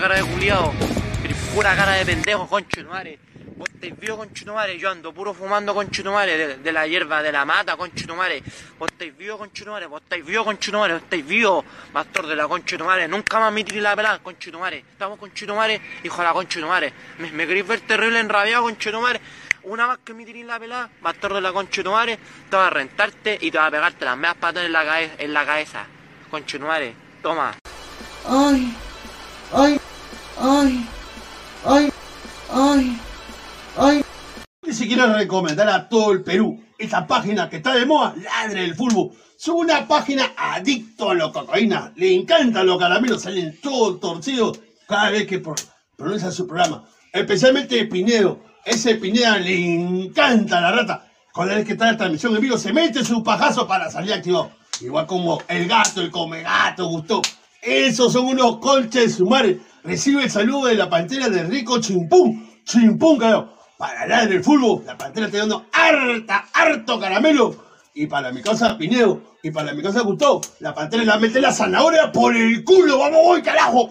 Cara de culiado, pura cara de pendejo, conchetumare. Vos estáis vivo, conchetumare, yo ando puro fumando, conchetumare, de, de la hierba de la mata, conchetumare. Vos estáis vivo, conchetumare, vos estáis vivo, conchetumare, vos estáis vivo, pastor de la conchetumare. Nunca más me tiré la pelada, conchetumare. Estamos conchetumare, hijo de la conchetumare. Me, me queréis ver terrible enrabiado, conchetumare. Una vez que me tiré la pelada, pastor de la conchetumare, te va a rentarte y te va a pegarte las medias patas en la, cabeza, en la cabeza. Toma. Ay. Ay, ay, ay, ay, ay. Si quiero recomendar a todo el Perú esta página que está de moda, Ladre el Fútbol. Es una página adicto a la cocaína. Le encantan los caramelos, salen todos torcidos cada vez que pronuncia su programa. Especialmente Pinedo. Ese Pineda le encanta la rata. Cada vez que está la transmisión en vivo, se mete su pajazo para salir activado. Igual como el gato, el come gato, gustó. Esos son unos colches sumares. Recibe el saludo de la pantera de Rico Chimpún. Chimpún, carajo. Para hablar del fútbol, la pantera está dando harta, harto caramelo. Y para mi casa Pinedo, y para mi casa Gustavo, la pantera la mete la zanahoria por el culo. ¡Vamos, voy, carajo!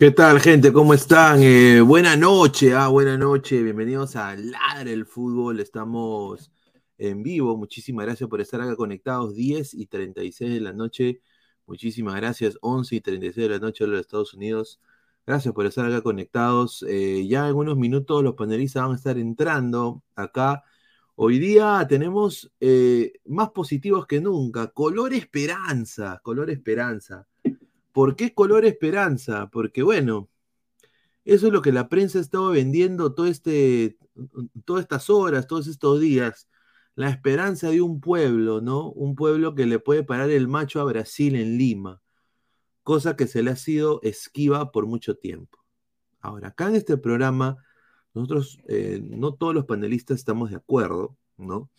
¿Qué tal, gente? ¿Cómo están? Eh, buena noche, ah, buena noche. Bienvenidos a Ladre el Fútbol. Estamos en vivo. Muchísimas gracias por estar acá conectados. 10 y 36 de la noche. Muchísimas gracias. 11 y 36 de la noche de los Estados Unidos. Gracias por estar acá conectados. Eh, ya en unos minutos los panelistas van a estar entrando acá. Hoy día tenemos eh, más positivos que nunca. Color esperanza, color esperanza. ¿Por qué color esperanza? Porque bueno, eso es lo que la prensa ha estado vendiendo todo este, todas estas horas, todos estos días. La esperanza de un pueblo, ¿no? Un pueblo que le puede parar el macho a Brasil en Lima, cosa que se le ha sido esquiva por mucho tiempo. Ahora, acá en este programa, nosotros, eh, no todos los panelistas estamos de acuerdo, ¿no?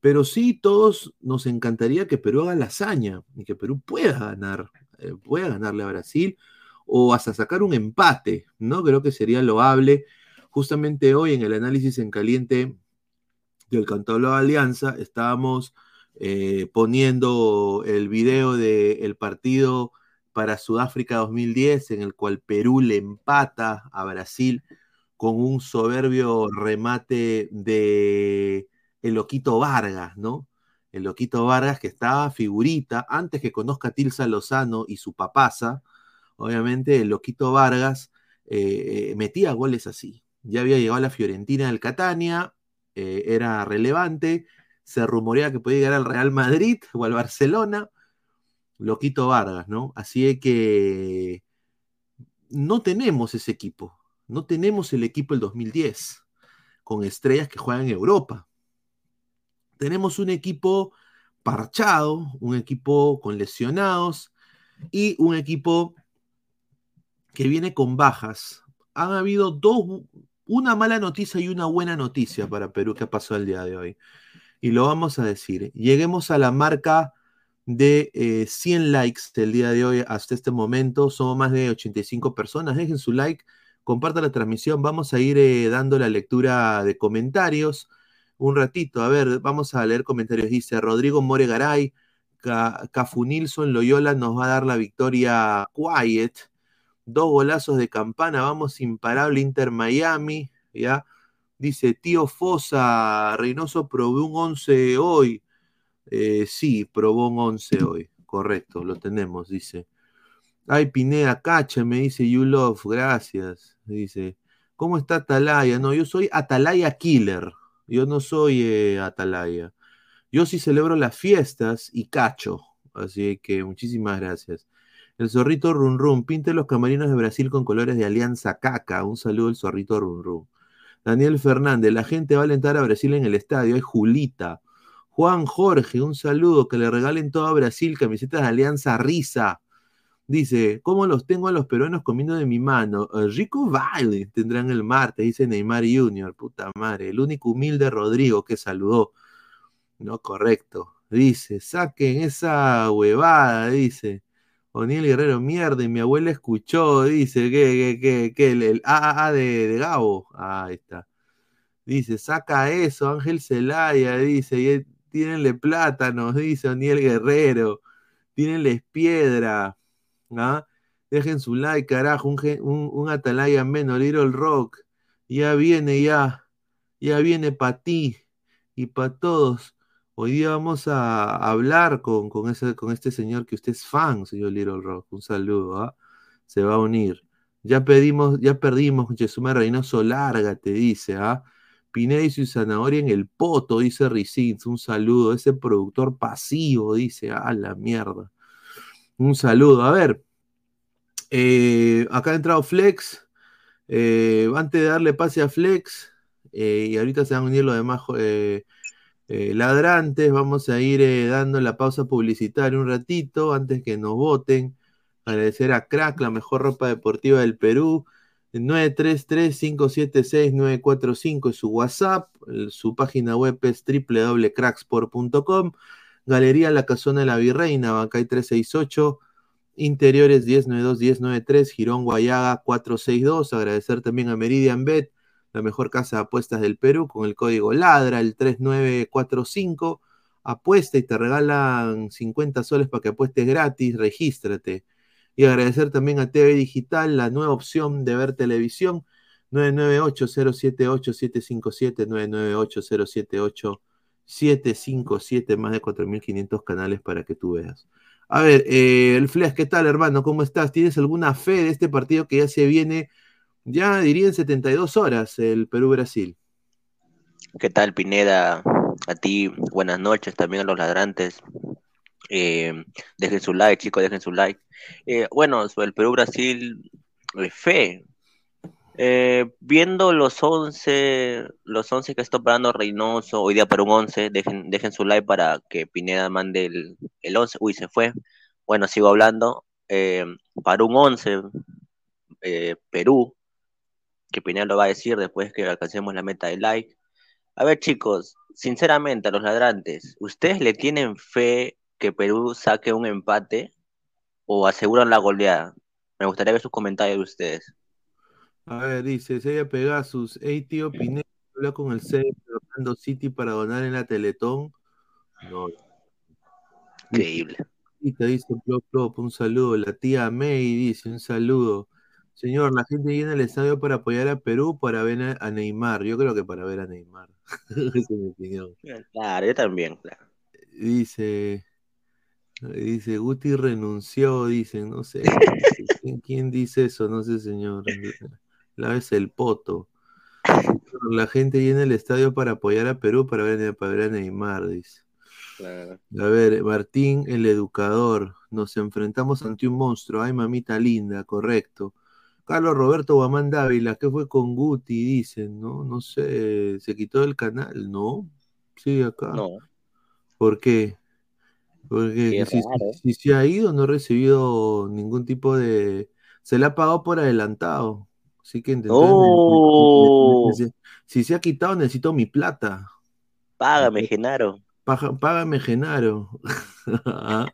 Pero sí todos nos encantaría que Perú haga la hazaña y que Perú pueda ganar eh, pueda ganarle a Brasil o hasta sacar un empate, ¿no? Creo que sería loable. Justamente hoy en el análisis en caliente del Cantolo Alianza estábamos eh, poniendo el video del partido para Sudáfrica 2010 en el cual Perú le empata a Brasil con un soberbio remate de el Loquito Vargas, ¿no? El Loquito Vargas, que estaba figurita, antes que conozca a Tilsa Lozano y su papasa, obviamente el Loquito Vargas eh, metía goles así. Ya había llegado a la Fiorentina del Catania, eh, era relevante, se rumoreaba que podía llegar al Real Madrid o al Barcelona. Loquito Vargas, ¿no? Así que no tenemos ese equipo, no tenemos el equipo del 2010, con estrellas que juegan en Europa tenemos un equipo parchado, un equipo con lesionados y un equipo que viene con bajas. Han habido dos, una mala noticia y una buena noticia para Perú que ha pasado el día de hoy. Y lo vamos a decir. Lleguemos a la marca de 100 eh, likes del día de hoy hasta este momento. Somos más de 85 personas. Dejen su like, compartan la transmisión. Vamos a ir eh, dando la lectura de comentarios un ratito. A ver, vamos a leer comentarios. Dice Rodrigo Moregaray, Cafu Nilsson Loyola nos va a dar la victoria quiet. Dos golazos de campana, vamos imparable Inter Miami, ¿ya? Dice Tío Fosa, Reynoso probó un 11 hoy. Eh, sí, probó un 11 hoy, correcto, lo tenemos, dice. Ay, Pineda, cacha, me dice You Love, gracias. Dice, ¿cómo está Atalaya? No, yo soy Atalaya Killer. Yo no soy eh, atalaya. Yo sí celebro las fiestas y cacho. Así que muchísimas gracias. El zorrito Run Run. Pinte los camarinos de Brasil con colores de Alianza Caca. Un saludo al zorrito Run Run. Daniel Fernández. La gente va a alentar a Brasil en el estadio. Es Julita. Juan Jorge. Un saludo. Que le regalen todo a Brasil camisetas de Alianza Risa. Dice, ¿cómo los tengo a los peruanos comiendo de mi mano? Eh, rico baile tendrán el martes, dice Neymar Junior, puta madre. El único humilde Rodrigo que saludó. No, correcto. Dice, saquen esa huevada, dice. O'Neill Guerrero, mierda, mi abuela escuchó, dice, que, que, que, el, el AAA de, de Gabo. Ah, ahí está. Dice, saca eso, Ángel Celaya, dice, tírenle plátanos, dice O'Neill Guerrero, tírenles piedra. ¿Ah? Dejen su like, carajo, un, un, Atalaya menos, Little Rock. Ya viene, ya. Ya viene para ti y para todos. Hoy día vamos a hablar con, con, este señor que usted es fan, señor Little Rock. Un saludo, ¿ah? Se va a unir. Ya pedimos, ya perdimos, Jesús Reynoso, te dice, ¿ah? Pineda y zanahoria en el poto, dice Ricins. Un saludo. Ese productor pasivo, dice, a la mierda. Un saludo. A ver, eh, acá ha entrado Flex. Eh, antes de darle pase a Flex, eh, y ahorita se van a unir los demás ladrantes, vamos a ir dando la pausa publicitaria un ratito antes que nos voten. Agradecer a Crack, la mejor ropa deportiva del Perú. 933-576-945 es su WhatsApp. Su página web es www.cracksport.com. Galería La Casona de la Virreina, Bancay 368. Interiores 1092-1093, Girón Guayaga 462. Agradecer también a Meridian Bet, la mejor casa de apuestas del Perú, con el código LADRA, el 3945. Apuesta y te regalan 50 soles para que apuestes gratis. Regístrate. Y agradecer también a TV Digital, la nueva opción de ver televisión. 998-078-757, 998-078-757, más de 4.500 canales para que tú veas. A ver, eh, el Flash, ¿qué tal, hermano? ¿Cómo estás? ¿Tienes alguna fe de este partido que ya se viene, ya diría en 72 horas, el Perú-Brasil? ¿Qué tal, Pineda? A ti, buenas noches, también a los ladrantes. Eh, dejen su like, chicos, dejen su like. Eh, bueno, sobre el Perú-Brasil, fe. Eh, viendo los 11, los 11 que está operando Reynoso, hoy día para un 11, dejen, dejen su like para que Pineda mande el, el 11. Uy, se fue. Bueno, sigo hablando. Eh, para un 11, eh, Perú, que Pineda lo va a decir después que alcancemos la meta de like. A ver, chicos, sinceramente, a los ladrantes, ¿ustedes le tienen fe que Perú saque un empate o aseguran la goleada? Me gustaría ver sus comentarios de ustedes. A ver, dice Sella Pegasus, hey tío Pineda, habla con el C de Orlando City para donar en la Teletón. No. Increíble. Y te dice Plop Plop, un saludo. La tía May dice, un saludo. Señor, la gente viene al estadio para apoyar a Perú para ver a, a Neymar. Yo creo que para ver a Neymar. Esa es mi opinión. Claro, yo también, claro. Dice, dice, Guti renunció, dicen, no sé. ¿Quién, quién dice eso? No sé, señor. La vez el poto. La gente viene al estadio para apoyar a Perú para ver, para ver a Neymar, dice. claro. A ver, Martín, el educador. Nos enfrentamos ante un monstruo. Ay, mamita linda, correcto. Carlos Roberto Guamán Dávila, ¿qué fue con Guti? Dicen, ¿no? No sé, ¿se quitó del canal? No, sigue acá. No, ¿Por qué? Porque si, si se ha ido, no ha recibido ningún tipo de... Se le ha pagado por adelantado. Así que entonces, ¡Oh! si se ha quitado, necesito mi plata. Págame, Genaro. Paja- Págame, Genaro.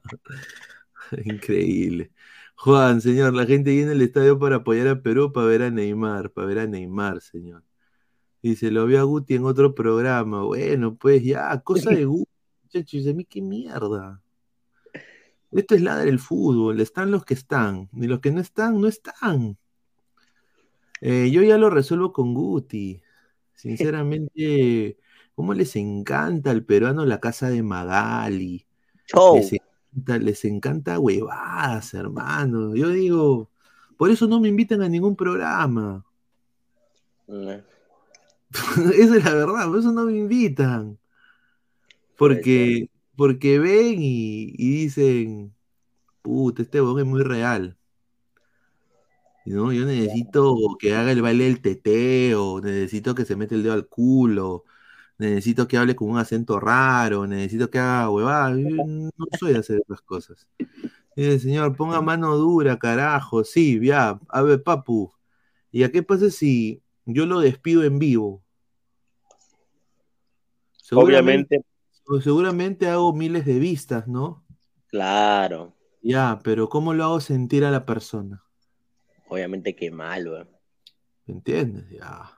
Increíble. Juan, señor, la gente viene al estadio para apoyar a Perú, para ver a Neymar, para ver a Neymar, señor. Dice, lo vi a Guti en otro programa. Bueno, pues ya, cosa de Guti, muchachos, a mí qué mierda. Esto es ladra el fútbol, están los que están, y los que no están, no están. Eh, yo ya lo resuelvo con Guti. Sinceramente, ¿cómo les encanta al peruano la casa de Magali? Show. Les encanta, les encanta huevadas, hermano. Yo digo, por eso no me invitan a ningún programa. Esa es la verdad, por eso no me invitan. Porque, porque ven y, y dicen, puta, este huevón es muy real. ¿No? Yo necesito que haga el baile del teteo, necesito que se mete el dedo al culo, necesito que hable con un acento raro, necesito que haga huevada. Yo no soy de hacer esas cosas. Dice, señor, ponga mano dura, carajo. Sí, ya. A ver, papu. ¿Y a qué pasa si yo lo despido en vivo? Obviamente, seguramente hago miles de vistas, ¿no? claro. Ya, pero ¿cómo lo hago sentir a la persona? Obviamente que mal, weón. ¿Me entiendes? Ya.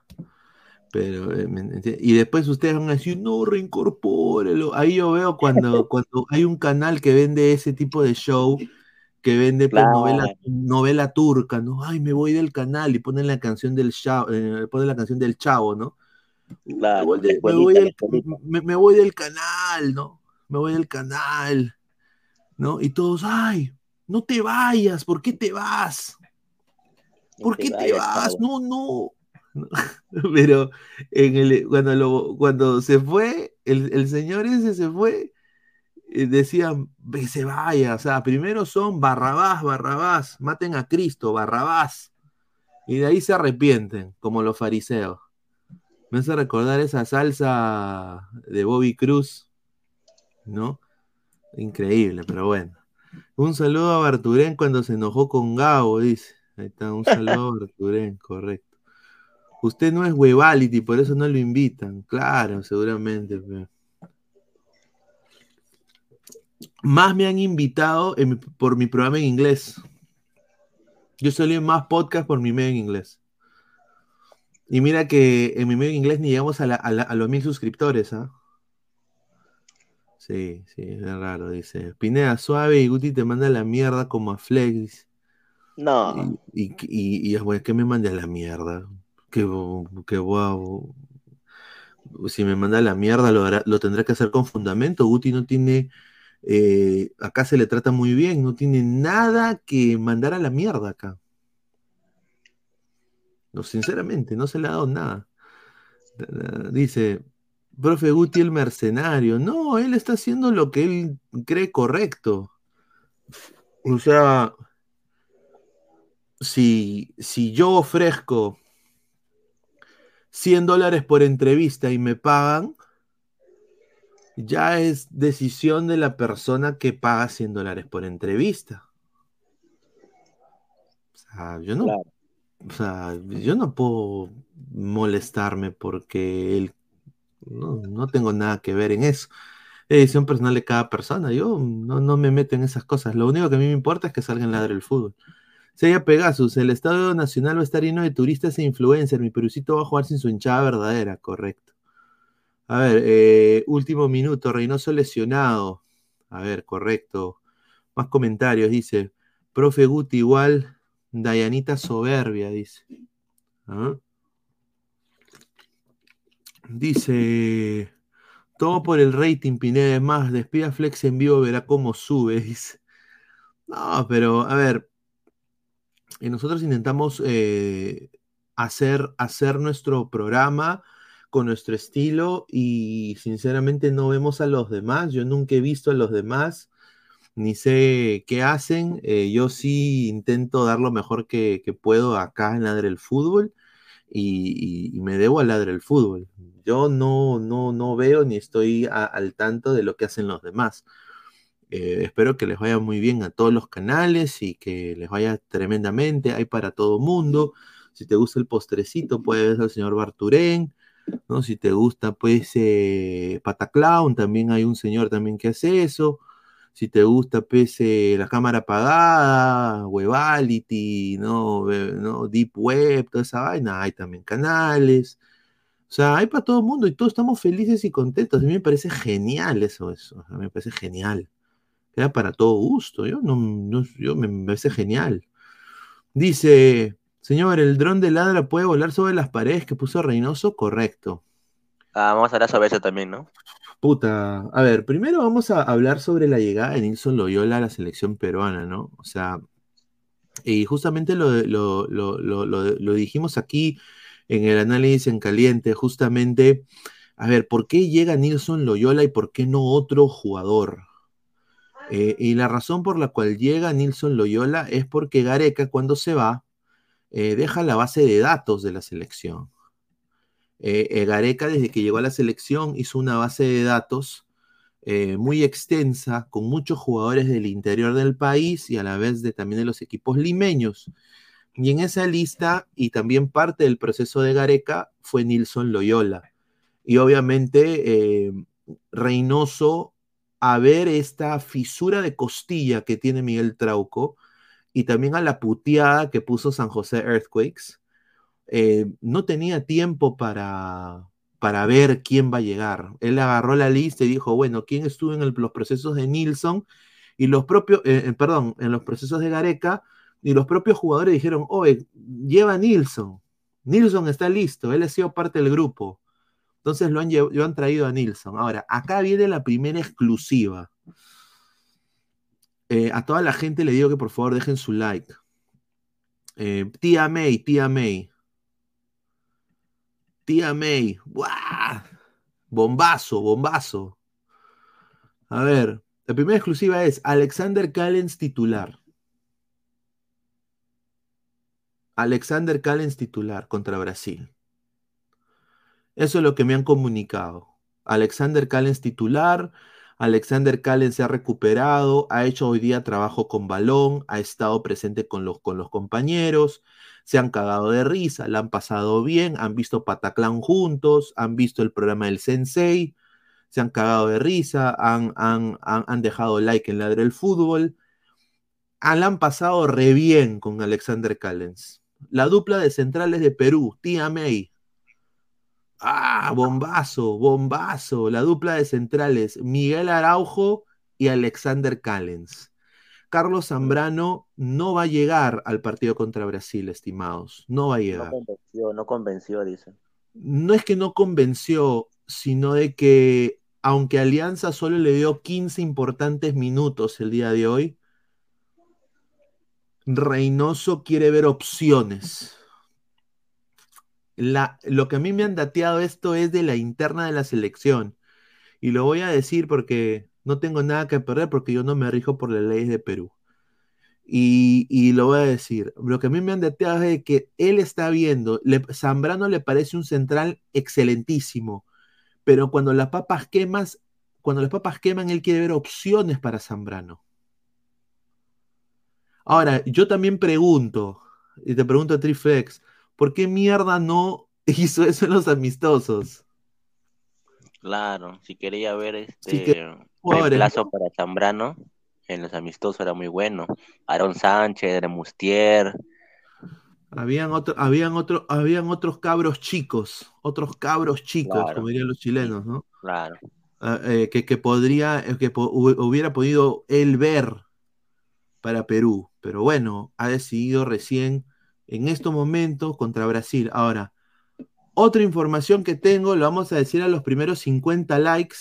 Pero, eh, ¿me enti- y después ustedes van a decir, no, reincorpórelo. Ahí yo veo cuando, cuando hay un canal que vende ese tipo de show, que vende pues, Claro. novela, novela turca, ¿no? Ay, me voy del canal y ponen la canción del chavo, eh, ponen la canción del chavo, ¿no? Me voy, me del, me voy del canal, ¿no? Me voy del canal, ¿no? Y todos, ay, no te vayas, ¿por qué te vas? ¿Por qué te vas? No, no. Pero en el, cuando, lo, cuando se fue, el, el señor ese se fue, eh, decían que se vaya. O sea, primero son Barrabás, Barrabás, maten a Cristo, Barrabás. Y de ahí se arrepienten, como los fariseos. Me hace recordar esa salsa de Bobby Cruz, ¿no? Increíble, pero bueno. Un saludo a Barturén cuando se enojó con Gabo, dice. Ahí está, un saludo a correcto. Usted no es Webality, por eso no lo invitan. Claro, seguramente. Más me han invitado por mi programa en inglés. Yo salí en más podcast por mi medio en inglés. Y mira que en mi medio en inglés ni llegamos a los mil suscriptores, ¿ah? Sí, sí, es raro, dice. Pineda suave y Guti te manda la mierda como a Flex. No. Y, y, y, y, bueno, que me mande a la mierda. Que, que. Si me manda a la mierda, lo, hará- lo tendrá que hacer con fundamento. Guti no tiene. eh, acá se le trata muy bien, no tiene nada que mandar a la mierda acá. No, sinceramente, no se le ha dado nada. Dice, profe Guti el mercenario. No, él está haciendo lo que él cree correcto. O sea, si, si yo ofrezco 100 dólares por entrevista y me pagan, ya es decisión de la persona que paga 100 dólares por entrevista. O sea, yo no, o sea, yo no puedo molestarme porque él, no, no tengo nada que ver en eso. Es decisión personal de cada persona. Yo no, no me meto en esas cosas. Lo único que a mí me importa es que salga en ladre el fútbol. Sería Pegasus, el Estadio Nacional va a estar lleno de turistas e influencers. Mi Perucito va a jugar sin su hinchada verdadera, correcto. A ver, eh, último minuto, Reynoso lesionado. A ver, correcto. Más comentarios, dice. Profe Guti igual, Dayanita soberbia, dice. ¿Ah? Dice, todo por el rating, Pineda, es más, despida Flex en vivo, verá cómo sube, dice. No, pero, a ver, nosotros intentamos eh, hacer, hacer nuestro programa con nuestro estilo y sinceramente no vemos a los demás. Yo nunca he visto a los demás, ni sé qué hacen. Eh, yo sí intento dar lo mejor que, puedo acá en Ladre el Fútbol y, me debo a Ladre el Fútbol. Yo no, no, no veo ni estoy al tanto de lo que hacen los demás. Eh, espero que les vaya muy bien a todos los canales y que les vaya tremendamente. Hay para todo mundo. Si te gusta el postrecito, puedes ver al señor Barturén. ¿no? Si te gusta, pues, eh, Pataclown, también hay un señor también que hace eso. Si te gusta, pues, eh, la cámara apagada, Webality, ¿no? ¿no? Deep Web, toda esa vaina, hay también canales. O sea, hay para todo el mundo y todos estamos felices y contentos. A mí me parece genial eso, eso. O sea, me parece genial. Queda para todo gusto. Yo no, no- yo me, me parece genial. Dice, señor, el dron de ladra puede volar sobre las paredes que puso Reynoso, correcto. Ah, vamos a hablar sobre eso también, ¿no? Puta, a ver, primero vamos a hablar sobre la llegada de Nilson Loyola a la selección peruana, ¿no? O sea, y justamente lo, lo, lo, lo dijimos aquí en el análisis en caliente, justamente, a ver, ¿por qué llega Nilson Loyola y por qué no otro jugador? Eh, y la razón por la cual llega Nilson Loyola es porque Gareca, cuando se va, eh, deja la base de datos de la selección. Eh, Gareca, desde que llegó a la selección, hizo una base de datos muy extensa, con muchos jugadores del interior del país y a la vez de, también de los equipos limeños. Y en esa lista, y también parte del proceso de Gareca, fue Nilson Loyola. Y obviamente Reynoso, a ver esta fisura de costilla que tiene Miguel Trauco, y también a la puteada que puso San José Earthquakes, eh, no tenía tiempo para, para ver quién va a llegar. Él agarró la lista y dijo, bueno, ¿quién estuvo en los procesos de Nilsson? Y los propios, eh, eh, perdón, en los procesos de Gareca, y los propios jugadores dijeron, oye, lleva a Nilsson. Nilsson está listo, él ha sido parte del grupo. Entonces lo han, lo han traído a Nilsson. Ahora, acá viene la primera exclusiva. Eh, a toda la gente le digo que por favor dejen su like. Eh, tía May, tía May. Tía May. Bombazo, bombazo. A ver, la primera exclusiva es Alexander Callens titular. Alexander Callens titular contra Brasil. Eso es lo que me han comunicado. Alexander Callens titular. Alexander Callens se ha recuperado, ha hecho hoy día trabajo con balón, ha estado presente con los, con los compañeros, se han cagado de risa, la han pasado bien, han visto Pataclan juntos, han visto el programa del Sensei, se han cagado de risa, han, han, han, han dejado like en Ladre el Fútbol, ah, la han pasado re bien con Alexander Callens. La dupla de centrales de Perú, Tía May, Ah, bombazo, bombazo. La dupla de centrales, Miguel Araujo y Alexander Callens. Carlos Zambrano no va a llegar al partido contra Brasil, estimados. No va a No llegar. convenció, no convenció, dice. No es que no convenció, sino de que aunque Alianza solo le dio 15 importantes minutos el día de hoy, Reynoso quiere ver opciones. Lo que a mí me han dateado esto es de la interna de la selección. Y lo voy a decir porque no tengo nada que perder porque yo no me rijo por las leyes de Perú. Y, y lo voy a decir. Lo que a mí me han dateado es de que él está viendo, le, Zambrano le parece un central excelentísimo, pero cuando las papas quemas, cuando las papas queman, él quiere ver opciones para Zambrano. Ahora, yo también pregunto, y te pregunto a Triflex, ¿por qué mierda no hizo eso en los amistosos? Claro, si quería ver este Sí que- jugadores, reemplazo para Zambrano, en los amistosos era muy bueno. Aaron Sánchez, Remustier, Habían, otro, habían, otro, habían otros cabros chicos, otros cabros chicos, Claro. como dirían los chilenos, ¿no? claro. Ah, eh, que, que podría, eh, que po- hubiera podido él ver para Perú. Pero bueno, ha decidido recién en estos momentos contra Brasil. Ahora, otra información que tengo, lo vamos a decir a los primeros 50 likes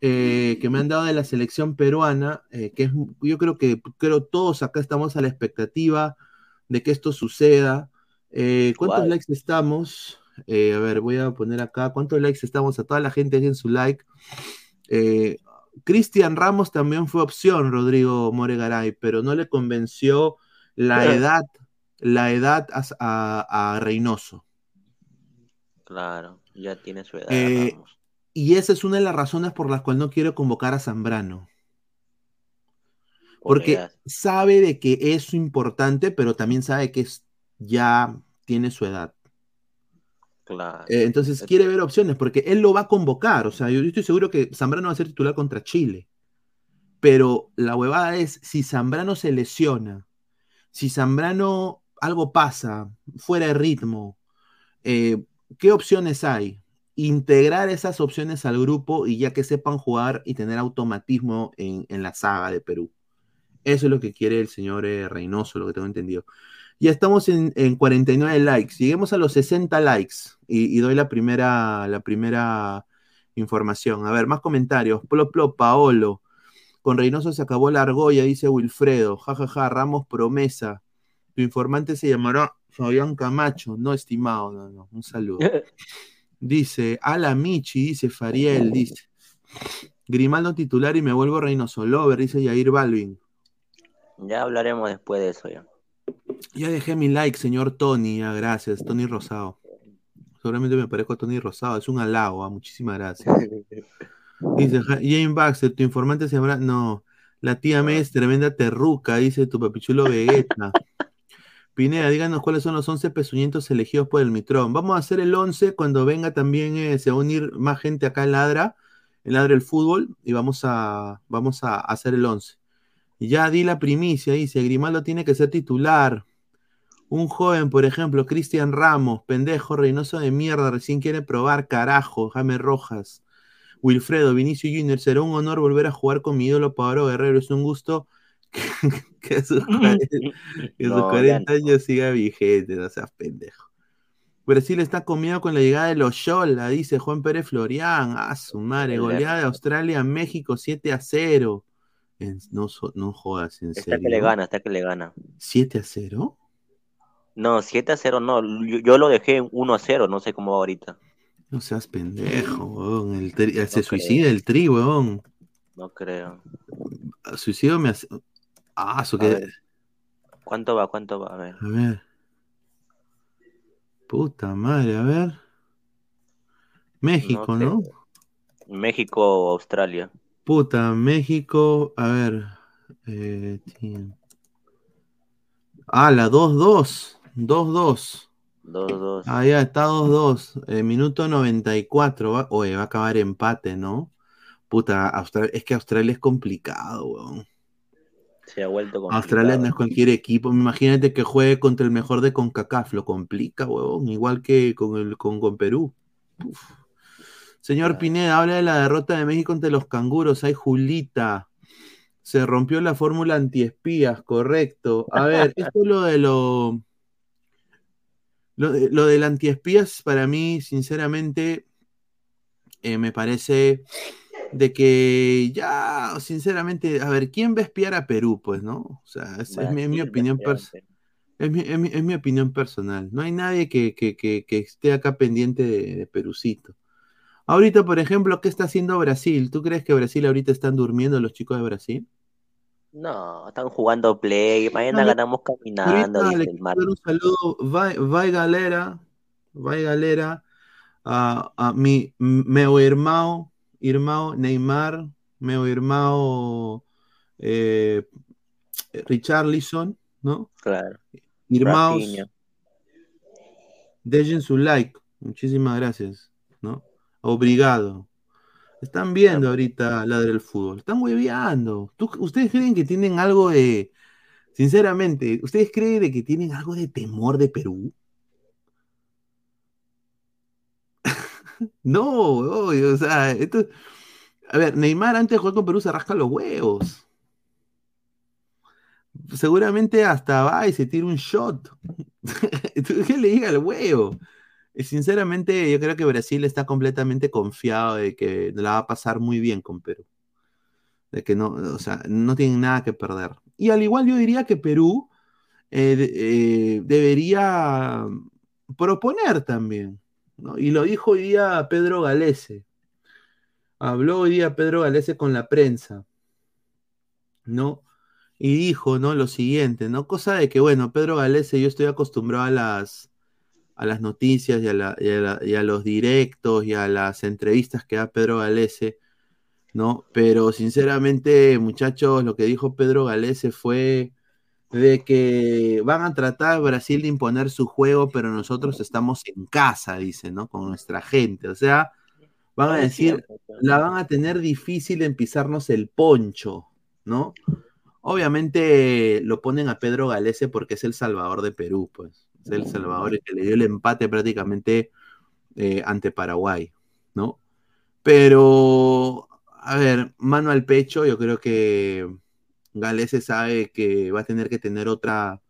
eh, que me han dado de la selección peruana, eh, que es, yo creo que creo todos acá estamos a la expectativa de que esto suceda. Eh, ¿Cuántos likes estamos? A ver, voy a poner acá. ¿Cuántos likes estamos? A toda la gente dejen su like. Cristian Ramos también fue opción, Rodrigo Moregaray, pero no le convenció la edad, la edad a, a- a Reynoso. Claro, ya tiene su edad. Eh, y esa es una de las razones por las cuales no quiero convocar a Zambrano. Por Porque sabe de que es importante, pero también sabe que es- ya tiene su edad. Claro. Eh, entonces quiere ver opciones, porque él lo va a convocar. O sea, yo, yo estoy seguro que Zambrano va a ser titular contra Chile. Pero la huevada es, si Zambrano se lesiona, si Zambrano algo pasa, fuera de ritmo, eh, ¿qué opciones hay? Integrar esas opciones al grupo y ya que sepan jugar y tener automatismo en, en la saga de Perú. Eso es lo que quiere el señor eh, Reynoso, lo que tengo entendido. Ya estamos en, en 49 likes. Lleguemos a los 60 likes y, doy la primera, la primera información. A ver, más comentarios. Plop, plop, Paolo. Con Reynoso se acabó la argolla, dice Wilfredo. Ja, ja, ja, Ramos promesa. Tu informante se llamará Fabián Camacho. No, estimado, no, no. Un saludo. Dice, Ala Michi, dice Fariel, dice. Grimaldo titular y me vuelvo Reynoso Lover, dice Yair Balvin. Ya hablaremos después de eso ya. Ya dejé mi like, señor Tony. Ah, gracias, Tony Rosado. Seguramente me parezco a Tony Rosado. Es un halago. ah, Muchísimas gracias. Dice Ja- Jane Baxter, tu informante se llama. No, la tía May es tremenda terruca, dice tu papichulo Vegeta. Pineda, díganos cuáles son los 11 pezuñientos elegidos por el Mitrón. Vamos a hacer el 11 cuando venga también, eh, se va a unir más gente acá en Ladra, en Ladra el Fútbol, y vamos a, vamos a hacer el 11. Y ya di la primicia, dice, Grimaldo tiene que ser titular. Un joven, por ejemplo, Cristian Ramos, pendejo, Reynoso de mierda, recién quiere probar, carajo, Jaime Rojas. Wilfredo, Vinicio Junior, será un honor volver a jugar con mi ídolo Pablo Guerrero. Es un gusto que, a sus 40, que a sus No, 40 ya años siga vigente, no seas pendejo. Brasil está comido con la llegada de los Yola, dice Juan Pérez Florián. A su madre, goleada de Australia a México 7 a 0. En- no, no jodas, en Está serio. que le gana, está que le gana. 7 a 0. No, 7 a 0 no. Yo, yo lo dejé en 1 a 0, no sé cómo va ahorita. No seas pendejo, weón. El tri- se creo. suicida el tri, weón. No creo. Suicidio me hace. Ah, eso que. ¿Cuánto va? ¿Cuánto va? A ver. A ver. Puta madre, a ver. México, No sé. ¿no? México o Australia. Puta, México, a ver. Eh, ah, la 2-2. 2-2. 2-2. Ah, ya está 2-2. Eh, minuto 94. Va, oye, va a acabar empate, ¿no? Puta, Australia, es que Australia es complicado, weón. Se ha vuelto complicado. Australia no es cualquier equipo. Imagínate que juegue contra el mejor de CONCACAF. Lo complica, huevón. Igual que con, el, con, con Perú. Uf. Señor Pineda, habla de la derrota de México ante los canguros. Hay Julita. Se rompió la fórmula antiespías, correcto. A ver, esto es lo de lo. Lo, de, lo del antiespías, para mí, sinceramente, eh, me parece de que ya, sinceramente, a ver, ¿quién va a espiar a Perú? Pues, ¿no? O sea, es, es mi, es mi opinión personal. Es mi, es, mi, es mi, opinión personal. No hay nadie que, que, que, que esté acá pendiente de, de, Perucito. Ahorita, por ejemplo, ¿qué está haciendo Brasil? ¿Tú crees que Brasil ahorita están durmiendo los chicos de Brasil? No, están jugando play. Mañana no, ganamos caminando. Ahorita dice el mar. Un saludo. Vai, vai galera. Vai galera. A, a mi meu irmão, irmão Neymar, meu irmão eh, Richarlison, ¿no? Claro. Irmãos, dejen su like. Muchísimas gracias, ¿no? Obrigado. Están viendo ahorita la del fútbol. Están hueveando. ¿Ustedes creen que tienen algo de. Sinceramente, ¿ustedes creen de que tienen algo de temor de Perú? No, o sea, esto. A ver, Neymar antes de jugar con Perú se rasca los huevos. Seguramente hasta va y se tira un shot. ¿Qué le diga al huevo? Sinceramente, yo creo que Brasil está completamente confiado de que la va a pasar muy bien con Perú. De que no, o sea, no tienen nada que perder. Y al igual yo diría que Perú eh, eh, debería proponer también. ¿No? Y lo dijo hoy día Pedro Galese. Habló hoy día Pedro Galese con la prensa. ¿No? Y dijo, ¿no? Lo siguiente, ¿no? Cosa de que, bueno, Pedro Galese, yo estoy acostumbrado a las a las noticias y a, la, y, a y a, los directos y a las entrevistas que da Pedro Galese, ¿no? Pero sinceramente, muchachos, lo que dijo Pedro Galese fue de que van a tratar Brasil de imponer su juego, pero nosotros estamos en casa, dice, ¿no? Con nuestra gente. O sea, van a decir, la van a tener difícil en pisarnos el poncho, ¿no? Obviamente lo ponen a Pedro Galese porque es el salvador de Perú, pues. El Salvador que le dio el empate prácticamente eh, ante Paraguay, ¿no? Pero, a ver, mano al pecho, yo creo que Galese sabe que va a tener que tener otra,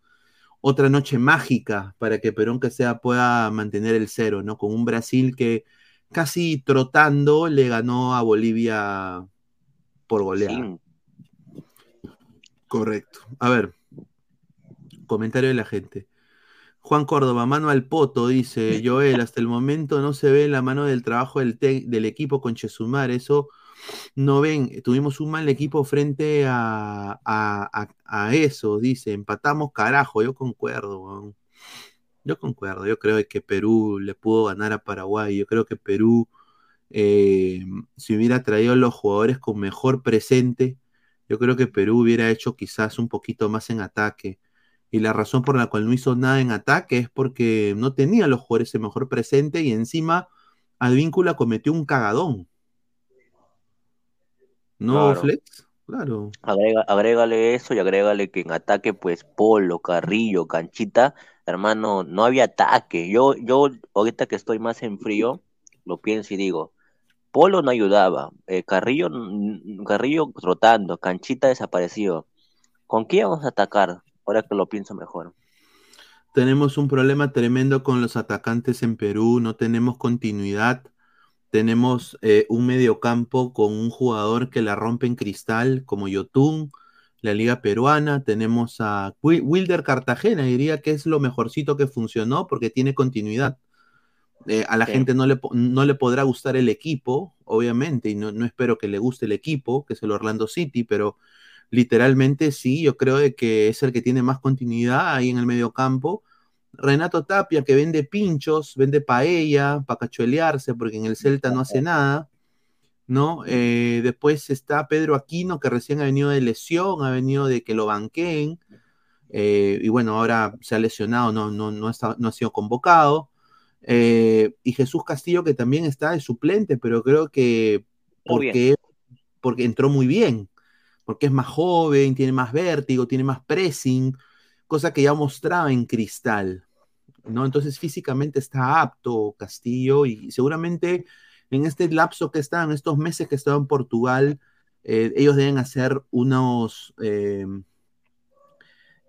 otra noche mágica para que Perón que sea pueda mantener el cero, ¿no? Con un Brasil que casi trotando le ganó a Bolivia por goleada. Sí. Correcto. A ver, comentario de la gente. Juan Córdoba, mano al poto, dice Joel, hasta el momento no se ve la mano del trabajo del, del equipo con Chesumar, eso no ven, tuvimos un mal equipo frente a, a, a, a eso, dice, empatamos carajo, yo concuerdo, yo concuerdo, yo creo que Perú le pudo ganar a Paraguay, yo creo que Perú, eh, si hubiera traído los jugadores con mejor presente, yo creo que Perú hubiera hecho quizás un poquito más en ataque y la razón por la cual no hizo nada en ataque es porque no tenía los jugadores el mejor presente y encima Advíncula cometió un cagadón. ¿No, Claro. Flex? Claro. Agrega, agrégale eso y agrégale que en ataque, pues, Polo, Carrillo, Canchita, hermano, no había ataque. Yo, yo, ahorita que estoy más en frío, lo pienso y digo, Polo no ayudaba, eh, Carrillo, Carrillo rotando, Canchita desaparecido. ¿Con quién vamos a atacar? Ahora que lo pienso mejor. Tenemos un problema tremendo con los atacantes en Perú, no tenemos continuidad. Tenemos eh, un mediocampo con un jugador que la rompe en cristal, como Yotun, la Liga Peruana. Tenemos a Wi- Wilder Cartagena, diría que es lo mejorcito que funcionó porque tiene continuidad. Eh, a la gente no le, no le podrá gustar el equipo, obviamente, y no, no espero que le guste el equipo, que es el Orlando City, pero literalmente sí, yo creo de que es el que tiene más continuidad ahí en el mediocampo. Renato Tapia, que vende pinchos, vende paella para cachuelearse, porque en el Celta no hace nada, ¿no? Eh, después está Pedro Aquino, que recién ha venido de lesión, ha venido de que lo banqueen, eh, y bueno, ahora se ha lesionado, no, no, no, está- no ha sido convocado. Eh, y Jesús Castillo, que también está de suplente, pero creo que porque, porque entró muy bien, porque es más joven, tiene más vértigo, tiene más pressing, cosa que ya mostraba en Cristal, ¿no? Entonces físicamente está apto Castillo y seguramente en este lapso que está, en estos meses que estaba en Portugal, eh, ellos deben hacer unos eh,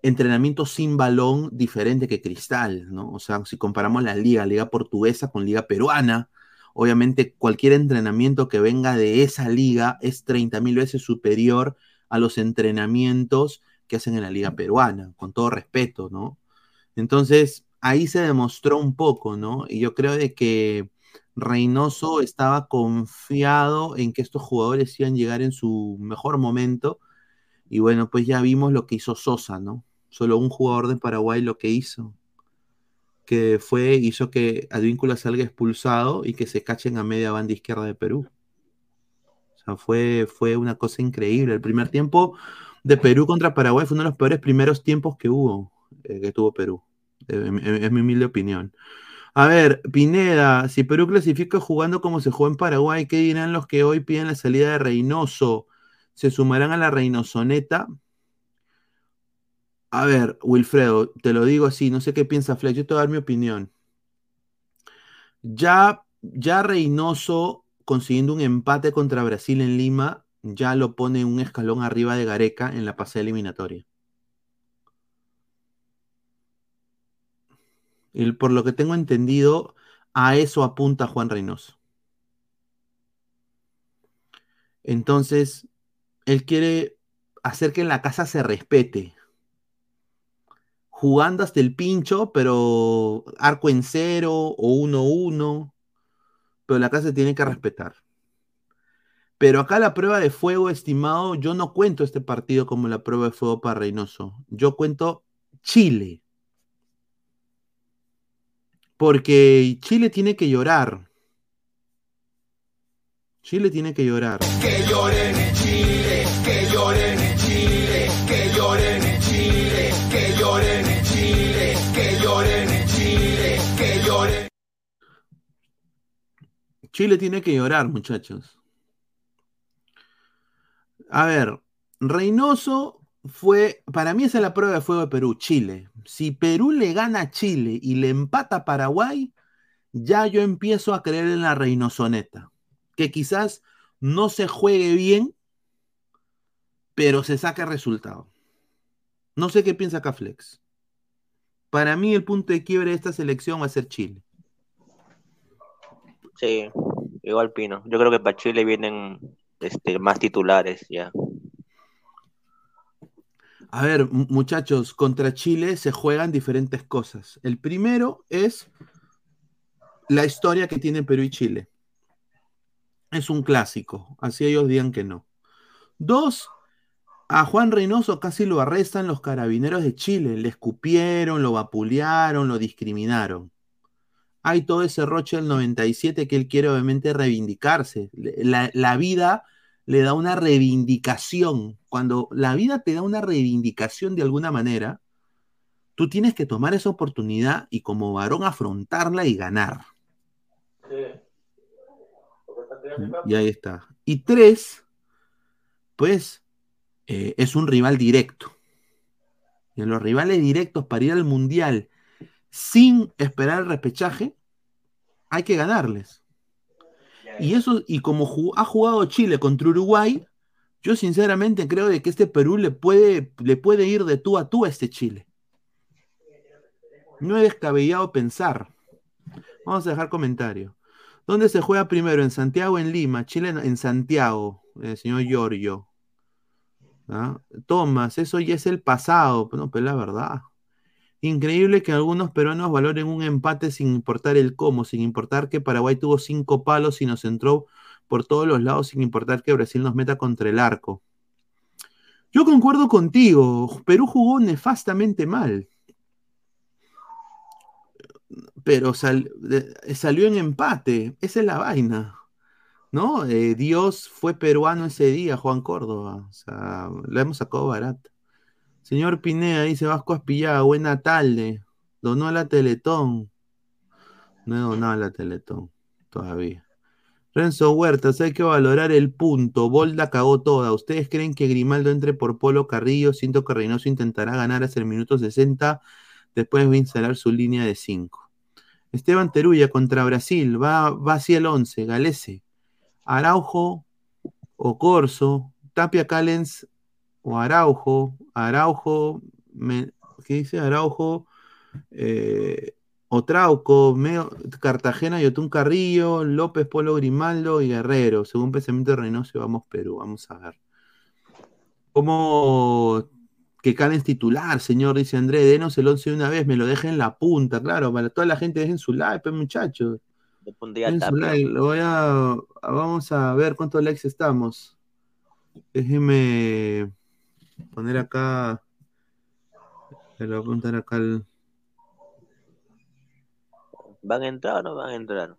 entrenamientos sin balón diferente que Cristal, ¿no? O sea, si comparamos la liga, liga portuguesa con liga peruana, obviamente cualquier entrenamiento que venga de esa liga es 30 mil veces superior a los entrenamientos que hacen en la liga peruana, con todo respeto, ¿no? Entonces, ahí se demostró un poco, ¿no? Y yo creo de que Reynoso estaba confiado en que estos jugadores iban a llegar en su mejor momento. Y bueno, pues ya vimos lo que hizo Sosa, ¿no? Solo un jugador de Paraguay lo que hizo. Que fue, hizo que Advíncula salga expulsado y que se cachen a media banda izquierda de Perú. O sea, fue, fue una cosa increíble. El primer tiempo de Perú contra Paraguay fue uno de los peores primeros tiempos que hubo, eh, que tuvo Perú. Eh, es mi humilde opinión. A ver, Pineda, si Perú clasifica jugando como se jugó en Paraguay, ¿qué dirán los que hoy piden la salida de Reynoso? ¿Se sumarán a la Reynosoneta? A ver, Wilfredo, te lo digo así, no sé qué piensa Flex, yo te voy a dar mi opinión. Ya, ya Reynoso consiguiendo un empate contra Brasil en Lima, ya lo pone un escalón arriba de Gareca en la pasada eliminatoria. Y por lo que tengo entendido, a eso apunta Juan Reynoso. Entonces, él quiere hacer que en la casa se respete. Jugando hasta el pincho, pero arco en cero o uno uno. Pero la casa se tiene que respetar. Pero acá la prueba de fuego, estimado, yo no cuento este partido como la prueba de fuego para Reynoso. Yo cuento Chile. Porque Chile tiene que llorar. Chile tiene que llorar. Que lloren en Chile, que lloren en Chile, que lloren en Chile, que lloren en Chile, que lloren en Chile, que lloren. Chile tiene que llorar, muchachos. A ver, Reynoso fue, para mí esa es la prueba de fuego de Perú, Chile. Si Perú le gana a Chile y le empata a Paraguay, ya yo empiezo a creer en la Reynosoneta. Que quizás no se juegue bien, pero se saque resultado. No sé qué piensa Caflex. Para mí el punto de quiebre de esta selección va a ser Chile. Sí, igual Pino. Yo creo que para Chile vienen este, más titulares ya. A ver, muchachos, contra Chile se juegan diferentes cosas. El primero es la historia que tienen Perú y Chile. Es un clásico, así ellos digan que no. Dos, a Juan Reynoso casi lo arrestan los carabineros de Chile, le escupieron, lo vapulearon, lo discriminaron. Hay todo ese roche del 97 que él quiere obviamente reivindicarse. La, la vida le da una reivindicación. Cuando la vida te da una reivindicación de alguna manera, tú tienes que tomar esa oportunidad y como varón afrontarla y ganar. Y ahí está. Y tres, pues eh, es un rival directo. Y en los rivales directos para ir al mundial sin esperar el repechaje, hay que ganarles. Y eso, y como ha jugado Chile contra Uruguay, yo sinceramente creo de que este Perú le puede, le puede ir de tú a tú a este Chile. No he descabellado pensar. Vamos a dejar comentario. ¿Dónde se juega primero? ¿En Santiago o en Lima? Chile en Santiago, el señor Giorgio. ¿Ah? Tomás, eso ya es el pasado. No, pero la verdad. Increíble que algunos peruanos valoren un empate sin importar el cómo, sin importar que Paraguay tuvo cinco palos y nos entró por todos los lados, sin importar que Brasil nos meta contra el arco. Yo concuerdo contigo, Perú jugó nefastamente mal. Pero salió en empate, esa es la vaina. ¿No? Eh, Dios fue peruano ese día, Juan Córdoba. O sea, lo hemos sacado barato. Señor Pineda, dice Vasco Aspillada, buena tarde. Donó la Teletón. No he donado la Teletón todavía. Renzo Huertas, hay que valorar el punto. Bolda cagó toda. ¿Ustedes creen que Grimaldo entre por Polo Carrillo? Siento que Reynoso intentará ganar hasta el minuto 60. Después va a instalar su línea de 5. Esteban Teruya contra Brasil. Va, va hacia el 11. Galese. Araujo o Corso Tapia Callens o Araujo. Araujo, me- ¿qué dice Araujo? Eh, Otrauco, Meo- Cartagena, Yotún Carrillo, López, Polo Grimaldo y Guerrero. Según pensamiento de Reynoso, vamos Perú. Vamos a ver. ¿Cómo que Callens titular, señor? Dice André, denos el 11 de una vez, me lo dejen en la punta, claro, para toda la gente dejen su like, pues, muchachos. Dejen su like. Lo voy a, vamos a ver cuántos likes estamos. Déjeme poner acá. Le voy a apuntar acá el. ¿Van a entrar o no van a entrar?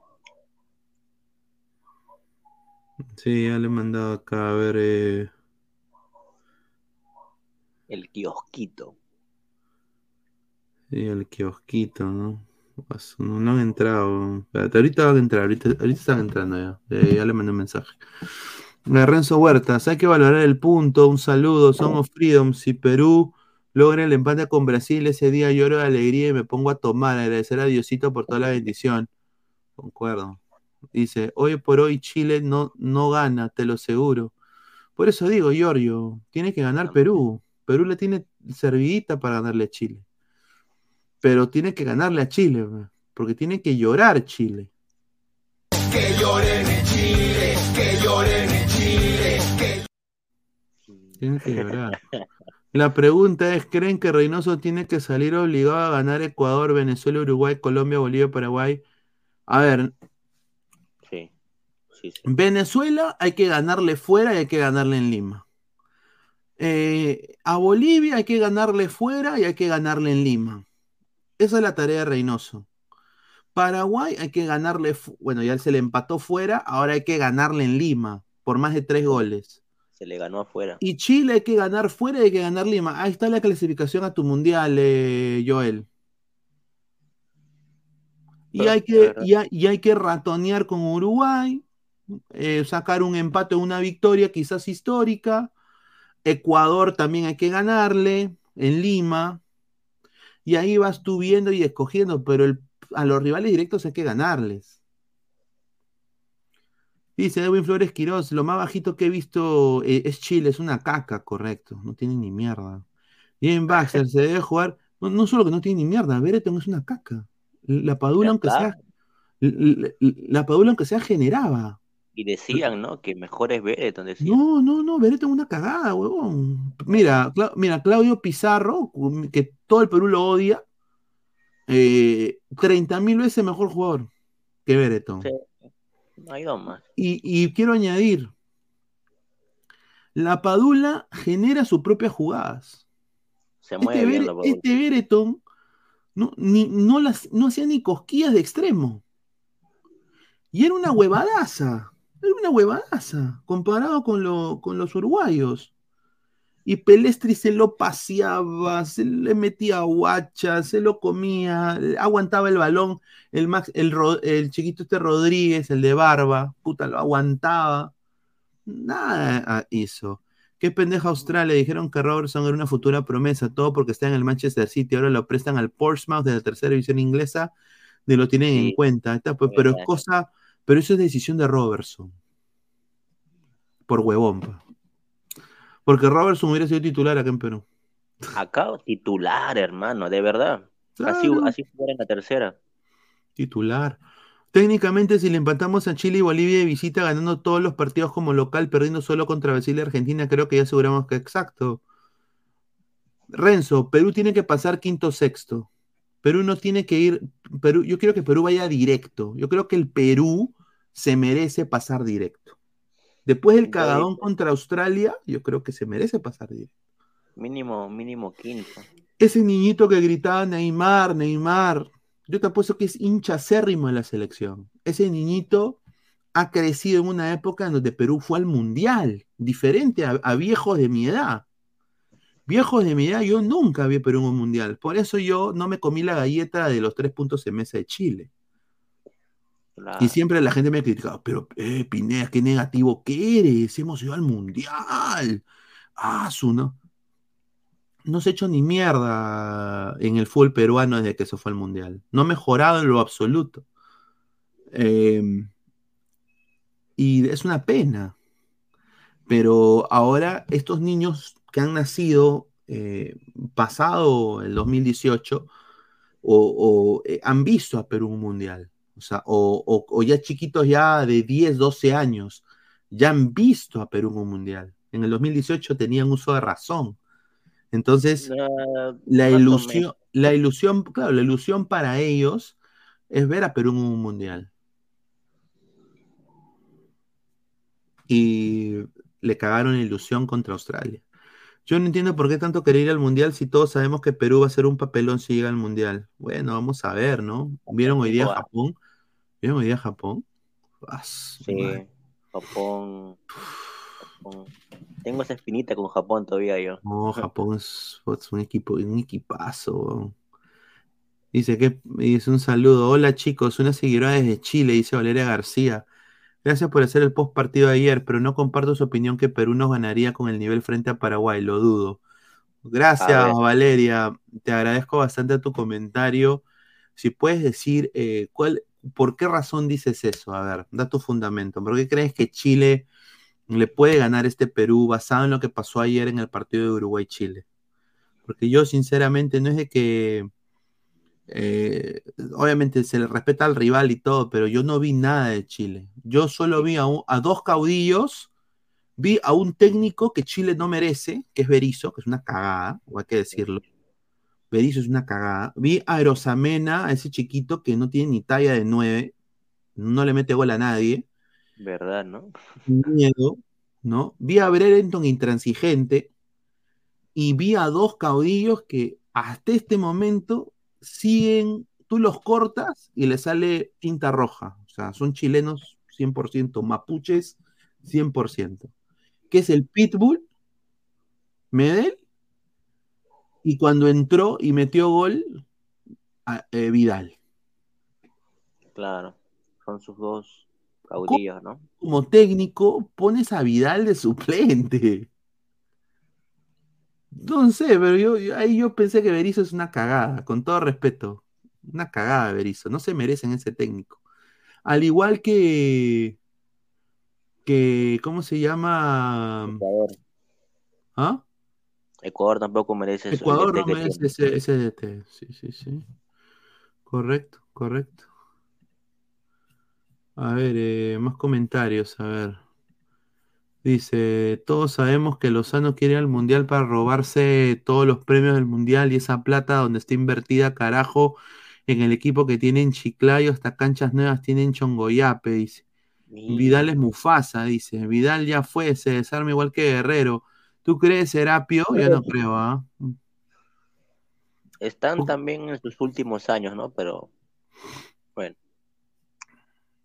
Sí, ya le he mandado acá a ver. eh, El kiosquito. Sí, el kiosquito, ¿no? No, no han entrado. Espérate, ahorita van a entrar, ahorita, ahorita están entrando ya. Eh, ya le mandé un mensaje. Renzo Huertas, hay que valorar el punto. Un saludo, somos Freedom. Si Perú logra el empate con Brasil, ese día lloro de alegría y me pongo a tomar, agradecer a Diosito por toda la bendición. Concuerdo. Dice, hoy por hoy Chile no, no gana, te lo aseguro. Por eso digo, Giorgio, tiene que ganar Perú. Perú le tiene servidita para ganarle a Chile. Pero tiene que ganarle a Chile, porque tiene que llorar Chile. Que lloren en Chile, Tiene que llorar. La pregunta es, ¿creen que Reynoso tiene que salir obligado a ganar Ecuador, Venezuela, Uruguay, Colombia, Bolivia, Paraguay? A ver, Sí. Sí, sí. Venezuela hay que ganarle fuera y hay que ganarle en Lima. Eh, a Bolivia hay que ganarle fuera y hay que ganarle en Lima. Esa es la tarea de Reynoso. Paraguay hay que ganarle, bueno, ya se le empató fuera, ahora hay que ganarle en Lima por más de tres goles. Se le ganó afuera. Y Chile hay que ganar fuera y hay que ganar Lima. Ahí está la clasificación a tu mundial, eh, Joel. Y hay que, y hay, y hay que ratonear con Uruguay, eh, sacar un empate o una victoria quizás histórica. Ecuador también hay que ganarle en Lima. Y ahí vas tú viendo y escogiendo, pero el- a los rivales directos hay que ganarles. Dice Edwin Flores Quiroz, lo más bajito que he visto eh, es Chile, es una caca, correcto, no tiene ni mierda. Bien, Baxter, se debe jugar, no, no solo que no tiene ni mierda, Bereton es una caca. La Padula, aunque sea, la, la- la Padula, aunque sea, generaba. Y decían, ¿no? Que mejor es Bereton, decían. No, no, no, Bereton es una cagada, huevón. Mira, Cla- mira, Claudio Pizarro, que todo el Perú lo odia, eh, 30 mil veces mejor jugador que Bereton. Sí. Hay dos más. Y, y quiero añadir, la Padula genera sus propias jugadas. Se mueve Este, bien la Padula. este Bereton no, ni, no, las, no hacía ni cosquillas de extremo. Y era una huevadaza. Era una huevadaza comparado con, lo- con los uruguayos. Y Pelestri se lo paseaba, se le metía guacha, se lo comía, aguantaba el balón. El, Max, el, chiquito este Rodríguez, el de barba, puta, lo aguantaba. Nada hizo. Qué pendeja Australia. Dijeron que Robertson era una futura promesa, todo porque está en el Manchester City. Ahora lo prestan al Portsmouth de la tercera división inglesa, ni lo tienen en cuenta. Está, pues, pero es cosa, pero eso es decisión de Robertson. Por huevón. pa. Porque Robertson hubiera sido titular acá en Perú. Acá titular, hermano, de verdad. Así, así fuera en la tercera. Titular. Técnicamente, si le empatamos a Chile y Bolivia de visita, ganando todos los partidos como local, perdiendo solo contra Brasil y Argentina, creo que ya aseguramos que exacto. Renzo, Perú tiene que pasar quinto sexto. Perú no tiene que ir. Perú, yo quiero que Perú vaya directo. Yo creo que el Perú se merece pasar directo. Después del cagadón contra Australia, yo creo que se merece pasar directo. Mínimo, mínimo quinto. Ese niñito que gritaba Neymar, Neymar, yo te apuesto que es hincha acérrimo de la selección. Ese niñito ha crecido en una época en donde Perú fue al mundial, diferente a, a viejos de mi edad. Viejos de mi edad, yo nunca vi a Perú en un mundial. Por eso yo no me comí la galleta de los tres puntos en mesa de Chile. Y siempre la gente me ha criticado, pero eh, Pineda, qué negativo que eres, hemos ido al mundial. Ah, no. Se ha hecho ni mierda en el fútbol peruano desde que se fue al mundial. No ha mejorado en lo absoluto. Eh, y es una pena. Pero ahora estos niños que han nacido eh, pasado el 2018 o, o, eh, han visto a Perú un mundial. O sea, o, o, o, ya chiquitos ya de 10, 12 años ya han visto a Perú en un mundial. En el 2018 tenían uso de razón. Entonces, Uh, la ilusión, la ilusión, claro, la ilusión para ellos es ver a Perú en un mundial. Y le cagaron la ilusión contra Australia. Yo no entiendo por qué tanto querer ir al mundial si todos sabemos que Perú va a ser un papelón si llega al mundial. Bueno, vamos a ver, ¿no? ¿Vieron hoy día Joder. Japón? ¿Vieron hoy día Japón? Sí, madre. Japón. Japón. Tengo esa espinita con Japón todavía yo. No, Japón es, es un equipo, un equipazo. Dice que dice un saludo. Hola chicos, una seguidora desde Chile, dice Valeria García. Gracias por hacer el post partido de ayer, pero no comparto su opinión que Perú nos ganaría con el nivel frente a Paraguay, lo dudo. A Gracias. Valeria. Te agradezco bastante tu comentario. Si puedes decir eh, cuál, por qué razón dices eso. A ver, da tu fundamento. ¿Por qué crees que Chile le puede ganar este Perú basado en lo que pasó ayer en el partido de Uruguay-Chile? Porque yo, sinceramente, no es de que. eh, obviamente se le respeta al rival y todo, pero yo no vi nada de Chile. Yo solo vi a, un- a dos caudillos, vi a un técnico que Chile no merece, que es Berizzo, que es una cagada, o hay que decirlo. Berizzo es una cagada. Vi a Erosamena, a ese chiquito que no tiene ni talla de nueve, no le mete gol a nadie ¿Verdad, no? miedo, ¿no? Vi a Brereton intransigente y vi a dos caudillos que hasta este momento siguen, tú los cortas y le sale tinta roja. O sea, son chilenos 100%, mapuches 100%. Que es el Pitbull, Medel, y cuando entró y metió gol, a- eh, Vidal. Claro. Son sus dos caudillos, ¿no? como técnico pones a Vidal de suplente. No sé, pero yo, yo- ahí yo pensé que Berizzo es una cagada, con todo respeto. Una cagada Berizzo, no se merecen ese técnico. Al igual que, que ¿cómo se llama? Ecuador. ¿Ah? Ecuador tampoco merece eso, Ecuador no merece ese DT. Sí, sí, sí. Correcto, correcto. A ver, eh, más comentarios, a ver. Dice, todos sabemos que Lozano quiere ir al Mundial para robarse todos los premios del Mundial y esa plata donde está invertida, carajo, en el equipo que tiene en Chiclayo, hasta canchas nuevas tienen Chongoyape, dice. Vidal es Mufasa, dice. Vidal ya fue, se desarma igual que Guerrero. ¿Tú crees, Serapio? Yo no creo, ¿ah? Están también en sus últimos años, ¿no? Pero, bueno.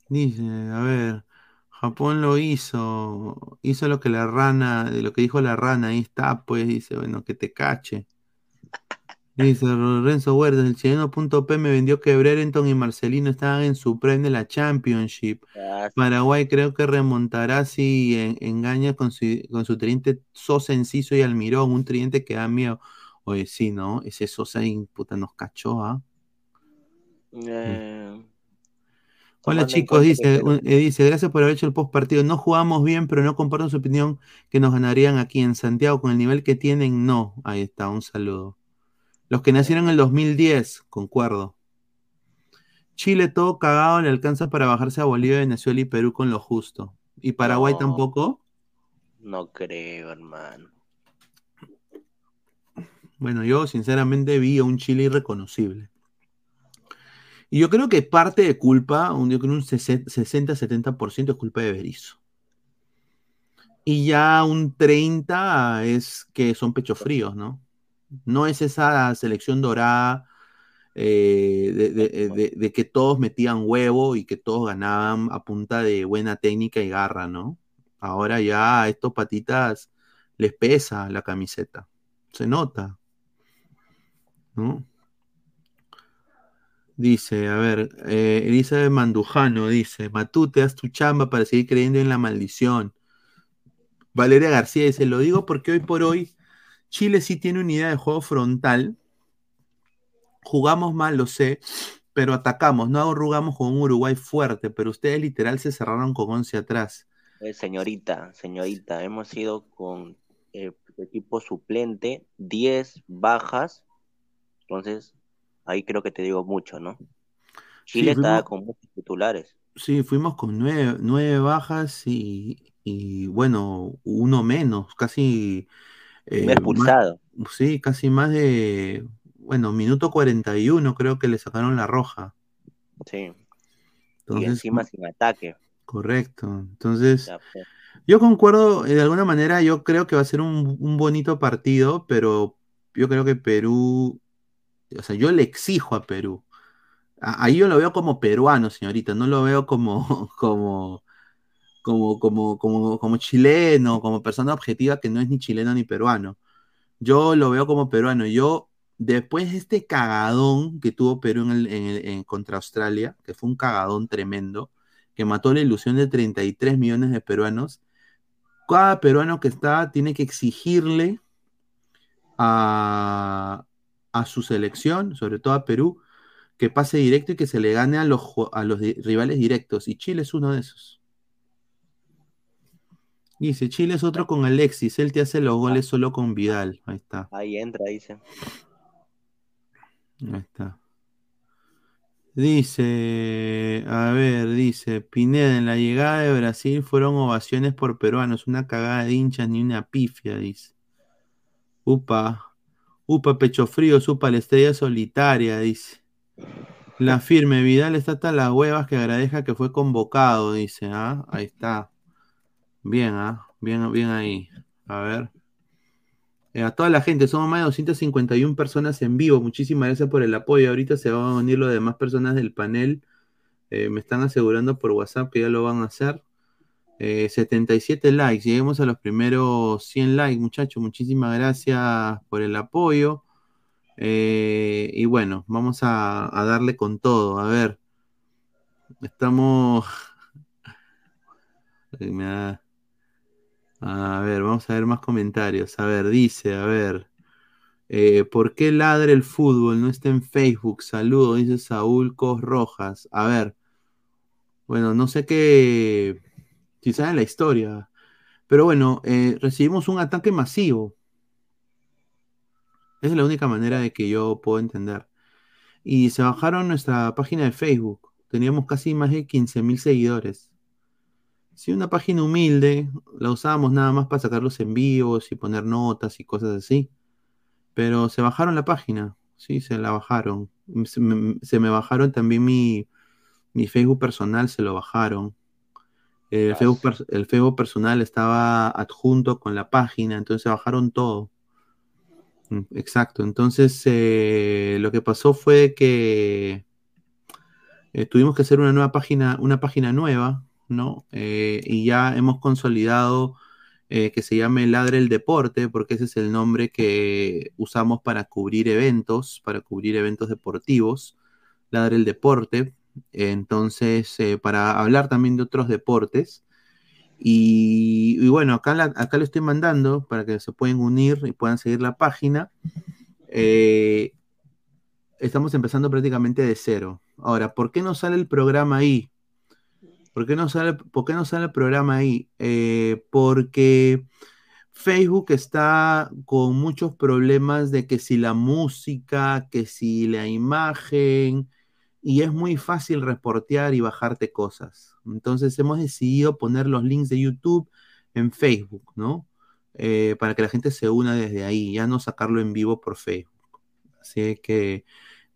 Dice, a ver, Japón lo hizo, hizo lo que la rana, de lo que dijo la rana, ahí está, pues, dice, bueno, que te cache. Dice Lorenzo Huertas, el chileno.p me vendió que Brereton y Marcelino estaban en su prime de la Championship. Ah, Paraguay creo que remontará si en- engaña con su, con su tridente Sosa, Enciso y Almirón, un tridente que da miedo. Oye, sí, ¿no? Ese Sosa puta, nos cachó, ¿ah? eh, Hola chicos, dice, un- eh, dice, gracias por haber hecho el post partido. No jugamos bien, pero no comparto su opinión que nos ganarían aquí en Santiago con el nivel que tienen. No, ahí está, un saludo. Los que nacieron en el 2010, concuerdo. Chile todo cagado le alcanza para bajarse a Bolivia, Venezuela y Perú con lo justo. ¿Y Paraguay No. tampoco? no creo, hermano. Bueno, yo sinceramente vi a un Chile irreconocible. Y yo creo que parte de culpa, un- yo creo un 60-70% es culpa de Berizzo. Y ya un 30 es que son pechos fríos, ¿no? No es esa selección dorada eh, de- de que todos metían huevo y que todos ganaban a punta de buena técnica y garra, ¿no? Ahora ya a estos patitas les pesa la camiseta. Se nota. ¿no? Dice, a ver, eh, Elizabeth Mandujano dice, Matute, haz tu chamba para seguir creyendo en la maldición. Valeria García dice, lo digo porque hoy por hoy Chile sí tiene una idea de juego frontal. Jugamos mal, lo sé, pero atacamos, no arrugamos con un Uruguay fuerte, pero ustedes literal se cerraron con 11 atrás. Eh, señorita, señorita, hemos ido con eh, equipo suplente, 10 bajas, entonces ahí creo que te digo mucho, ¿no? Chile Sí, fuimos- con muchos titulares. Sí, fuimos con nueve, nueve bajas y, y, bueno, uno menos, casi... eh, expulsado. más- sí, casi más de, bueno, minuto 41 creo que le sacaron la roja. Sí. y Entonces, encima sin ataque. correcto. Entonces, Ya, pues. yo concuerdo, eh, de alguna manera, yo creo que va a ser un, un bonito partido, pero yo creo que Perú, o sea, yo le exijo a Perú. Ahí yo lo veo como peruano, señorita, no lo veo como, como, como, como, como, como chileno, como persona objetiva que no es ni chileno ni peruano. Yo lo veo como peruano. Yo, después de este cagadón que tuvo Perú en en el- en- contra Australia, que fue un cagadón tremendo, que mató la ilusión de 33 millones de peruanos, cada peruano que está tiene que exigirle a, a su selección, sobre todo a Perú, que pase directo y que se le gane a los, a los rivales directos. Y Chile es uno de esos. Dice, Chile es otro con Alexis, él te hace los goles solo con Vidal. Ahí está, Ahí entra, dice. ahí está. Dice, a ver, dice, Pineda, en la llegada de Brasil fueron ovaciones por peruanos, una cagada de hinchas ni una pifia, dice. Upa, upa, pecho frío, supa la estrella solitaria, dice. La firme, Vidal está hasta las huevas que agradezca que fue convocado, dice, ¿ah? Ahí está. Bien, ¿ah? Bien, bien ahí. A ver. Eh, a toda la gente, somos más de 251 personas en vivo. Muchísimas gracias por el apoyo. Ahorita se van a unir los demás personas del panel. Eh, me están asegurando por WhatsApp que ya lo van a hacer. Eh, 77 likes. Lleguemos a los primeros 100 likes, muchachos. Muchísimas gracias por el apoyo. Eh, y bueno, vamos a, darle con todo. A ver. Estamos. Me da- A ver, vamos a ver más comentarios. A ver, dice, a ver. eh, ¿por qué ladra el fútbol? No está en Facebook. Saludos, dice Saúl Cos Rojas. A ver. Bueno, no sé qué. Si saben la historia. Pero bueno, eh, recibimos un ataque masivo. Esa es la única manera de que yo puedo entender. Y se bajaron nuestra página de Facebook. Teníamos casi más de 15 mil seguidores. Sí, una página humilde, la usábamos nada más para sacar los envíos y poner notas y cosas así. Pero se bajaron la página, sí, se la bajaron. Se me, se me bajaron también mi, mi Facebook personal, se lo bajaron. El Facebook, pers- el Facebook personal estaba adjunto con la página, entonces se bajaron todo. Mm, Exacto, entonces eh, lo que pasó fue que eh, tuvimos que hacer una nueva página, una página nueva, ¿no? Eh, y ya hemos consolidado eh, que se llame Ladre el Deporte, porque ese es el nombre que usamos para cubrir eventos, para cubrir eventos deportivos, Ladre el Deporte. Entonces, eh, para hablar también de otros deportes. Y, bueno, acá, la, acá estoy mandando para que se puedan unir y puedan seguir la página. Estamos empezando prácticamente de cero. Ahora, ¿por qué no sale el programa ahí? ¿Por qué no sale, por qué no sale el programa ahí? Eh, porque Facebook está con muchos problemas de que si la música, que si la imagen, y es muy fácil reportear y bajarte cosas. Entonces hemos decidido poner los links de YouTube en Facebook, ¿no? Eh, para que la gente se una desde ahí, ya no sacarlo en vivo por Facebook. Así que,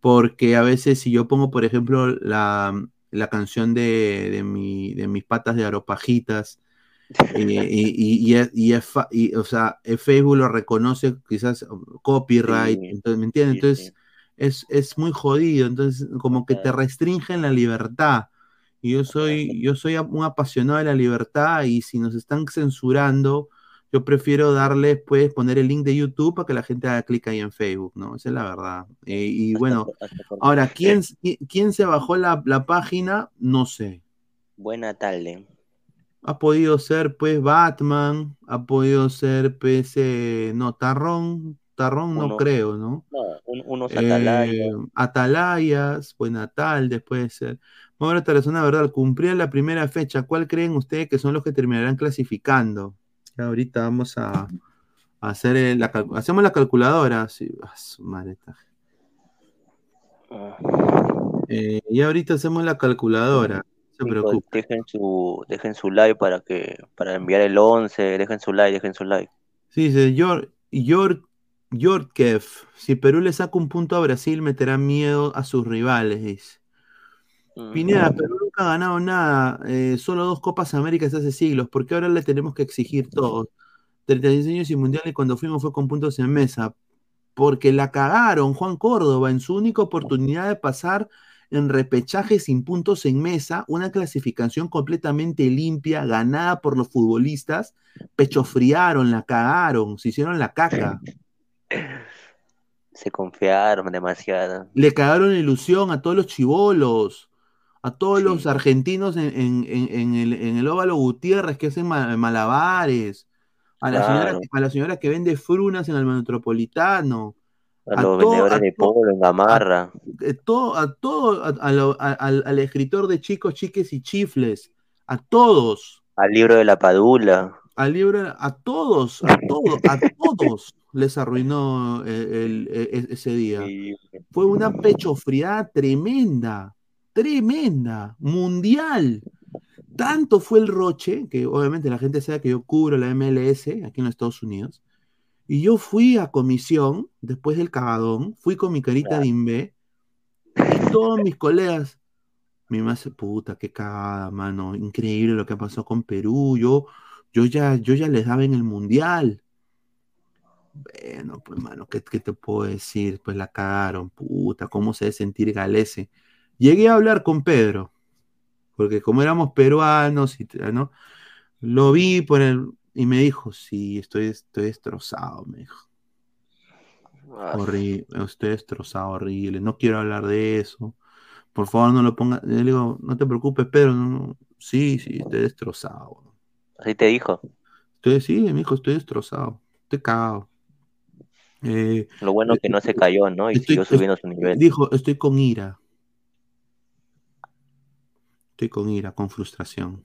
porque a veces si yo pongo, por ejemplo, la, la canción de, de, mi, de mis patas de aropajitas, eh, y, y, y, y y, o sea, Facebook lo reconoce quizás copyright, Sí, entonces, ¿me entiendes? sí, Entonces sí. es, es muy jodido, entonces como que te restringen la libertad. Y yo soy, yo soy un apasionado de la libertad y si nos están censurando, yo prefiero darles, pues, poner el link de YouTube para que la gente haga clic ahí en Facebook, ¿no? Esa es la verdad. Eh, y bueno, ahora, ¿quién, quién- se bajó la, la página? No sé. Buena tarde. Ha podido ser, pues, Batman, ha podido ser, pues, eh, no, Tarrón, Mostarrón no creo, ¿no? No, un- unos Eh, atalayas. Atalayas, Buen Natal, después de ser. Bueno, una verdad, cumplía la primera fecha. ¿Cuál creen ustedes que son los que terminarán clasificando? Ya ahorita vamos a, a hacer el- la hacemos la calculadora. Sí, ah, su madre, esta- Eh, y ahorita hacemos la calculadora. No se preocupen. dejen su, dejen su like para que, para enviar el 11, dejen su like, dejen su like. Sí, dice York, York, Yorkev, si Perú le saca un punto a Brasil, meterá miedo a sus rivales, dice. Pineda, Perú ha ganado nada, eh, solo dos Copas Américas hace siglos, ¿por qué ahora le tenemos que exigir todo? 36 años y mundial y cuando fuimos fue con puntos en mesa, porque la cagaron Juan Córdoba en su única oportunidad de pasar en repechaje sin puntos en mesa, una clasificación completamente limpia, ganada por los futbolistas, pechofriaron, la cagaron, se hicieron la caca. Se confiaron demasiado. Le cagaron ilusión a todos los chivolos, a todos los argentinos en, en- el, en el óvalo Gutiérrez que hacen ma- malabares, a la, señora, a la señora que vende frunas en el metropolitano, A a los vendedores a de polo en Gamarra. eh, todo, a todo, a- lo- a- al, al escritor de chicos, chiques y chifles, a todos, Al libro de la Padula. al libro, a todos, a todos, a todos les arruinó eh, el- e- ese día. Fue una pechofriada tremenda, tremenda, mundial. Tanto fue el roche, que obviamente la gente sabe que yo cubro la MLS aquí en los Estados Unidos, y yo fui a comisión, después del cagadón, fui con mi carita de imbé, y todos mis colegas, mi más puta, qué cagada, mano, increíble lo que pasó con Perú, yo, yo, ya, yo ya les daba en el mundial. Bueno, pues, mano, ¿qué, qué te puedo decir? Pues la cagaron, puta, ¿cómo se debe sentir Galese? Llegué a hablar con Pedro, porque como éramos peruanos, y, ¿no? Lo vi por el, y me dijo, sí, estoy, estoy destrozado, me dijo. Horrible, estoy destrozado, horrible, no quiero hablar de eso. Por favor, no lo ponga. Le digo, no te preocupes, Pedro. no, no. Sí, sí, estoy destrozado. Así te dijo. Estoy, sí, me dijo, estoy destrozado. Estoy cagado. Eh, Lo bueno que no se cayó, ¿no? Y estoy- siguió subiendo su nivel. Dijo, estoy con ira. Estoy con ira, con frustración.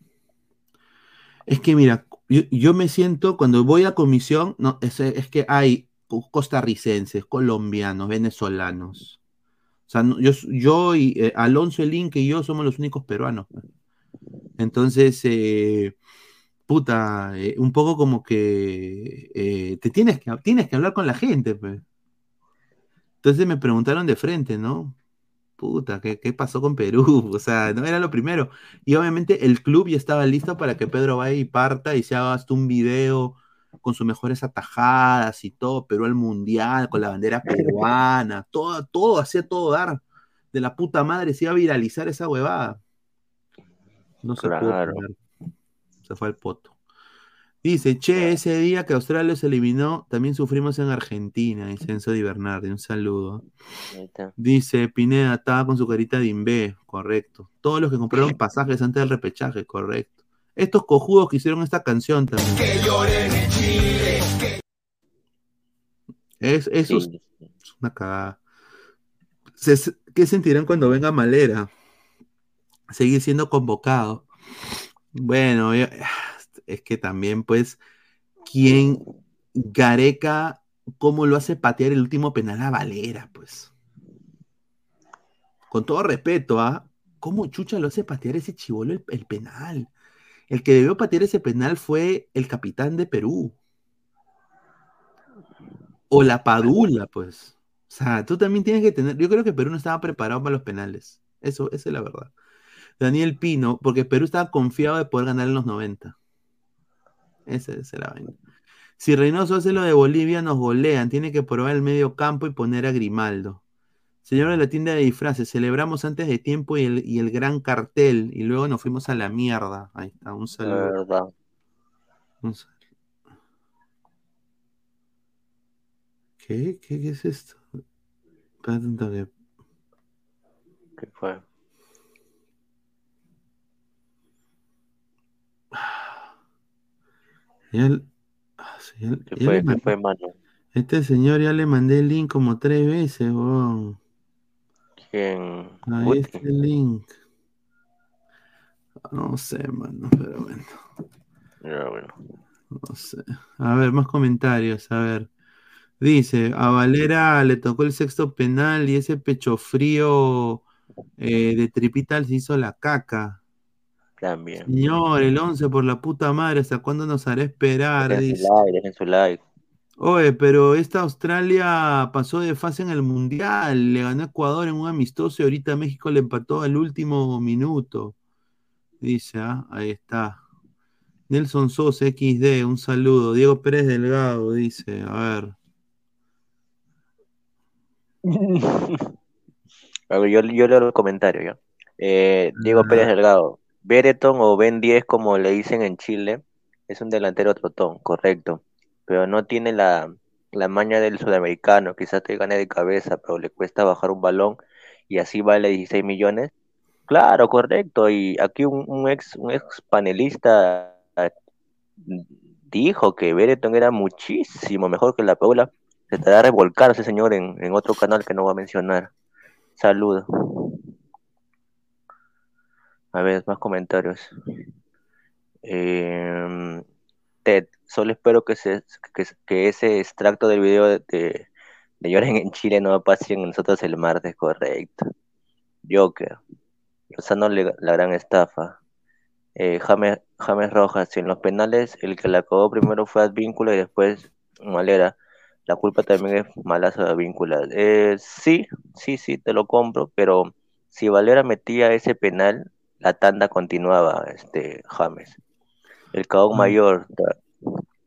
Es que mira, yo, yo me siento cuando voy a comisión, no, es, es que hay co- costarricenses, colombianos, venezolanos. O sea, yo, yo y eh, Alonso Elín, y yo somos los únicos peruanos. pues. Entonces, eh, puta, eh, un poco como que eh, te tienes que, tienes que hablar con la gente, pues. Entonces me preguntaron de frente, ¿no? Puta, ¿qué, qué pasó con Perú? O sea, no era lo primero. Y obviamente el club ya estaba listo para que Pedro vaya y parta y se haga hasta un video con sus mejores atajadas y todo, Perú al mundial, con la bandera peruana, todo, todo, hacía todo dar. De la puta madre se iba a viralizar esa huevada. No se pudo Claro. poner. Se fue al poto. Dice, che, ese día que Australia se eliminó, también sufrimos en Argentina, dice Enzo Di Bernardi, un saludo. Dice, Pineda estaba con su carita de imbé, correcto. Todos los que compraron pasajes antes del repechaje, correcto. Estos cojudos que hicieron esta canción también. Que lloren en Chile. Que Es, eso es es una cagada. Se- ¿Qué sentirán cuando venga Malera? Seguir siendo convocado. Bueno, yo- es que también, pues, ¿quién Gareca, cómo lo hace patear el último penal a Valera, pues? Con todo respeto, ¿ah? ¿Cómo Chucha lo hace patear ese chivolo el, el penal? El que debió patear ese penal fue el capitán de Perú. O la Padula, pues. O sea, tú también tienes que tener. Yo creo que Perú no estaba preparado para los penales. Eso, esa es la verdad. Daniel Pino, porque Perú estaba confiado de poder ganar en los 90. Esa es la vaina. Si Reynoso hace lo de Bolivia, nos golean. Tiene que probar el medio campo y poner a Grimaldo. Señor de la tienda de disfraces, celebramos antes de tiempo y el, y el gran cartel, y luego nos fuimos a la mierda. Ahí está, un saludo. Un ¿Qué? ¿Qué, qué es esto? ¿Qué fue? Ya ah, sí, ya el- ¿Qué ya fue? le ¿Qué mandé- fue, mano? Este señor ya le mandé el link como tres veces, weón. ¿Quién? Ahí está el link. No sé, mano, pero bueno. Ya, bueno. No sé. A ver, más comentarios. A ver. Dice, a Valera le tocó el sexto penal y ese pecho frío eh, de Tripital se hizo la caca. También. Señor, el 11 por la puta madre, ¿hasta cuándo nos hará esperar? Dejen su like, dejen su like. Oye, pero esta Australia pasó de fase en el Mundial, le ganó a Ecuador en un amistoso y ahorita México le empató al último minuto. Dice, ah, ahí está. Nelson Sosa, XD, un saludo. Diego Pérez Delgado, dice, a ver. Yo, yo leo los comentarios ya. Eh, Diego Ah. Pérez Delgado. Bereton o Ben 10, como le dicen en Chile, es un delantero trotón, correcto. Pero no tiene la, la maña del sudamericano. Quizás te gane de cabeza, pero le cuesta bajar un balón y así vale 16 millones. Claro, correcto. Y aquí un, ex, un ex panelista dijo que Bereton era muchísimo mejor que la Paula. Se da a revolcar ese señor en, en otro canal que no voy a mencionar. Saludos. A ver, más comentarios. Eh, Ted, solo espero que, se, que, ese extracto del video de, de, de Lloren en Chile no pase en nosotros el martes, correcto. Joker, Lozano le- la gran estafa. Eh, James, James Rojas, en los penales el que la acabó primero fue Advíncula y después Malera. La culpa también es malazo de Advíncula. Eh, sí, sí, sí, te lo compro, pero si Valera metía ese penal, la tanda continuaba, este James. El Caón Mayor, ta-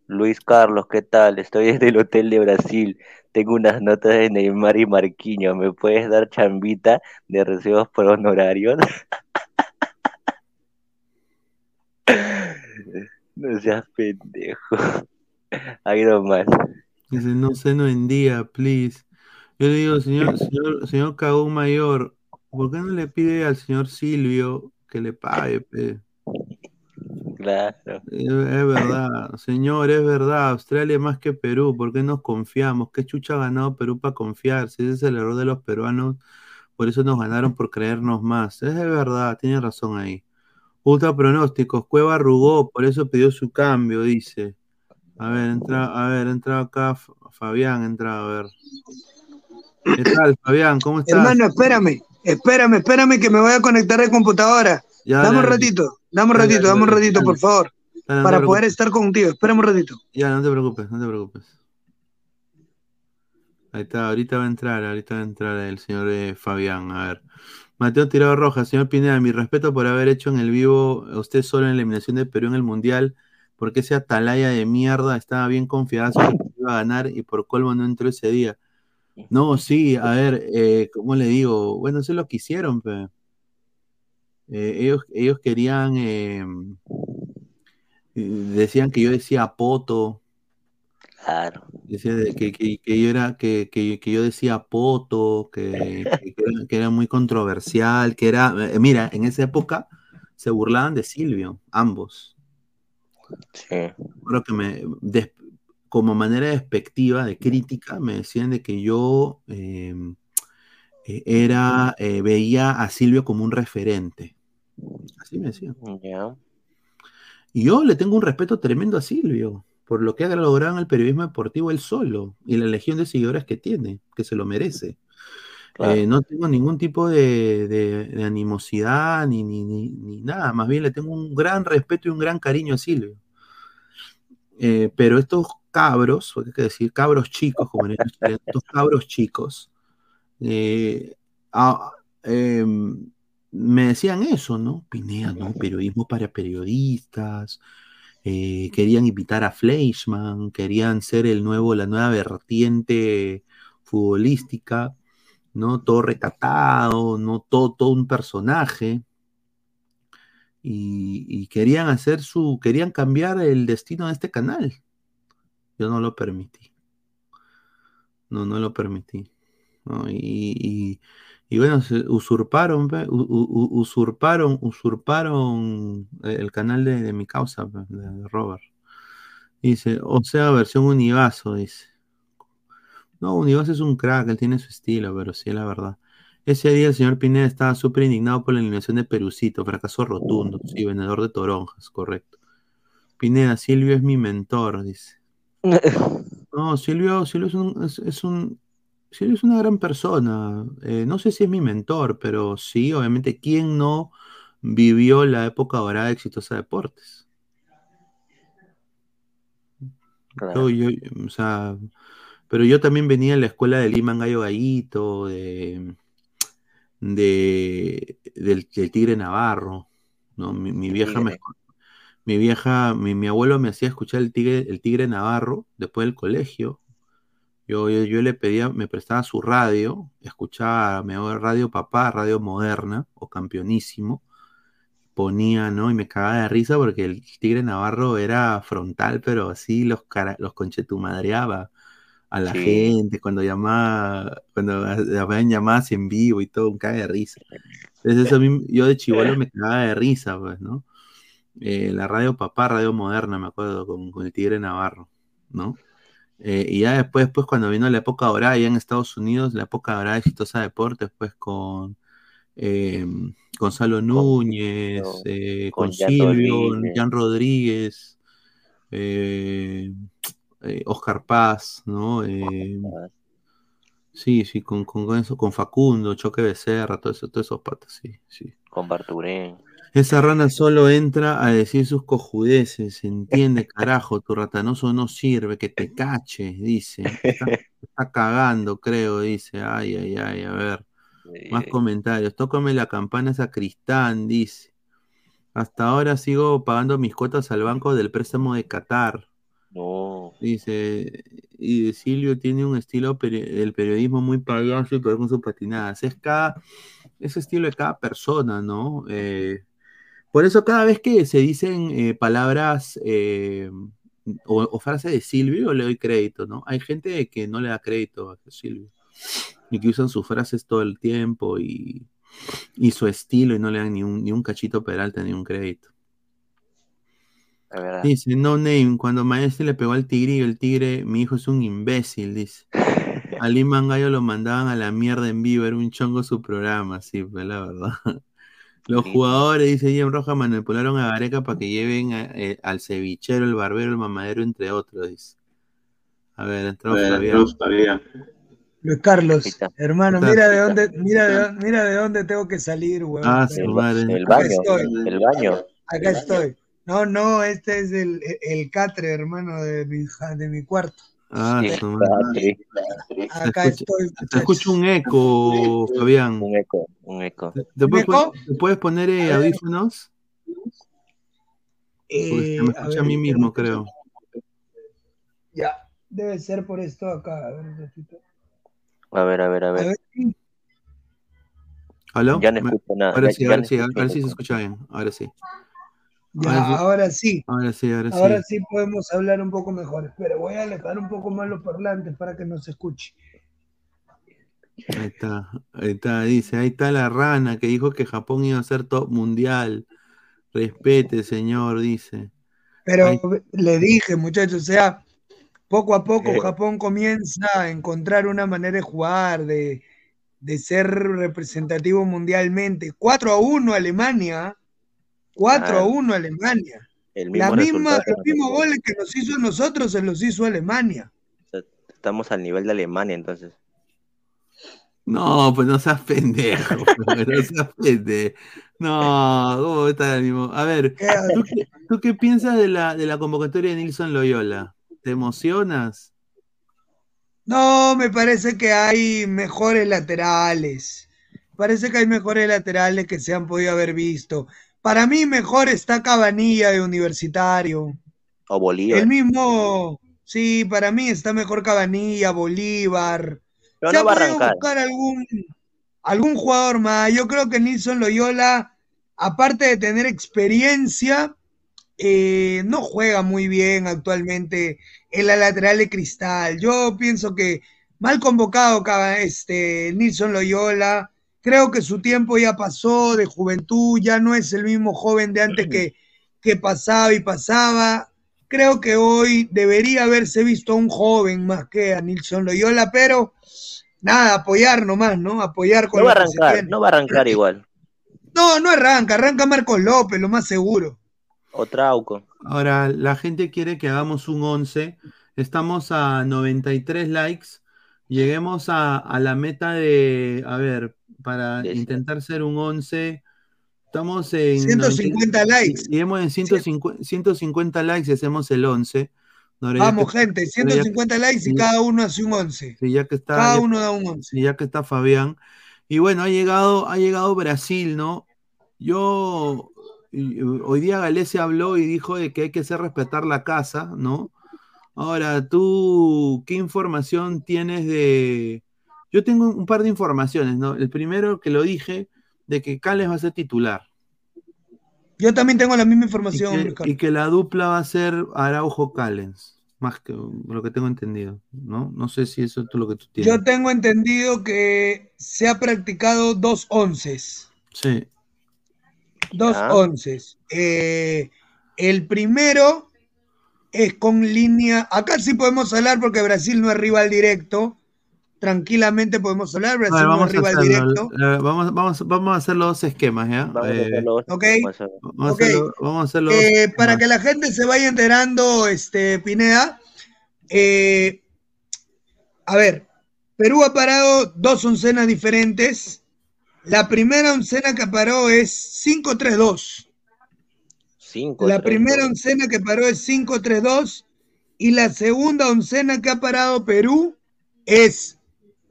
Luis Carlos, ¿qué tal? Estoy desde el hotel de Brasil. Tengo unas notas de Neymar y Marquinhos. ¿Me puedes dar chambita de recibos por honorarios? No seas pendejo. Ahí nomás. Dice, no sé, no en día, please. Yo le digo, señor, señor, señor Cagón Mayor, ¿por qué no le pide al señor Silvio que le pague, pe? Claro. Es, es verdad, señor, es verdad. Australia es más que Perú. ¿Por qué nos confiamos? ¿Qué chucha ha ganado Perú para confiarse? Ese es el error de los peruanos. Por eso nos ganaron por creernos más. Es de verdad, tiene razón ahí. Ultra pronósticos. Cueva arrugó, por eso pidió su cambio, dice. A ver, entra, a ver, entra acá Fabián, entra a ver. ¿Qué tal, Fabián? ¿Cómo estás? Hermano, espérame, espérame, espérame que me voy a conectar de computadora. Ya, dame un ratito, dame un ratito, dame un ratito, por favor, Dale, no te para poder estar contigo. Espérame un ratito. Ya, no te preocupes, no te preocupes. Ahí está, ahorita va a entrar, ahorita va a entrar el señor eh, Fabián. A ver. Mateo Tirado Rojas, señor Pineda, mi respeto por haber hecho en el vivo usted solo en la eliminación de Perú en el Mundial, porque ese atalaya de mierda estaba bien confiado sobre que iba a ganar y por colmo no entró ese día. No, sí, a ver, eh, ¿cómo le digo? Bueno, eso es lo que hicieron, pe. Eh, ellos, ellos querían, eh, decían que yo decía poto, Claro. Decía de que, que- que yo era, que, que- que yo decía poto, que, era, que era muy controversial, que era, mira, en esa época se burlaban de Silvio, ambos. Sí. Creo que me, des- como manera despectiva, de crítica, me decían de que yo eh, eh, era, eh, veía a Silvio como un referente. Así me decían. Y yo le tengo un respeto tremendo a Silvio, por lo que ha logrado en el periodismo deportivo él solo y la legión de seguidores que tiene, que se lo merece. Claro. Eh, no tengo ningún tipo de, de- de animosidad ni, ni, ni- ni nada, más bien le tengo un gran respeto y un gran cariño a Silvio. Eh, pero estos cabros, porque hay que decir cabros chicos, como en el chileno, estos cabros chicos, eh, em, me decían eso, ¿no? Pineda, ¿no? Periodismo para periodistas, eh, querían invitar a Fleischmann, querían ser el nuevo, la nueva vertiente futbolística, ¿no? Todo recatado, ¿no? Todo, todo un personaje. Y, y querían hacer su, querían cambiar el destino de este canal. Yo no lo permití. No, no lo permití. ¿no? Y, bueno, usurparon, usurparon, usurparon el canal de, mi causa, Robert. Dice, o sea, versión univaso, dice. No, Univas es un crack, él tiene su estilo, pero sí es la verdad. Ese día el señor Pineda estaba súper indignado por la eliminación de Perucito, fracaso rotundo, sí, vendedor de toronjas, correcto. Pineda, Silvio es mi mentor, dice. No, Silvio, Silvio es un, es, es un- Silvio es una gran persona. Eh, no sé si es mi mentor, pero sí, obviamente, ¿quién no vivió la época dorada de Exitosa Deportes? Yo, yo, o sea, pero yo también venía de la escuela de Lima Gallo Gallito, de, de del, del Tigre Navarro, ¿no? Mi, mi vieja me, mi vieja, mi, mi abuelo me hacía escuchar el Tigre, el Tigre Navarro después del colegio. Yo, yo, yo le pedía, me prestaba su radio, escuchaba me Radio Papá, Radio Moderna o Campeonísimo, ponía, ¿no? Y me cagaba de risa porque el Tigre Navarro era frontal, pero así los, cara, los conchetumadreaba a la Sí. gente cuando llamaba, cuando habían llamadas en vivo y todo, un caga de risa. Entonces eso a mí, yo de chivolo me cagaba de risa, pues, ¿no? Eh, la radio Papá, Radio Moderna, me acuerdo, con, con el Tigre Navarro, ¿no? Eh, y ya después, pues, cuando vino la época dorada, ya en Estados Unidos, la época dorada de Exitosa Deportes, pues, con eh, Gonzalo Núñez, con, con Jan Silvio, Rodríguez. Jan Rodríguez, Oscar Paz, ¿no? Sí, sí, con, con, con eso, con Facundo, Choque Becerra, todo eso, todos esos patas, sí, sí. Con Barturén. Esa rana solo entra a decir sus cojudeces, entiende, carajo, tu ratanoso no sirve, que te cache, dice. Está, está cagando, creo, dice. Ay, ay, ay, a ver. Más comentarios. Tócame la campana esa Cristán, dice. Hasta ahora sigo pagando mis cuotas al banco del préstamo de Qatar. No. Dice, y Silvio tiene un estilo peri- del periodismo muy payaso y con sus patinadas. Es cada, ese estilo de cada persona, ¿no? Eh, por eso cada vez que se dicen eh, palabras eh, o, o frases de Silvio, le doy crédito, ¿no? Hay gente que no le da crédito a Silvio y que usan sus frases todo el tiempo y, y su estilo y no le dan ni un, ni un cachito peralta ni un crédito. Dice, no name, cuando Maestre le pegó al tigrillo, el tigre, mi hijo es un imbécil, dice. A Lima Gallo lo mandaban a la mierda en vivo, era un chongo su programa, sí, pues la verdad. Los jugadores, dice Jim Roja, manipularon a Gareca para que lleven a- eh, al cevichero, el barbero, el mamadero, entre otros, dice. A ver, entró Fabián. Luis Carlos, hermano, Está. mira de dónde, mira de, dónde- mira de dónde tengo que salir, weón. Ah, Espera. su madre. El Acá baño. estoy. El baño. Acá estoy. No, no, este es el, el catre, hermano, de mi, de mi cuarto. Ah, Sí. Acá Se escucha- estoy. Se escucha un eco, Fabián. Un eco, un eco. ¿Te puedes, eco? ¿te puedes poner eh, audífonos? Eh, me a escucha a ver, mí mismo, creo. Ya, debe ser por esto acá. A ver, un ratito. A ver, a ver, a A ver. ver, sí. ¿Aló? Ya no escucho nada. Ahora ya- sí, ya ahora no sí, escucho ahora sí se escucha bien. Ahora sí. Ya, ahora sí. Ahora sí, ahora sí. Ahora sí podemos hablar un poco mejor. Espera, voy a alejar un poco más los parlantes para que no se escuche. Ahí está, ahí está, dice, ahí está la rana que dijo que Japón iba a ser top mundial. Respete, señor, dice. Pero le dije, muchachos, o sea, poco a poco Eh. Japón comienza a encontrar una manera de jugar, de, de ser representativo mundialmente. 4 a 1 Alemania. 4 a Ah. 1 Alemania. El La mismo misma, resultado los que mismos goles que nos hizo a nosotros se los hizo Alemania. Estamos al nivel de Alemania, entonces. No, pues no seas pendejo, pues, no seas pendejo. No, ¿cómo está el mismo? A ver, ¿tú qué, tú qué piensas de la, de la convocatoria de Nilson Loyola? ¿Te emocionas? No, me parece que hay mejores laterales. Parece que hay mejores laterales que se han podido haber visto. Para mí mejor está Cabanilla de Universitario. O Bolívar. El mismo, sí, para mí está mejor Cabanilla, Bolívar. Pero se no ha podido buscar algún, algún jugador más. Yo creo que Nilson Loyola, aparte de tener experiencia, eh, no juega muy bien actualmente en la lateral de Cristal. Yo pienso que mal convocado este, Nilson Loyola. Creo que su tiempo ya pasó de juventud, ya no es el mismo joven de antes que, que pasaba y pasaba. creo que hoy debería haberse visto a un joven más que a Nilson Loyola, pero nada, apoyar nomás, ¿no? Apoyar con No va a arrancar, no va a arrancar igual. No, no arranca, arranca Marcos López, lo más seguro. O Trauco. Ahora, la gente quiere que hagamos un 11. Estamos a 93 likes. Lleguemos a, a la meta de, a ver, para intentar ser un 11. Estamos en 150 likes. Lleguemos en 150, 150 likes y hacemos el 11. Ahora, ya Vamos, que- gente, ahora ya 150 que- likes y cada uno hace un 11. Sí, ya que está, Cada ya- uno da un 11. sí, ya que está Fabián. Y bueno, ha llegado, ha llegado Brasil, ¿no? Yo, y- hoy día Galese habló y dijo de que hay que hacer respetar la casa, ¿no? Ahora, tú, ¿qué información tienes de...? Yo tengo un par de informaciones, ¿no? El primero que lo dije, de que Cales va a ser titular. Yo también tengo la misma Y información, que, Ricardo. y que la dupla va a ser Araujo Callens, más que lo que tengo entendido, ¿no? No sé si eso es lo que tú tienes. Yo tengo entendido que se ha practicado dos onces. Sí. Dos Ya. onces. Eh, el primero es con línea. Acá sí podemos hablar porque Brasil no es rival directo. Tranquilamente podemos hablar. A Brasil ver, vamos, es a rival hacerlo, directo. eh, vamos, vamos, vamos a hacer los dos esquemas, ¿ya? Vamos a. Vamos vamos hacerlo dos Eh, para que la gente se vaya enterando, este, Pineda, eh, a ver, Perú ha parado dos oncenas diferentes. La primera oncena que paró es 5-3-2. Cinco, La tres, primera dos. oncena que paró es 5-3-2 y la segunda oncena que ha parado Perú es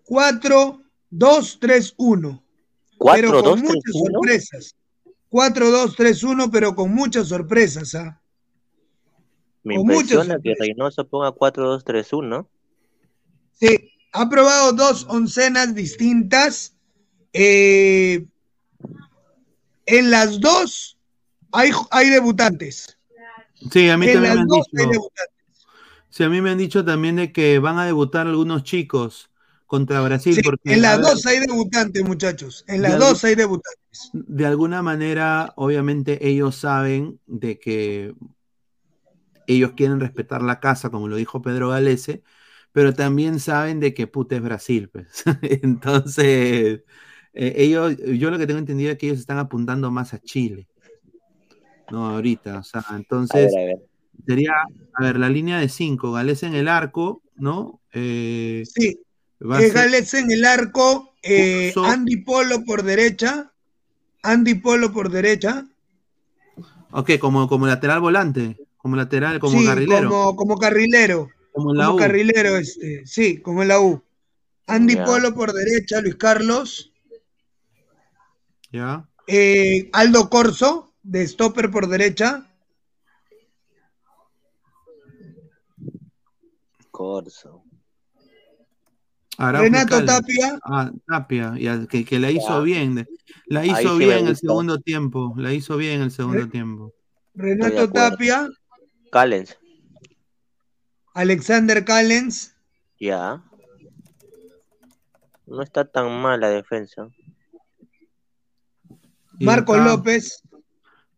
4-2-3-1. Cuatro, pero con dos, tres, muchas uno. sorpresas. 4-2-3-1, pero con muchas sorpresas. ¿ah? Me con impresiona que Reynoso ponga 4-2-3-1. Sí, ha probado dos oncenas distintas. Eh, en las dos hay, hay debutantes. Sí, a mí en también las me han dos hay dicho. debutantes. Sí, a mí me han dicho también de que van a debutar algunos chicos contra Brasil, Sí, porque en las ver, dos hay debutantes, muchachos. En las dos hay debutantes. de alguna manera, obviamente ellos saben de que ellos quieren respetar la casa, como lo dijo Pedro Galese, pero también saben de que puta es Brasil, pues. Entonces, eh, ellos, yo lo que tengo entendido es que ellos están apuntando más a Chile. No, ahorita, o sea, entonces A ver, a ver. sería, a ver, la línea de cinco, Galese en el arco, ¿no? Eh, Sí. Eh, Gales en el arco, eh, Uso. Andy Polo por derecha, Andy Polo por derecha, ok, como, como lateral volante, como lateral, como sí, carrilero. como, como carrilero, Como en la como U. carrilero, este, sí, como en la U. Andy. Polo por derecha, Luis Carlos, ¿Ya? eh, Aldo Corso de stopper por derecha, Corso. Araujo Renato. Tapia. Ah, Tapia, ya, que, que la hizo Ya. bien. La hizo sí bien el segundo tiempo. La hizo bien el segundo tiempo. Renato. Tapia, Callens. Alexander Callens, Ya. No está tan mal la defensa. Marco acá, López,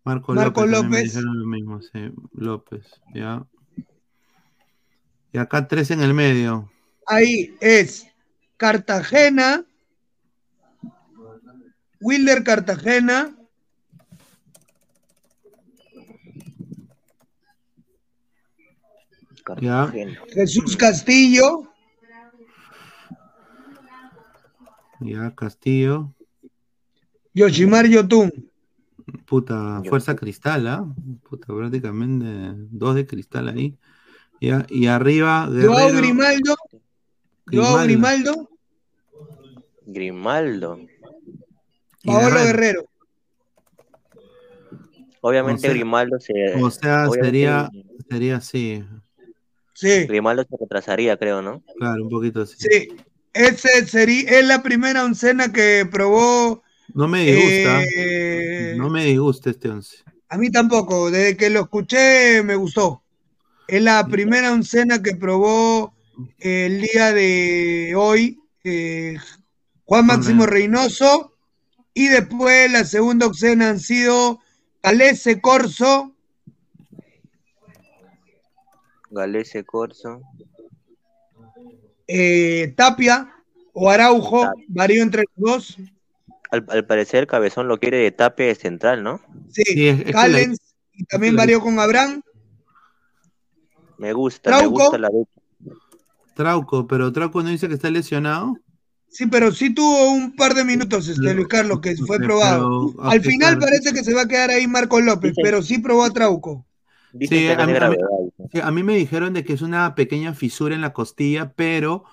Marco, Marco López. López. lo mismo, sí. López, ya. Y acá tres en el medio. ahí es Cartagena, Wilder Cartagena, Ya. Cartagena. Jesús Castillo, Ya, Castillo. Yoshimar Yotun. Puta, fuerza cristal, ¿ah? Puta, prácticamente dos de cristal ahí. Ya, y arriba, Joao Guerrero. Grimaldo, Joao Grimaldo, Grimaldo. Paolo Guerrero. Guerrero. Obviamente O sea- Grimaldo se. O sea, sería, sería así. Sí, Grimaldo se retrasaría, creo, ¿no? Claro, un poquito así. sí. Ese sería, es la primera oncena que probó. No me disgusta. eh, No me disgusta este once. A mí tampoco, desde que lo escuché me gustó. Es la primera oncena que probó el día de hoy eh, Juan Máximo Reynoso y después la segunda oncena han sido Calese Corso Galese Corso. Eh, Tapia o Araujo, varió entre los dos. Al, al parecer Cabezón lo quiere de tape de central, ¿no? Sí, Sí, Callens y también varió con Abraham. Me gusta, me Trauco. gusta la dupla. Trauco, pero Trauco no dice que está lesionado. Sí, pero sí tuvo un par de minutos, este Luis Carlos, que fue probado. Al final parece que se va a quedar ahí Marco López, pero sí probó a Trauco. Sí, a mí, a mí- gravedad. sí, a mí me dijeron de que es una pequeña fisura en la costilla, pero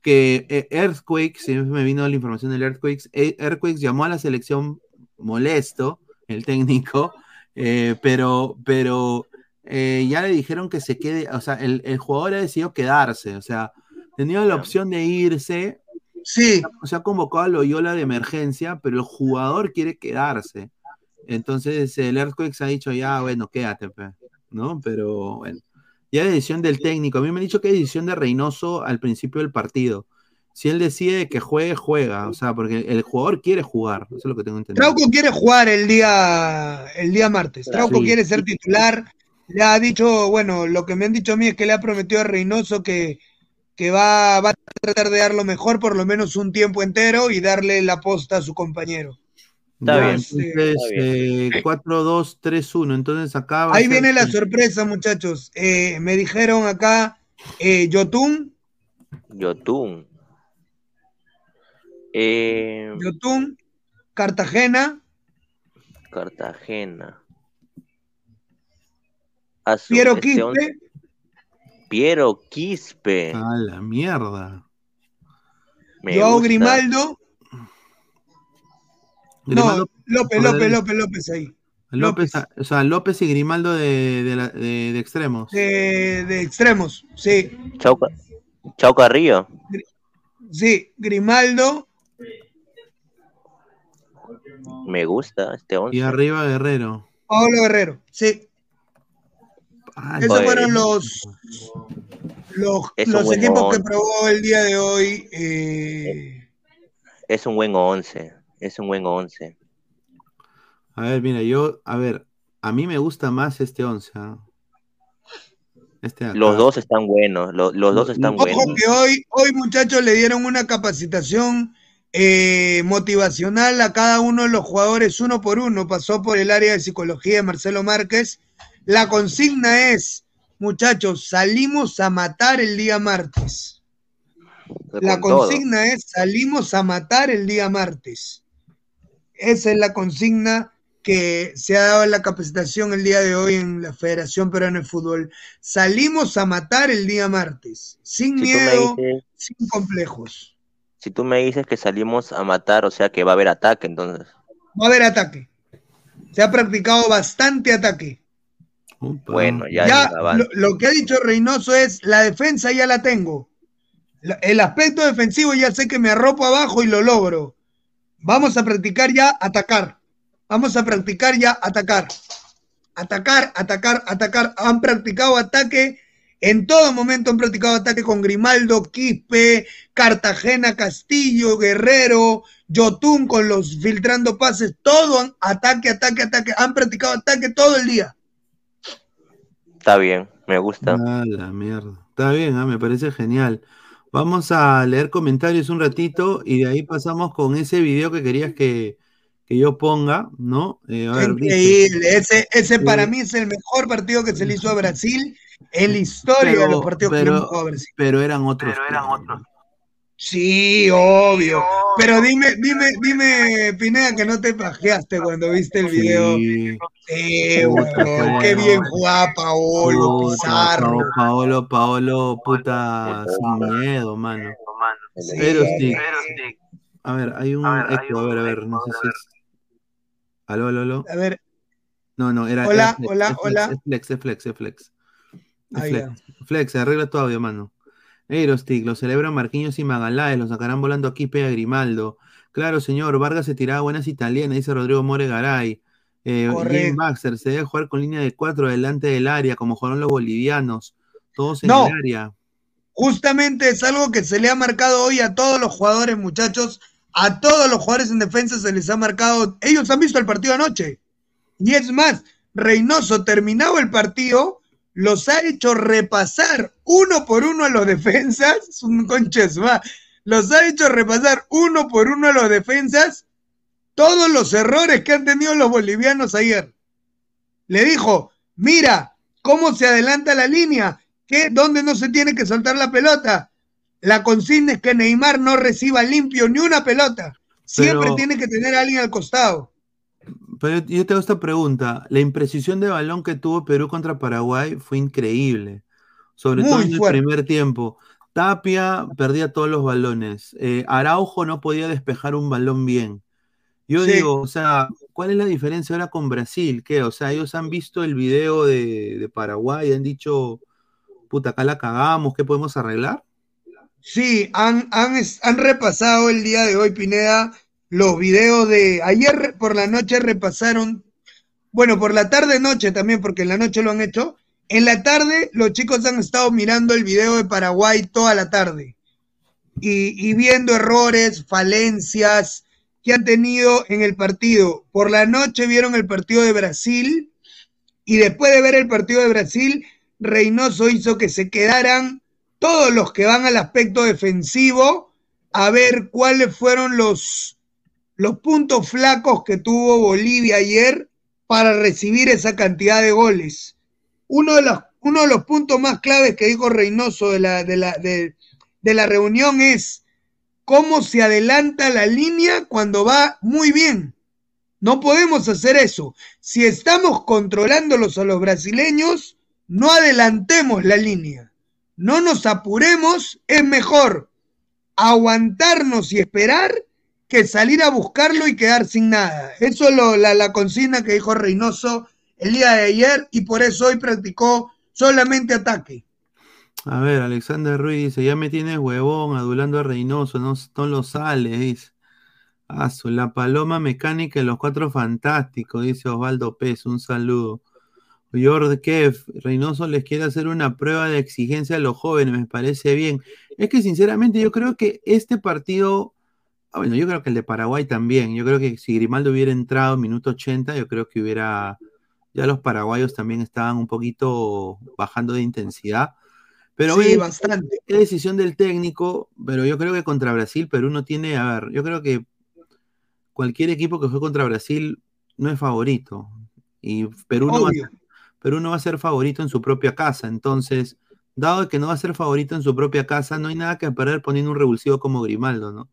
que eh, Earthquakes, sí, me vino la información del Earthquakes, eh, Earthquakes llamó a la selección molesto, el técnico, eh, pero, pero eh, ya le dijeron que se quede, o sea, el, el jugador ha decidido quedarse, o sea, tenía la opción de irse, Sí, se ha convocado a Loyola de emergencia, pero el jugador quiere quedarse. Entonces el Earthquakes ha dicho ya, bueno, quédate, pe", ¿no? Pero bueno, ya es decisión del técnico. A mí me han dicho que es decisión de Reynoso al principio del partido. Si él decide que juegue, juega. O sea, porque el jugador quiere jugar. Eso es lo que tengo entendido. Trauco quiere jugar el día, el día martes. Trauco Sí. quiere ser titular. Le ha dicho, bueno, lo que me han dicho a mí es que le ha prometido a Reynoso que, que va, va a tratar de dar lo mejor por lo menos un tiempo entero y darle la posta a su compañero. Está Ya, bien, Entonces, está bien. eh, 4-2-3-1. Entonces acá Ahí viene la sorpresa, muchachos. Eh, me dijeron acá, eh, Yotun, Yotun. Eh, Yotun, Cartagena, Cartagena. A su- Piero este once- Quispe, Piero Quispe. A la mierda. Me Joao gusta. Grimaldo. Grimaldo no, López, López. López, López ahí. López, o sea, López y Grimaldo de, de, la- de- de extremos. De, de extremos, sí. Chau Carrillo. Sí, Grimaldo, Me gusta este once. Y arriba Guerrero. Pablo Guerrero, sí. Ah, Esos fueron los, los, Es un los buen equipos que once. probó el día de hoy. eh, Es un buen once. Es un buen once. A ver, mira, yo, a ver, a mí me gusta más este 11. ¿ah? Este. Los dos están buenos. Los, los dos están Ojo buenos. que hoy, hoy muchachos le dieron una capacitación eh, motivacional a cada uno de los jugadores uno por uno. Pasó por el área de psicología de Marcelo Márquez. La consigna es, muchachos, salimos a matar el día martes. La todo. consigna es, salimos a matar el día martes. Esa es la consigna que se ha dado en la capacitación el día de hoy en la Federación Peruana de Fútbol. Salimos a matar el día martes, sin Si miedo, dices, sin complejos. si tú me dices que salimos a matar, o sea que va a haber ataque, entonces. Va a haber ataque. Se ha practicado bastante ataque. Opa. Bueno, ya, Ya, lo, lo que ha dicho Reynoso es, la defensa ya la tengo. La- el aspecto defensivo ya sé que me arropo abajo y lo logro. Vamos a practicar ya atacar. Vamos a practicar ya atacar. Atacar, atacar, atacar. Han practicado ataque. En todo momento han practicado ataque con Grimaldo, Quispe, Cartagena, Castillo, Guerrero, Yotun con los filtrando pases. Todo han, ataque, ataque, ataque. Han practicado ataque todo el día. Está bien, me gusta. Ah, la mierda. Está bien, ah, me parece genial. Vamos a leer comentarios un ratito y de ahí pasamos con ese video que querías que, que yo ponga, ¿no? Eh, a ver, dice- Increíble. Ese, ese para Eh, mí es el mejor partido que se le hizo a Brasil en la historia de los pero, partidos que le pero, jugado a Brasil. pero eran otros. tiempos. Sí, obvio. Pero dime, dime, dime, Pineda, que no te pajeaste cuando viste el video. Sí, Sí, Puta, weón, qué bien jugaba Paolo, puta, Pizarro. Pao- Paolo, Paolo, puta, sin miedo, mano. Pero sí. A ver, hay un eco, a ver, a ver, no sé si es. Aló, aló, aló. A ver, No, no, era. Hola, era flex, hola, es flex, hola. Es flex, es flex, es flex. Es flex. Flex, arregla tu audio, mano. Aerostick, lo celebran Marquinhos y Magaláes, lo sacarán volando aquí, pega Grimaldo. Claro, señor, Vargas se tiraba buenas italianas, dice Rodrigo More Garay. Eh, Correcto. Jim Baxter, se debe jugar con línea de cuatro delante del área, como jugaron los bolivianos. Todos en No. el área. justamente es algo que se le ha marcado hoy a todos los jugadores, muchachos. A todos los jugadores en defensa se les ha marcado. Ellos han visto el partido anoche. Y es más, Reynoso terminado el partido, los ha hecho repasar uno por uno a los defensas, es un conches va, los ha hecho repasar uno por uno a los defensas todos los errores que han tenido los bolivianos ayer. Le dijo, mira cómo se adelanta la línea, que dónde no se tiene que soltar la pelota. La consigna es que Neymar no reciba limpio ni una pelota. Siempre Pero- tiene que tener a alguien al costado. Pero yo- tengo esta pregunta. La imprecisión de balón que tuvo Perú contra Paraguay fue increíble. Sobre todo en el primer tiempo. Tapia perdía todos los balones. Eh, Araujo no podía despejar un balón bien. Yo Sí. digo, o sea, ¿cuál es la diferencia ahora con Brasil? ¿Qué? O sea, ellos han visto el video de, de Paraguay y han dicho, puta, acá la cagamos, ¿qué podemos arreglar? Sí, han, han, han repasado el día de hoy, Pineda, los videos de ayer por la noche repasaron, bueno, por la tarde noche también, porque en la noche lo han hecho. En la tarde los chicos han estado mirando el video de Paraguay toda la tarde y, y viendo errores, falencias que han tenido en el partido. Por la noche vieron el partido de Brasil y después de ver el partido de Brasil, Reynoso hizo que se quedaran todos los que van al aspecto defensivo a ver cuáles fueron los, los puntos flacos que tuvo Bolivia ayer para recibir esa cantidad de goles. Uno de los, uno de los puntos más claves que dijo Reynoso de la, de la, de, de la reunión es cómo se adelanta la línea cuando va muy bien. No podemos hacer eso. Si estamos controlándolos a los brasileños, no adelantemos la línea. No nos apuremos, es mejor aguantarnos y esperar que salir a buscarlo y quedar sin nada. Eso es lo- la, la consigna que dijo Reynoso el día de ayer y por eso hoy practicó solamente ataque. A ver, Alexander Ruiz dice, ya me tienes huevón adulando a Reynoso, no, no lo sale, dice. Ah, la paloma mecánica de los cuatro fantásticos, dice Osvaldo Pez, un saludo. George Kev, Reynoso les quiere hacer una prueba de exigencia a los jóvenes, me parece bien. Es que sinceramente yo creo que este partido, bueno, yo creo que el de Paraguay también, yo creo que si Grimaldo hubiera entrado en minuto 80, yo creo que hubiera, ya los paraguayos también estaban un poquito bajando de intensidad. Pero Sí, bastante. es decisión del técnico, pero yo creo que contra Brasil Perú no tiene, a ver, yo creo que cualquier equipo que fue contra Brasil no es favorito. Y Perú no, va a ser, Perú no va a ser favorito en su propia casa. Entonces, dado que no va a ser favorito en su propia casa, no hay nada que perder poniendo un revulsivo como Grimaldo, ¿no?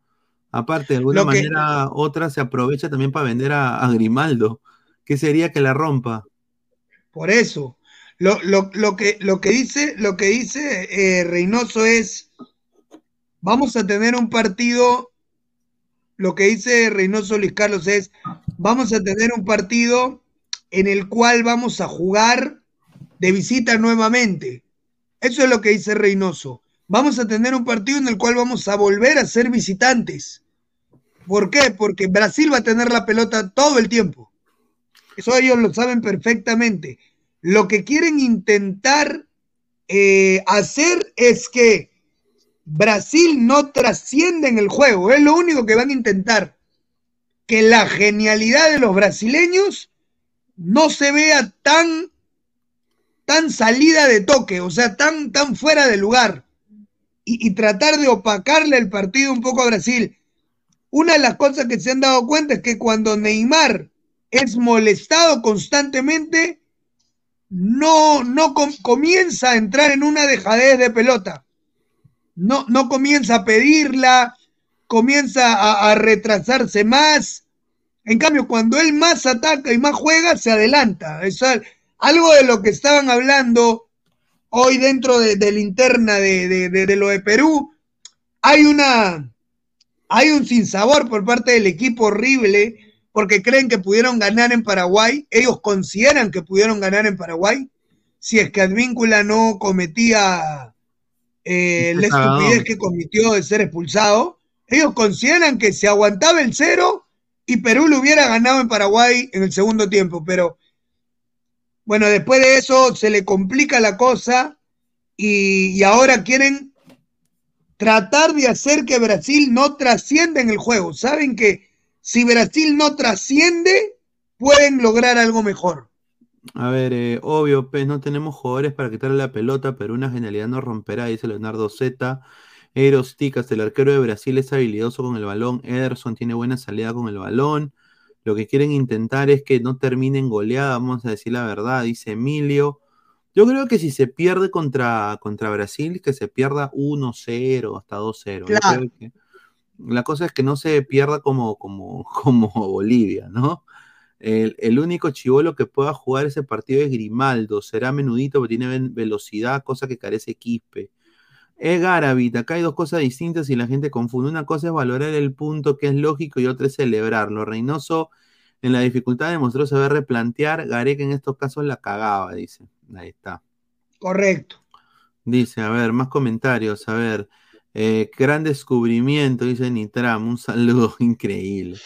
Aparte, de alguna que- manera, otra se aprovecha también para vender a, a Grimaldo. ¿Qué sería que la rompa? Por eso. Lo, lo- lo que, lo que dice, lo que dice eh, Reynoso es, vamos a tener un partido, lo que dice Reynoso Luis Carlos es, vamos a tener un partido en el cual vamos a jugar de visita nuevamente. Eso es lo que dice Reynoso. Vamos a tener un partido en el cual vamos a volver a ser visitantes. ¿Por qué? Porque Brasil va a tener la pelota todo el tiempo. Eso ellos lo saben perfectamente. Lo que quieren intentar eh, hacer es que Brasil no trascienda en el juego. Es lo único que van a intentar. Que la genialidad de los brasileños no se vea tan, tan salida de toque, o sea, tan, tan fuera de lugar. Y, y tratar de opacarle el partido un poco a Brasil. Una de las cosas que se han dado cuenta es que cuando Neymar es molestado constantemente, no, no com- comienza a entrar en una dejadez de pelota. No, no comienza a pedirla, comienza a, retrasarse más. En cambio, cuando él más ataca y más juega, se adelanta. Es algo de lo que estaban hablando hoy dentro de, de la interna de, de- de- de lo de Perú. Hay una, hay un sinsabor por parte del equipo horrible porque creen que pudieron ganar en Paraguay. Ellos consideran que pudieron ganar en Paraguay si es que Advíncula no cometía eh, la estupidez que cometió de ser expulsado. Ellos consideran que se aguantaba el cero y Perú lo hubiera ganado en Paraguay en el segundo tiempo, pero bueno, después de eso se le complica la cosa y, y ahora quieren tratar de hacer que Brasil no trascienda en el juego. Saben que si Brasil no trasciende, pueden lograr algo mejor. A ver, eh, obvio, pues no tenemos jugadores para quitarle la pelota, pero una genialidad no romperá, dice Leonardo Z. Eros Ticas, el arquero de Brasil es habilidoso con el balón. Ederson tiene buena salida con el balón. Lo que quieren intentar es que no terminen goleada, vamos a decir la verdad, dice Emilio. Yo creo que si se pierde contra, contra Brasil, que se pierda 1-0 hasta 2-0. Yo Claro. La cosa es que no se pierda como, como, como Bolivia, ¿no? El, el único chivolo que pueda jugar ese partido es Grimaldo. Será menudito, pero tiene velocidad, cosa que carece Quispe. Es Garavit, acá hay dos cosas distintas y la gente confunde. Una cosa es valorar el punto que es lógico y otra es celebrarlo. Reynoso en la dificultad demostró saber replantear. Gareca en estos casos la cagaba, dice. Ahí está. Correcto. Dice, a ver, más comentarios. A ver, eh, gran descubrimiento, dice Nitram. Un saludo increíble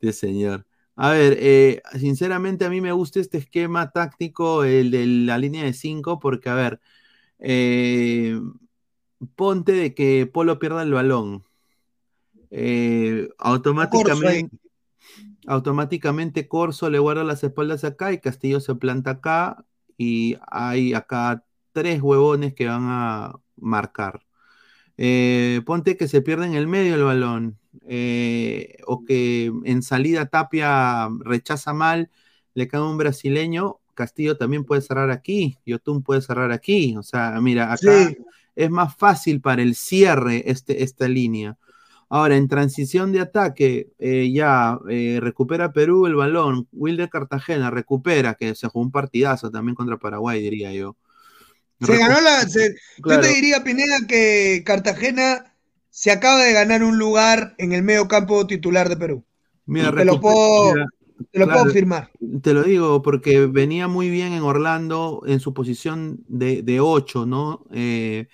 de señor. A ver, eh, sinceramente a mí me gusta este esquema táctico, el de la línea de 5, porque, a ver, eh, ponte de que Polo pierda el balón. Automáticamente, automáticamente Corso le guarda las espaldas acá y Castillo se planta acá y hay acá tres huevones que van a marcar. Eh, ponte que se pierde en el medio el balón eh, o que en salida Tapia rechaza mal, le cae un brasileño, Castillo también puede cerrar aquí, Yotun puede cerrar aquí, o sea, mira, acá Sí. es más fácil para el cierre este, esta línea. Ahora, en transición de ataque, eh, ya eh, recupera Perú el balón, Wilder Cartagena recupera, que se jugó un partidazo también contra Paraguay, diría yo. Se ganó la. se- Claro. Yo te diría, Pineda, que Cartagena se acaba de ganar un lugar en el medio campo titular de Perú. Mira, te lo puedo, mira, te lo claro, puedo firmar. Te lo digo porque venía muy bien en Orlando en su posición de, de 8, ¿no? Eh,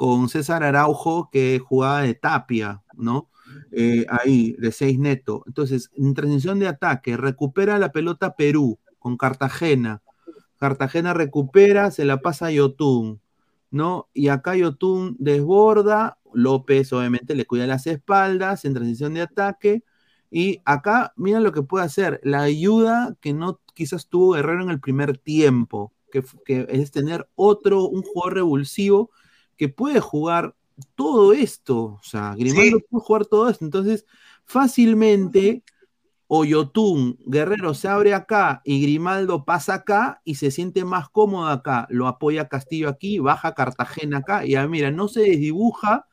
con César Araujo que jugaba de tapia, ¿no? Eh, ahí, de 6 neto. Entonces, en transición de ataque, recupera la pelota Perú con Cartagena. Cartagena recupera, se la pasa a Yotun, ¿no? Y acá Yotun desborda, López obviamente le cuida las espaldas en transición de ataque. Y acá, mira lo que puede hacer, la ayuda que no quizás tuvo Guerrero en el primer tiempo, que, que es tener otro, un jugador revulsivo que puede jugar todo esto. O sea, Grimaldo puede jugar todo esto. Entonces, fácilmente, o Yotun, Guerrero se abre acá y Grimaldo pasa acá y se siente más cómodo acá. Lo apoya Castillo aquí, baja Cartagena acá. Y ah, mira, no se desdibuja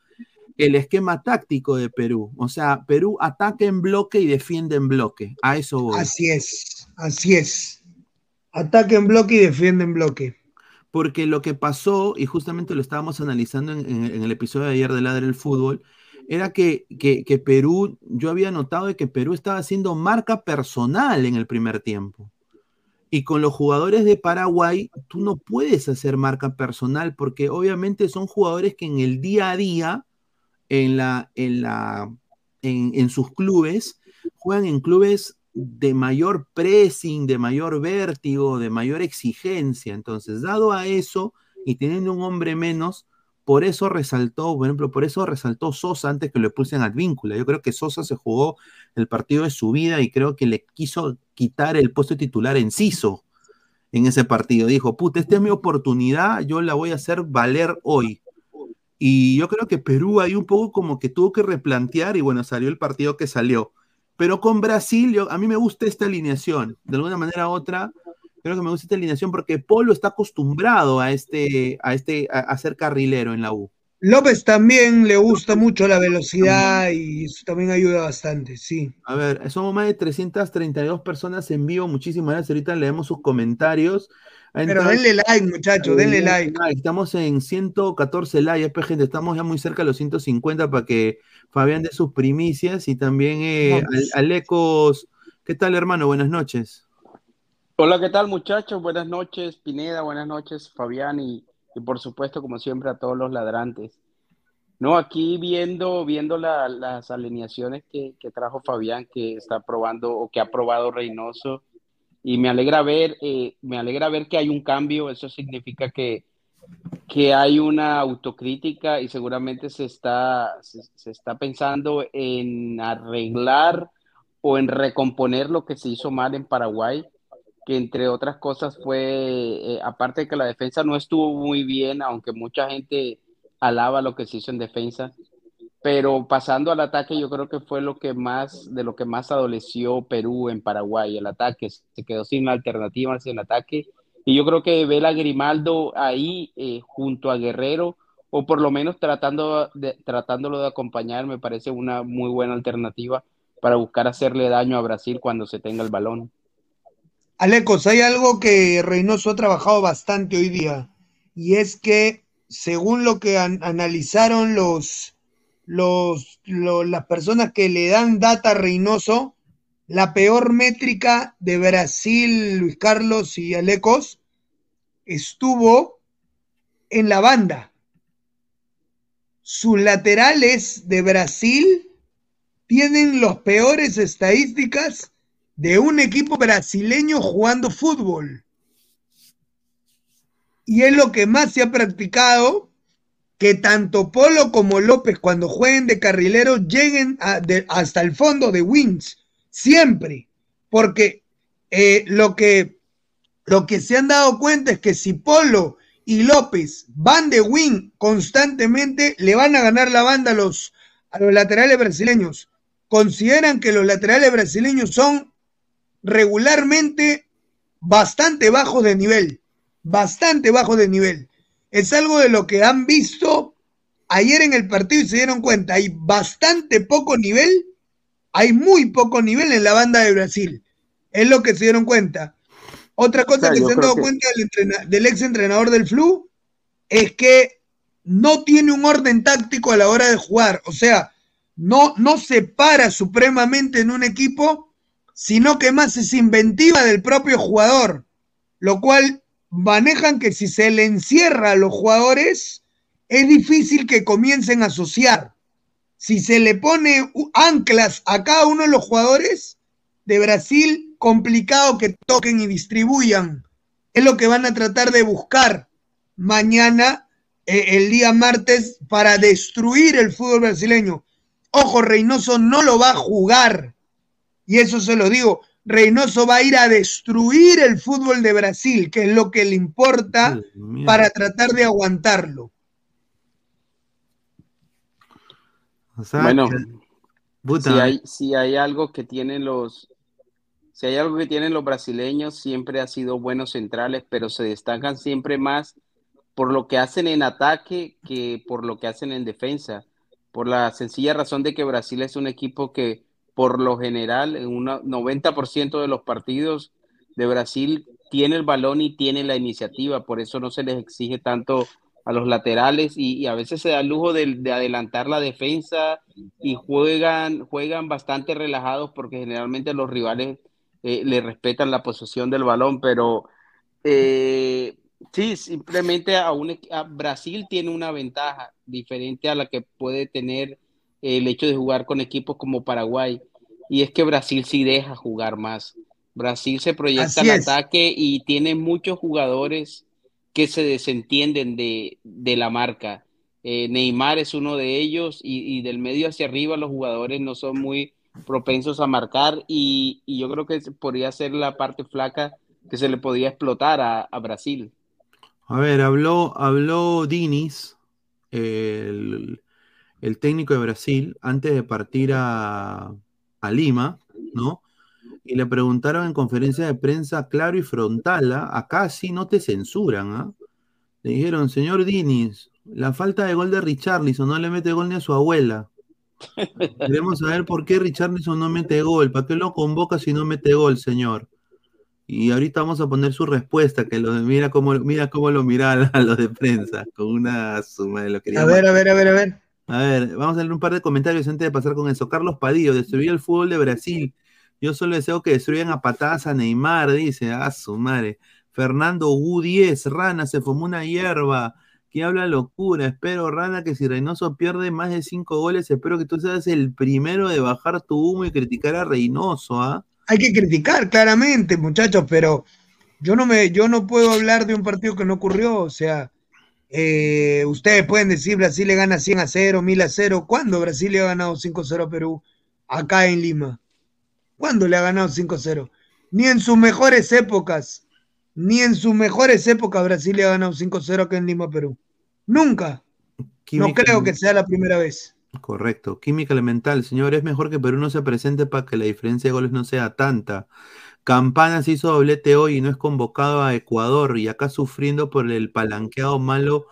el esquema táctico de Perú. O sea, Perú ataca en bloque y defiende en bloque. A eso voy. Así es, así es. Ataque en bloque y defiende en bloque. Porque lo que pasó, y justamente lo estábamos analizando en, el episodio de ayer de Ladre el Fútbol, era que, que- que Perú, yo había notado que Perú estaba haciendo marca personal en el primer tiempo. Y con los jugadores de Paraguay, tú no puedes hacer marca personal porque obviamente son jugadores que en el día a día, en, la, en, la, en sus clubes, juegan en clubes de mayor pressing, de mayor vértigo, de mayor exigencia. Entonces, dado a eso y teniendo un hombre menos, por eso resaltó, por ejemplo, por eso resaltó Sosa antes que lo expulsen a Advíncula. Yo creo que Sosa se jugó el partido de su vida y creo que le quiso quitar el puesto titular en Ciso en ese partido. Dijo, puta, esta es mi oportunidad, yo la voy a hacer valer hoy. Y yo creo que Perú ahí un poco como que tuvo que replantear y bueno, salió el partido que salió. Pero con Brasil, yo, a mí me gusta esta alineación. De alguna manera u otra, creo que me gusta esta alineación porque Polo está acostumbrado a este, a este, a, a ser carrilero en la U. López también le gusta mucho la velocidad y eso también ayuda bastante, sí. A ver, somos más de 332 personas en vivo. Muchísimas gracias. Ahorita leemos sus comentarios. Ha Pero denle like, muchachos, denle like. Estamos en 114 likes, pues, gente. Estamos ya muy cerca de los 150 para que Fabián dé sus primicias y también eh, Alecos. ¿Qué tal, hermano? Buenas noches. Hola, ¿qué tal muchachos? Buenas noches, Pineda, buenas noches, Fabián y, y por supuesto, como siempre, a todos los ladrantes. No, aquí viendo, viendo la- las alineaciones que, que trajo Fabián, que está probando o que ha probado Reynoso, y me alegra ver, eh, me alegra ver que hay un cambio, eso significa que, que hay una autocrítica y seguramente se está, se, está pensando en arreglar o en recomponer lo que se hizo mal en Paraguay que entre otras cosas fue, eh, aparte de que la defensa no estuvo muy bien, aunque mucha gente alaba lo que se hizo en defensa, pero pasando al ataque yo creo que fue lo que más, de lo que más adoleció Perú en Paraguay, el ataque, se quedó sin alternativas en el ataque, y yo creo que ver a Grimaldo ahí eh, junto a Guerrero, o por lo menos tratando de, tratándolo de acompañar, me parece una muy buena alternativa para buscar hacerle daño a Brasil cuando se tenga el balón. Alecos, hay algo que Reynoso ha trabajado bastante hoy día, y es que según lo que an analizaron los, los, las personas que le dan data a Reynoso, la peor métrica de Brasil, Luis Carlos y Alecos, estuvo en la banda. Sus laterales de Brasil tienen los peores estadísticas de un equipo brasileño jugando fútbol. Y es lo que más se ha practicado, que tanto Polo como López cuando jueguen de carrileros lleguen a, de, hasta el fondo de wings, siempre, porque eh, lo, que, lo que se han dado cuenta es que si Polo y López van de wing constantemente, le van a ganar la banda a los, a los laterales brasileños. Consideran que los laterales brasileños son regularmente bastante bajos de nivel, bastante bajos de nivel. Es algo de lo que han visto ayer en el partido y se dieron cuenta. Hay bastante poco nivel, hay muy poco nivel en la banda de Brasil. Es lo que se dieron cuenta. Otra cosa o sea, que se han dado que... cuenta del, del, ex entrenador del Flu es que no tiene un orden táctico a la hora de jugar. O sea, no, no se para supremamente en un equipo, sino que más es inventiva del propio jugador, lo cual manejan que si se le encierra a los jugadores, es difícil que comiencen a asociar. Si se le pone anclas a cada uno de los jugadores de Brasil, complicado que toquen y distribuyan. Es lo que van a tratar de buscar mañana, eh, el día martes, para destruir el fútbol brasileño. Ojo, Reynoso no lo va a jugar. Y eso se lo digo. Reynoso va a ir a destruir el fútbol de Brasil, que es lo que le importa para tratar de aguantarlo. O sea, bueno, si hay, si hay algo que tienen los, si hay algo que tienen los brasileños, siempre ha sido buenos centrales, pero se destacan siempre más por lo que hacen en ataque que por lo que hacen en defensa, por la sencilla razón de que Brasil es un equipo que por lo general en un 90% de los partidos de Brasil tiene el balón y tiene la iniciativa, por eso no se les exige tanto a los laterales y, a veces se da el lujo de, de, adelantar la defensa y juegan, juegan bastante relajados porque generalmente los rivales eh, le respetan la posesión del balón, pero eh, sí, simplemente a, un, a Brasil tiene una ventaja diferente a la que puede tener el hecho de jugar con equipos como Paraguay, y es que Brasil sí deja jugar más. Brasil se proyecta al ataque y tiene muchos jugadores que se desentienden de, de la marca. Eh, Neymar es uno de ellos y, y, del medio hacia arriba los jugadores no son muy propensos a marcar y, y, yo creo que podría ser la parte flaca que se le podía explotar a, a Brasil. A ver, habló, habló Dinis, el, el, técnico de Brasil, antes de partir a, a, Lima, ¿no? Y le preguntaron en conferencia de prensa claro y frontal, ¿ah? acá sí no te censuran, ¿ah? Le dijeron, señor Dinis, la falta de gol de Richarlison no le mete gol ni a su abuela. Queremos saber por qué Richarlison no mete gol. ¿Para qué lo convoca si no mete gol, señor? Y ahorita vamos a poner su respuesta, que lo, mira cómo, mira cómo lo mira a los de prensa, con una suma de lo que A ver, a ver, a ver, a ver. A ver, vamos a leer un par de comentarios antes de pasar con eso. Carlos Padillo, destruir el fútbol de Brasil. Yo solo deseo que destruyan a patadas a Neymar, dice. Ah, su madre. Fernando U10, Rana, se fumó una hierba que habla locura. Espero, Rana, que si Reynoso pierde más de cinco goles, espero que tú seas el primero de bajar tu humo y criticar a Reynoso, ¿ah? Hay que criticar, claramente, muchachos, pero yo no me, yo no puedo hablar de un partido que no ocurrió. O sea, eh, ustedes pueden decir Brasil le gana 100 a 0, 1000 a 0. ¿Cuándo Brasil le ha ganado 5 a 0 a Perú? Acá en Lima. ¿Cuándo le ha ganado 5 a 0? Ni en sus mejores épocas, ni en sus mejores épocas Brasil le ha ganado 5-0 acá en Lima, Perú. Nunca. No Química- creo que sea la primera vez. Correcto. Química elemental, señor. Es mejor que Perú no se presente para que la diferencia de goles no sea tanta. Campana se hizo doblete hoy y no es convocado a Ecuador y acá sufriendo por el palanqueado malo.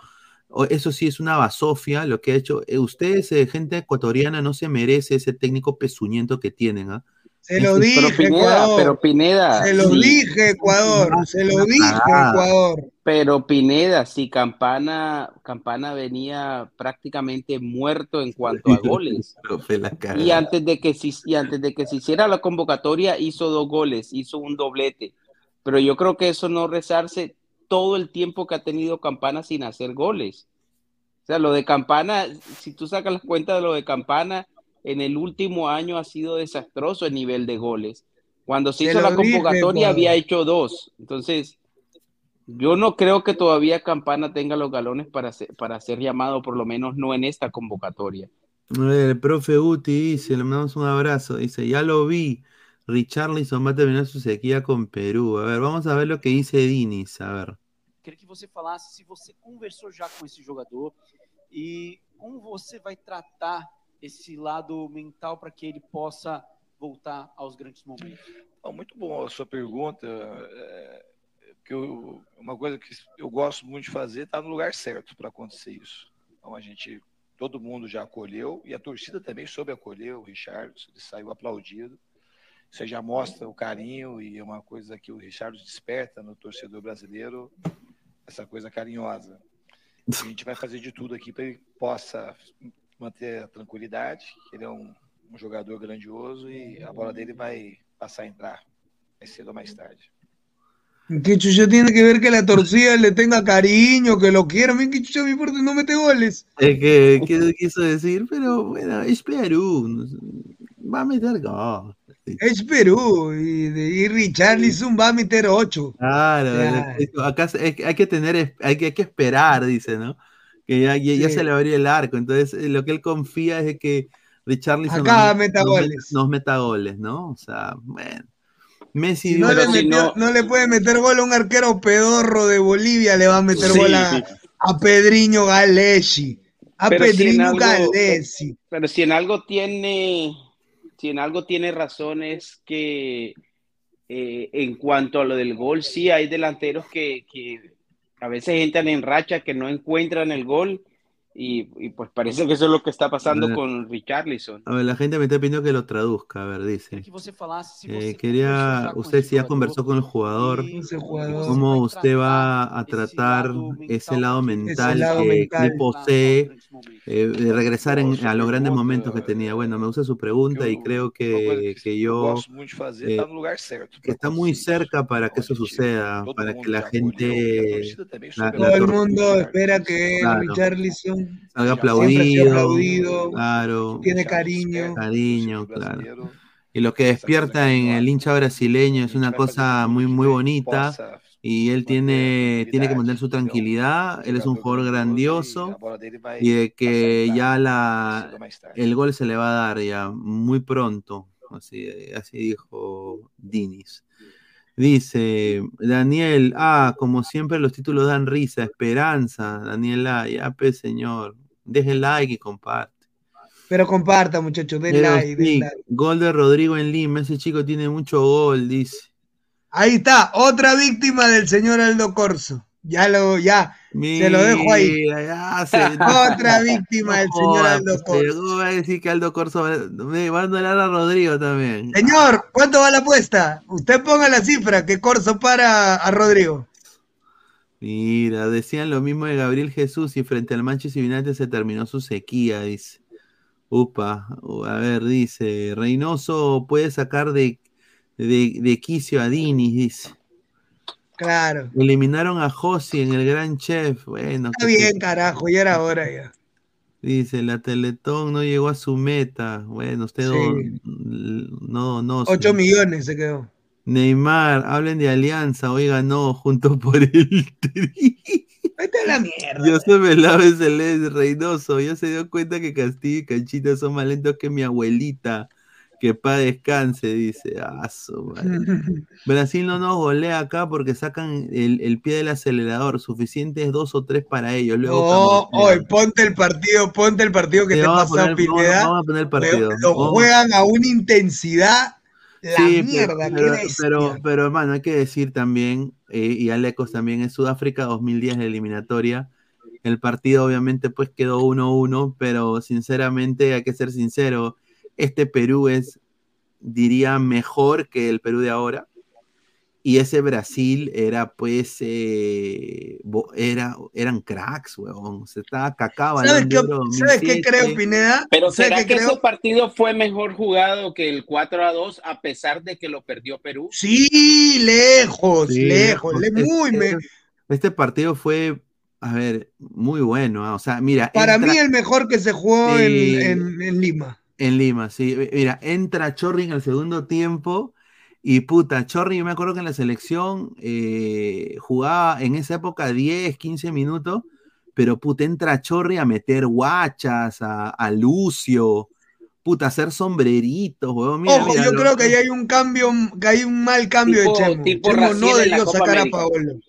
Eso sí es una basofia lo que ha hecho. Eh, Ustedes, eh, gente ecuatoriana, no se merece ese técnico pezuñento que tienen, ¿ah? Se lo dije, Pero Pineda, Ecuador. pero Pineda. Se lo sí. dije, Ecuador. Se lo dije, Ah. Ecuador. Pero Pineda, si Campana, Campana venía prácticamente muerto en cuanto a goles. Y antes de que se, y antes de que se hiciera la convocatoria, hizo dos goles, hizo un doblete. Pero yo creo que eso no rezarse todo el tiempo que ha tenido Campana sin hacer goles. O sea, lo de Campana, si tú sacas las cuentas de lo de Campana, en el último año ha sido desastroso el nivel de goles. Cuando se Se hizo la dije, convocatoria Ecuador. había hecho dos. Entonces, yo no creo que todavía Campana tenga los galones para ser, para ser llamado, por lo menos no en esta convocatoria. A ver, el profe Uti dice, le mandamos un abrazo. Dice, ya lo vi. Richarlison va a terminar su sequía con Perú. A ver, vamos a ver lo que dice Dinis. A ver. Queria que você falasse se você conversou já com esse jogador e como você vai tratar esse lado mental para que ele possa voltar aos grandes momentos. Muito bom a sua pergunta. É, que eu- uma coisa que eu gosto muito de fazer está no lugar certo para acontecer isso. Então a gente, todo mundo já acolheu e a torcida também soube acolher o Richardson, ele saiu aplaudido. Isso já mostra o carinho e é uma coisa que o Richardson desperta no torcedor brasileiro, essa coisa carinhosa. A gente vai fazer de tudo aqui para ele possa manter a tranquilidade, que ele é um, um jogador grandioso e a bola dele vai passar a entrar mais cedo ou mais tarde. ¿Qué chucha tiene que ver que la torcida le tenga cariño, que lo quiera? Mira, ¿Qué chucha me importa? No mete goles. Es que, ¿qué quiso decir? Pero bueno, es Perú. Va a meter gol. Es Perú y, y Richarlison va a meter 8. Claro, Claro. acá hay, que tener, hay que, hay que esperar, dice, ¿no? Que ya, ya, ya Sí. se le abrió el arco. Entonces, eh, lo que él confía es de que Richarlison Acá nos, meta nos goles. nos meta goles, ¿no? O sea, bueno. Messi Si dio no, le la- metió- no le puede meter gol a un arquero pedorro de Bolivia, le va a meter Sí, gol a, sí. a Pedriño Galesi. A Pero si en Pedriño algo- Galesi. Pero si en algo tiene, si en algo tiene razón es que eh, en cuanto a lo del gol, sí hay delanteros que, que a veces entran en racha que no encuentran el gol y, y pues parece que eso es lo que está pasando A ver. con Richarlison. A ver, la gente me está pidiendo que lo traduzca. A ver, dice. Que você falasse se Eh, quería, usted si ya conversó con el jugador, cómo usted va a tratar ese lado mental lado que, mental. posee, eh, de regresar en- a los grandes momentos que tenía. Bueno, me gusta su pregunta y creo que, que yo eh, que está muy cerca para que eso suceda, para que la gente, la- la Todo el mundo espera que Claro. Richarlison salga aplaudido, claro, tiene cariño. cariño, claro. Y lo que despierta en el hincha brasileño es una cosa muy, muy bonita. Y él tiene, tiene que mantener su tranquilidad. Él es un jugador grandioso. Y de que ya la, el gol se le va a dar ya muy pronto. Así, así dijo Dinis. Dice Daniel, ah, como siempre los títulos dan risa, esperanza. Daniela, ya pues señor, deje like y comparte. Pero comparta, muchachos, den like, den sí, like. gol de Rodrigo en Lima, ese chico tiene mucho gol, dice. Ahí está, otra víctima del señor Aldo Corso. Ya lo, ya, se lo dejo ahí. Mira, ya se- Otra víctima del señor Aldo pues, Corso. ¿Cómo va a decir que Aldo Corso va- me va a donar a Rodrigo también? Señor, ¿cuánto va la apuesta? Usted ponga la cifra que Corso para a Rodrigo. Mira, decían lo mismo de Gabriel Jesús y frente al Manchester United se terminó su sequía, dice. Upa, a ver, dice, Reynoso puede sacar de, de, de quicio a Dini, dice. Claro. Eliminaron a Josi en el Gran Chef. Bueno, Está bien, carajo, ya era hora ya. Dice, la Teletón no llegó a su meta. Bueno, usted Sí. no, no, no. 8 millones se quedó. Neymar, hablen de alianza, oiga, no, junto por el tri. Vete a la mierda. José Velave Celeste Reynoso, ya se dio cuenta que Castillo y Canchita son más lentos que mi abuelita. Que pa' descanse, dice. Ah, su madre. Brasil no nos golea acá porque sacan el, el pie del acelerador. Suficientes dos o tres para ellos. Luego camotean. hoy ponte el partido, ponte el partido que te vamos- Pineda. vamos a poner partido. Lo juegan a una intensidad. La Sí, mierda, qué pero, pero, hermano, hay que decir también, eh, y Alecos también, en Sudáfrica 2010 la eliminatoria, el partido obviamente pues quedó 1-1, pero sinceramente hay que ser sincero, este Perú es, diría, mejor que el Perú de ahora, y ese Brasil era pues, eh, era, eran cracks, weón, se estaba cacao. ¿Sabes qué, Oro ¿Sabes qué 2007. creo, Pineda? Pero ¿Sabes ¿será que creo? ese partido fue mejor jugado que el 4 a 2 a pesar de que lo perdió Perú? Sí, lejos, Sí, lejos, le- Es- muy me- este, este partido fue, a ver, muy bueno. ah, O sea, mira, Para entra- mí el mejor que se jugó en- Sí. en, en Lima. En Lima, sí. Mira, entra Chorri en el segundo tiempo y puta, Chorri, yo me acuerdo que en la selección eh, jugaba en esa época 10, 15 minutos, pero puta, entra Chorri a meter guachas, a, a Lucio, puta, a hacer sombreritos, huevón. Mira, Ojo, mira, yo lo- creo que ahí hay un cambio, que hay un mal cambio Tipo- de Chemo. tipo Chemo no debió sacar América. a Paolo.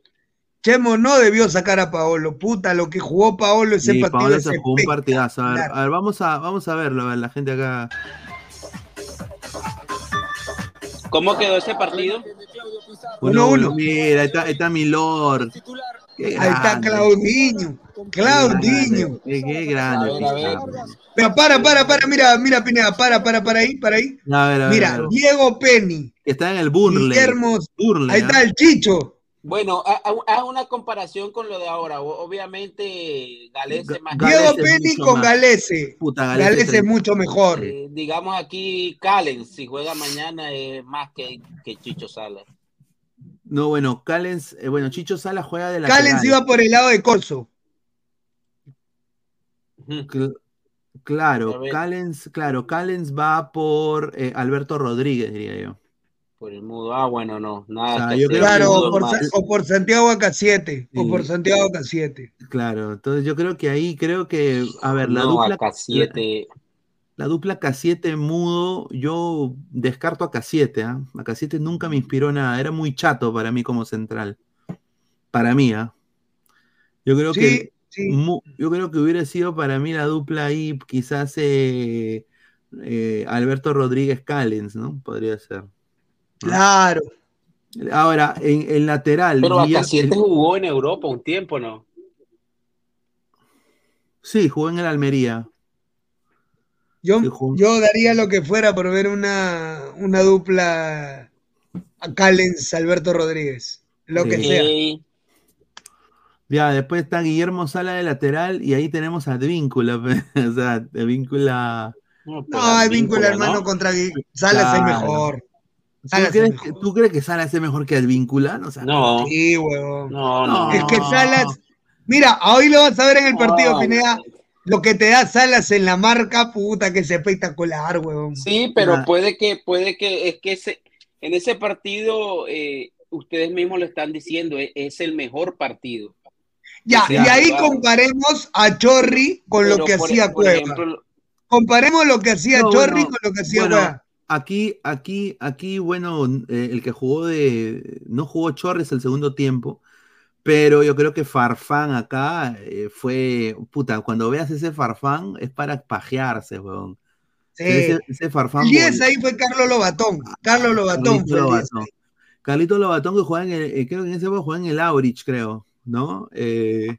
Chemo no debió sacar a Paolo. Puta, lo que jugó Paolo ese Sí, partido Paolo es se jugó un partidazo. A ver, espectacular. a ver, vamos, a, vamos a verlo, a ver, la gente acá. ¿Cómo quedó ese partido? Uno, 1-1. uno. Mira, ahí está, ahí está mi Lord. Ahí está. Claudinho. Claudinho. Qué, qué grande. A ver, a ver. Pizarro. Pero para, para, para, mira, mira, Pineda, para, para, para ahí, para ahí. A ver, a ver, a Mira, ver. Diego Penny, Que está en el Burnley. Guillermo, Burnley, ahí ¿ah? está el Chicho. Bueno, ha- haz una comparación con lo de ahora. Obviamente, Galese más Diego es Penny mucho con. Galese. Puta, Galese Galese es mucho mejor. Eh, digamos aquí, Callens, si juega mañana, es más que, que Chicho Salas. No, bueno, Callens, eh, bueno, Chicho Sala juega de lateral. Callens iba por el lado de Corso. Cl- A claro. Callens, claro, Callens va por eh, Alberto Rodríguez, diría yo. Por el mudo. Ah, bueno, no. Nada O sea, yo hacer. creo que Claro, o por, o por Santiago Acá7. O Sí. por Santiago Acá7. Claro, entonces yo creo que ahí, creo que, a ver, la No, dupla, acá siete. la dupla K7 mudo, yo descarto a K7, ¿ah? A K7 nunca me inspiró nada, era muy chato para mí como central. Para mí, ¿ah? Yo creo Sí, que sí. yo creo que hubiera sido para mí la dupla ahí, quizás eh, eh, Alberto Rodríguez Callens, ¿no? Podría ser. Claro. Ahora, en el lateral. Pero Guillermo- acá siete jugó en Europa un tiempo, ¿no? Sí, jugó en el Almería. Yo, Sí, yo daría lo que fuera por ver una, una dupla a Callens Alberto Rodríguez. Lo que sea. Ya, después está Guillermo Sala de lateral y ahí tenemos a Advíncula. o sea, Advíncula. No, No, hermano, ¿no? contra Salas es Claro. mejor. ¿Tú crees, que, ¿Tú crees que Salas es mejor que Advíncula? No, o sea, No, Sí, huevón. no, no. Es que Salas. Mira, hoy lo vas a ver en el partido, No. Pineda. Lo que te da Salas en la marca, puta, que es espectacular, huevón. Sí, pero Ah. puede que, puede que, es que ese- en ese partido, eh, ustedes mismos lo están diciendo, es, es el mejor partido. Ya, y ahí claro. comparemos a Chorri con lo que por- hacía por Cueva. ejemplo, Comparemos lo que hacía No, Chorri bueno, con lo que hacía bueno, Cueva. Aquí, aquí, aquí, bueno, eh, el que jugó de. No jugó Chorres el segundo tiempo, pero yo creo que Farfán acá eh, fue. Puta, cuando veas ese Farfán es para pajearse, weón. Sí. Ese, ese Farfán. 10 vol- ahí fue Carlos Lobatón. Carlos Lobatón Carlito fue el 10. Lobatón. Carlito Lobatón que juega en el, eh, creo que en ese época juega en el Aurich, creo, ¿no? Eh,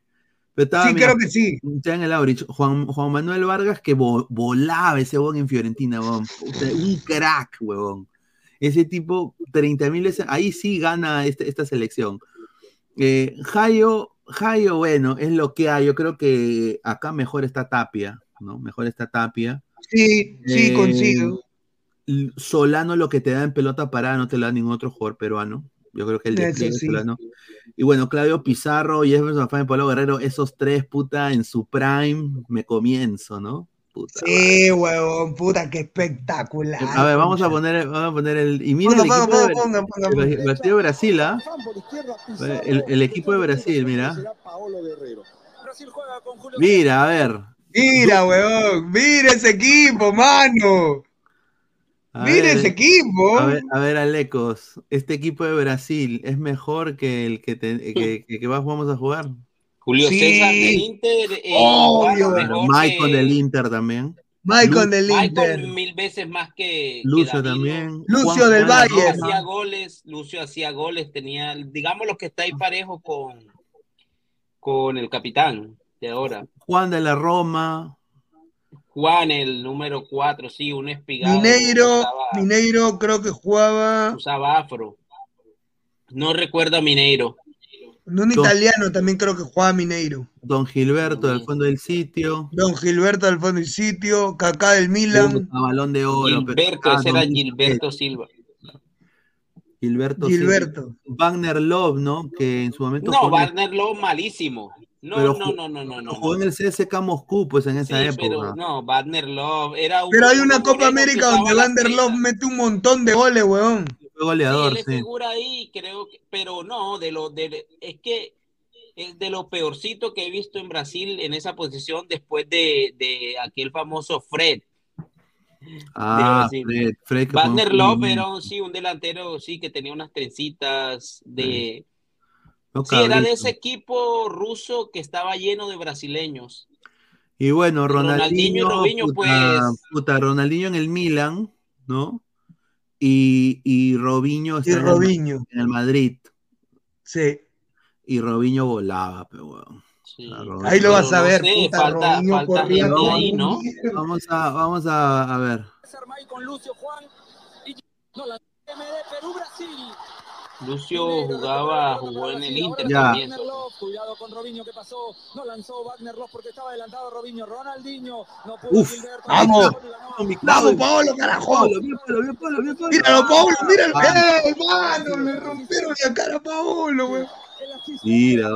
estaba, Sí, mira, creo que sí. En el Aurich. Juan, Juan Manuel Vargas que vo- volaba ese huevón en Fiorentina, huevón. Un crack, huevón. Ese tipo, 30 mil ahí sí gana este- esta selección. Eh, Jairo, bueno, es lo que hay. Yo creo que acá mejor está Tapia, ¿no? Mejor está Tapia. Sí, sí, Eh, consigo. Solano lo que te da en pelota parada no te lo da ningún otro jugador peruano. Yo creo que el despliegue de sí. Y bueno, Claudio Pizarro, Jefferson Fabián Pablo Guerrero, esos tres, puta, en su prime, me comienzo, ¿no? Puta. Sí, huevón, puta, qué espectacular. A ver, vamos a poner, vamos a poner el. Y mira Ponga, el equipo, ponga, de, ponga, ponga, el- ponga. el partido de Brasil, ¿ah? El, el equipo de Brasil, mira. Mira, a ver. Mira, huevón, mira ese equipo, mano. A Mira ver, ese equipo. A ver, a ver, Alecos, este equipo de Brasil es mejor que el que, te- que, que, que vas- vamos a jugar. Julio Sí. César del Inter. eh, Obvio. bueno, que- del Inter también. Maicon del Michael Inter. mil veces más que, Lucio también. Lucio Juan- del Juan Valle. Roma, hacía goles, Lucio hacía goles, tenía, digamos los que está ahí parejo con, con el capitán de ahora. Juan de la Roma. Juan, el número 4, sí, un espigado. Mineiro, usaba, Mineiro creo que jugaba. usaba afro. No recuerdo a Mineiro. Un italiano también creo que jugaba Mineiro. Don Gilberto del fondo del sitio. Don Gilberto del fondo del sitio, Kaká del Milan. A balón de oro. Gilberto, pero- ese era 2007. Gilberto Silva. Gilberto. Gilberto. sí. Wagner Love, ¿no? Que en su momento No, en- Wagner Lowe malísimo. No, Pero no, no, no, no, no. jugó en el CSK Moscú, pues en Sí, esa época. pero no, Wagner Love era un Pero hay una Copa América donde der Love mete un montón de goles, weón. Fue goleador, Sí, él sí. figura ahí, creo que, pero no, de lo de es que es de lo peorcito que he visto en Brasil en esa posición después de, de aquel famoso Fred. Ah. Fred, Fred Wagner Love era un, sí, un delantero, sí, que tenía unas trencitas de... No, Sí, era de ese equipo ruso que estaba lleno de brasileños. Y bueno, Ronaldinho y Ronaldinho, Robinho, puta, pues. puta, Ronaldinho en el Milan, ¿no? Y, y Robinho está Y en el- Robinho. en el Madrid. Sí. Y Robinho volaba, pero. Sí. Ahí lo vas a no ver, sé, puta, falta- Robinho falta corría gente como ahí, un ¿no? mierda. Vamos a, vamos a, a ver. con Lucio Juan y no la MD Perú Brasil. Lucio jugaba, jugó en el Inter Ya. cuidado con Robinho, ¿qué pasó? No lanzó Wagner Love porque estaba adelantado Robinho. Ronaldinho, no pudo Uf. Vamos. mi Vamos, Paolo, carajo. Paolo, bien, Paolo, bien, Paolo, bien, Paolo. Míralo, Paolo, míralo. Ah. ¡Eh, mano! Le rompieron la cara a Paolo, weón. Mira.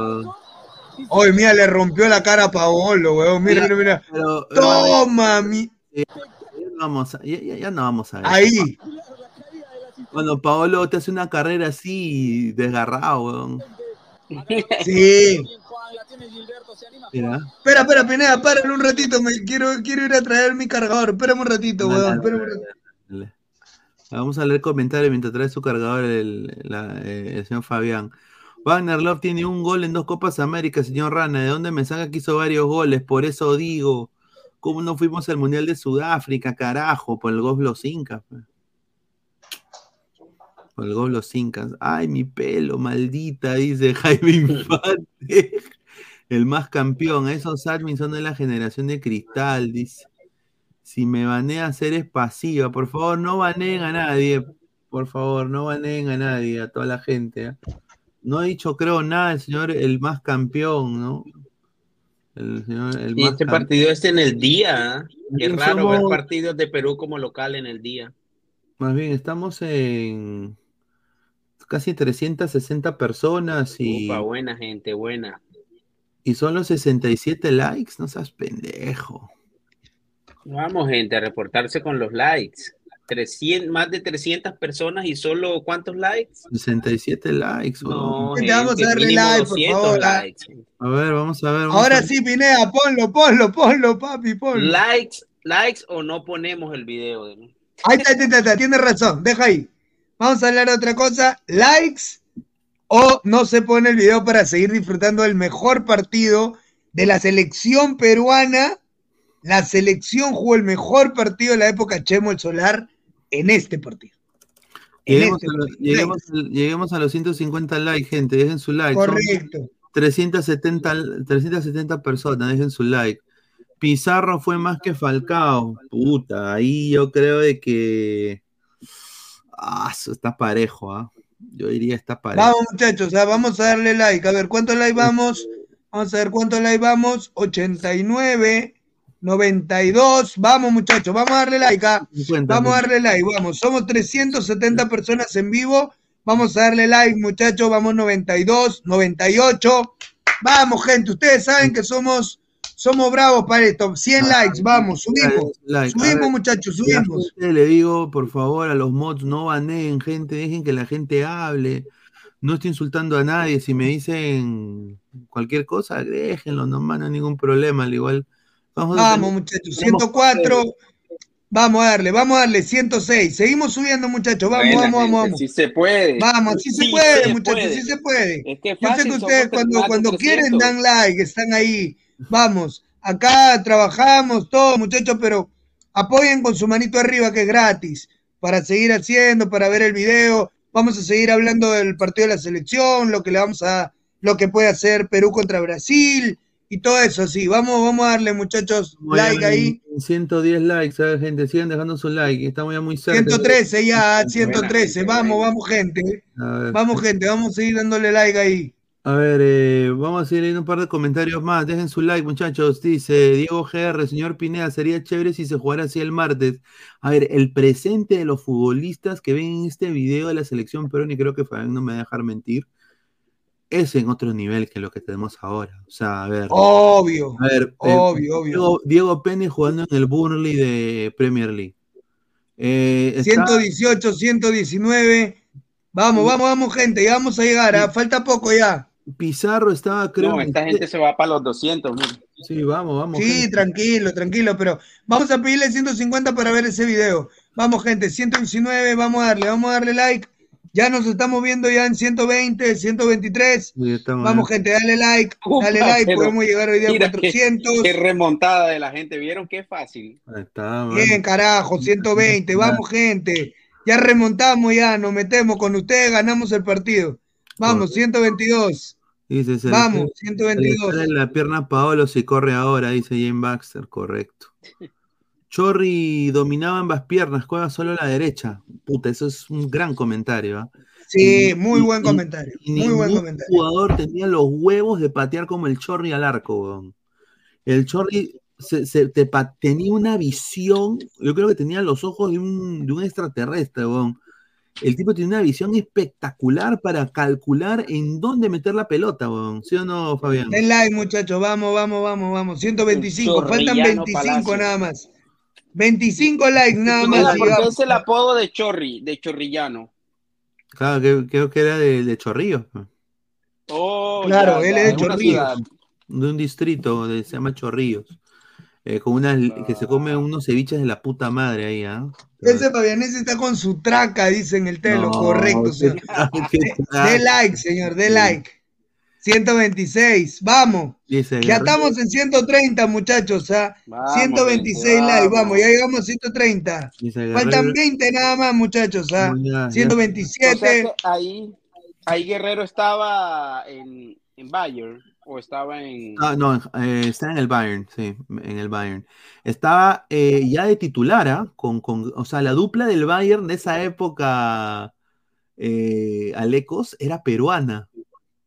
Oye, mira, le rompió la cara a Paolo, weón. Mira, mira, mira. Pero, pero, Toma, mi. ya no vamos a, ya, ya- ya no vamos a ver. Ahí. Cuando Paolo te hace una carrera así, desgarrado, weón. Sí. Mira. Espera, espera, Pineda, párale un ratito. Me quiero, quiero ir a traer mi cargador. Espérame un ratito, Dale, weón. dale, Espérame un dale, ratito. dale. Vamos a leer comentarios mientras trae su cargador el, la- eh, el señor Fabián. Wagner Love tiene un gol en dos Copas América, señor Rana. ¿De dónde me saca que hizo varios goles? Por eso digo, ¿cómo no fuimos al Mundial de Sudáfrica, carajo? Por el gol los Incas. pe. Gol los Incas. Ay, mi pelo, maldita, dice Jaime Infante. El más campeón. Esos admins son de la generación de cristal, dice. Si me baneas, eres pasiva. Por favor, no baneen a nadie. Por favor, no baneen a nadie, a toda la gente. ¿eh? No ha dicho, creo, nada el señor, el más campeón, ¿no? El señor, el Y este partido es en el día. ¿ah? Qué raro ver partidos de Perú como local en el día. Más bien, estamos en casi 360 personas y, Upa, buena gente, buena. y son los 67 likes. No seas pendejo. Vamos, gente, a reportarse con los likes. 300, más de 300 personas y solo ¿cuántos likes? 67 likes. No. Gente, vamos a darle like, por 200 favor, likes. A ver, vamos a ver. vamos Ahora a- sí, Pineda, ponlo, ponlo, ponlo, papi, ponlo. Likes, likes o no ponemos el video. Ahí está, ahí está, ahí está, tienes razón, deja ahí. Vamos a hablar de otra cosa. Likes o no se pone el video para seguir disfrutando del mejor partido de la selección peruana. La selección jugó el mejor partido de la época Chemo el Solar en este partido. En Lleguemos, este a, lo- partido. lleguemos a- lleguemos a los 150 likes, gente. Dejen su like. Son Correcto. 370, 370 personas, dejen su like. Pizarro fue más que Falcao. Puta, ahí yo creo de que. Ah, eso está parejo, ¿ah? Yo diría está parejo. Vamos, muchachos, ah, vamos a darle like. A ver, ¿cuántos like vamos? Vamos a ver cuántos like vamos. 89, 92. Vamos, muchachos, vamos a darle like. ah. 50, Vamos a darle like, vamos. Somos 370 personas en vivo. Vamos a darle like, muchachos. Vamos 92, 98. Vamos, gente. Ustedes saben que somos, somos bravos para esto. 100 likes, vamos, subimos. like. Subimos, ver, muchachos, subimos. gente le digo, por favor, a los mods, no baneen, gente, dejen que la gente hable. No estoy insultando a nadie. Si me dicen cualquier cosa, déjenlo, nomás, no hay ningún problema. Al igual. Vamos, a Vamos, muchachos. tenemos 104. Vamos a darle, vamos a darle 106. Seguimos subiendo, muchachos. Vamos, Buena, vamos, gente, vamos, vamos. Sí se puede. Vamos, sí se puede, se muchachos, puede. sí se puede. Es que Yo sé fácil, que ustedes cuando, cuando quieren 300. dan like, están ahí. Vamos, acá trabajamos todos, muchachos, pero apoyen con su manito arriba que es gratis para seguir haciendo, para ver el video. Vamos a seguir hablando del partido de la selección, lo que le vamos a, lo que puede hacer Perú contra Brasil y todo eso, sí. Vamos, vamos a darle, muchachos, Muy like bien, ahí. 110 likes, ¿sabes, gente? Sigan dejando su like. Estamos ya muy cerca. 113 ya, 113. Vamos, vamos, gente. Ver, Vamos, gente, vamos a seguir dándole like ahí. A ver, eh, vamos a seguir leyendo un par de comentarios más. Dejen su like, muchachos. Dice Diego GR, señor Pineda, sería chévere si se jugara así el martes. A ver, el presente de los futbolistas que ven en este video de la selección peruana, y creo que Fabián no me va a dejar mentir, es en otro nivel que lo que tenemos ahora. O sea, a ver. Obvio. A ver, eh, Obvio, obvio. Diego, Diego Pérez jugando en el Burnley de Premier League. Eh, está- 118, 119. Vamos, vamos, vamos, gente. Ya vamos a llegar. ¿ah? Falta poco ya. Pizarro estaba, creo. No, esta gente se va para los 200. mira. Sí, vamos, vamos. Sí, gente. tranquilo, tranquilo, pero vamos a pedirle 150 para ver ese video. Vamos, gente, 119, vamos a darle, vamos a darle like. Ya nos estamos viendo ya en 120, 123. Sí, estamos Vamos, bien. gente, dale like, Upa, dale like, podemos llegar hoy día a mira qué- 400. Qué, remontada de la gente. ¿Vieron qué fácil? Ahí está, Bien, carajo, 120, vamos, gente. Ya remontamos, ya nos metemos con ustedes, ganamos el partido. Vamos, 122. Dice, se Vamos, sale- se le 122. sale la pierna Paolo si corre ahora, dice Jane Baxter, correcto. Chorri dominaba ambas piernas, juega solo la derecha. Puta, eso es un gran comentario. ¿ah? Sí, Y- muy buen y- comentario, y muy buen comentario. jugador tenía los huevos de patear como el Chorri al arco, weón. El Chorri se- se- te pa- tenía una visión, yo creo que tenía los ojos de un, de un extraterrestre, weón. El tipo tiene una visión espectacular para calcular en dónde meter la pelota, weón. ¿Sí o no, Fabián? Den like, muchachos, vamos, vamos, vamos, vamos. 125, faltan Chorrillano 25 Palacio. nada más. 25 likes nada más. ¿por qué digamos. es el apodo de Chorri, de Chorrillano? Claro, creo que era de, de Chorrillos, Oh, Claro, ya, él ya, es de Chorrillos. de un distrito de, se llama Chorrillos. Eh, con unas, que se come unos ceviches de la puta madre ahí, ¿ah? Ese Fabianese está con su traca, dice en el telo, No, correcto, qué señor. De like, señor, de like. 126, vamos. Dice, Ya estamos en 130, muchachos, ¿ah? Vamos, 126 gente, likes, vamos. ya llegamos a 130. dice Faltan Guerrero- 20 nada más, muchachos, ¿ah? Ya, ya. 127. O sea que ahí, ahí Guerrero estaba en, en Bayern o estaba en. Ah, no, eh, está en el Bayern, sí, en el Bayern. Estaba eh, ya de titular, ¿ah? Con, con, o sea, la dupla del Bayern de esa época, eh, Alecos, era peruana.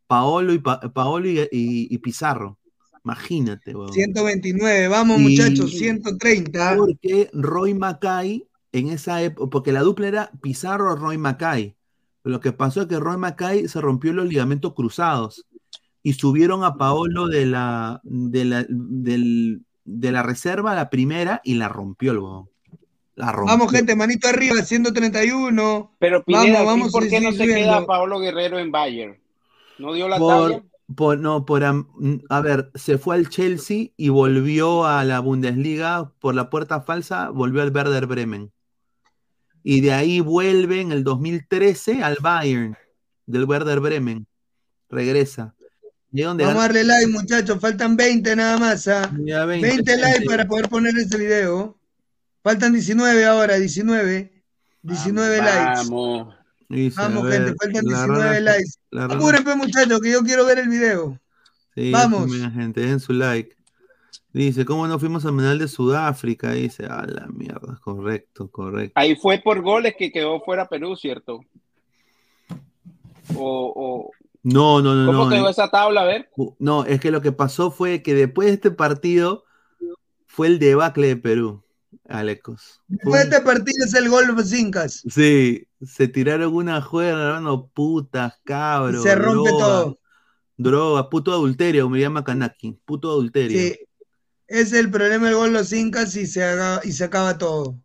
Paolo y, Pa- Paolo y, y- y Pizarro. Imagínate, weón. 129, vamos Y- muchachos, 130. Porque Roy Mackay, en esa época, porque la dupla era Pizarro-Roy Mackay. Lo que pasó es que Roy Mackay se rompió los ligamentos cruzados y subieron a Paolo de la, de la, del- de la reserva a la primera y la rompió el huevón. La rompió. Vamos, gente, manito arriba, 131. Pero Pineda, vamos, vamos, ¿por qué sí, no sí, se subiendo. queda Pablo Guerrero en Bayern? ¿No dio la Por, talla? por- no, por, am- a ver, se fue al Chelsea y volvió a la Bundesliga por la puerta falsa, volvió al Werder Bremen. Y de ahí vuelve en el 2013 al Bayern del Werder Bremen. Regresa. Donde Vamos a darle like, muchachos. Faltan 20 nada más. ¿ah? Ya 20, 20, likes para poder poner este video. Faltan 19 ahora, 19. 19 likes. Vamos. Dice, a Vamos, ver, gente, faltan la 19 rana- likes. Apúrense, muchachos, que yo quiero ver el video. Sí, Vamos. mira, gente, den su like. Dice, ¿cómo no fuimos al Mundial de Sudáfrica? Dice, a la mierda, correcto, correcto. Ahí fue por goles que quedó fuera Perú, ¿cierto? O, o- No, no, no, ¿Cómo no. quedó eh. esa tabla? A ver. No, es que lo que pasó fue que después de este partido fue el debacle de Perú, Alecos. Después de este partido es el gol de los Incas. Sí, se tiraron una juega, hermano, putas, cabros. Se rompe droga, todo. Droga, puto adulterio, me llama Kanaki, puto adulterio. Sí. Es el problema del gol de los Incas y se, haga- y se acaba todo.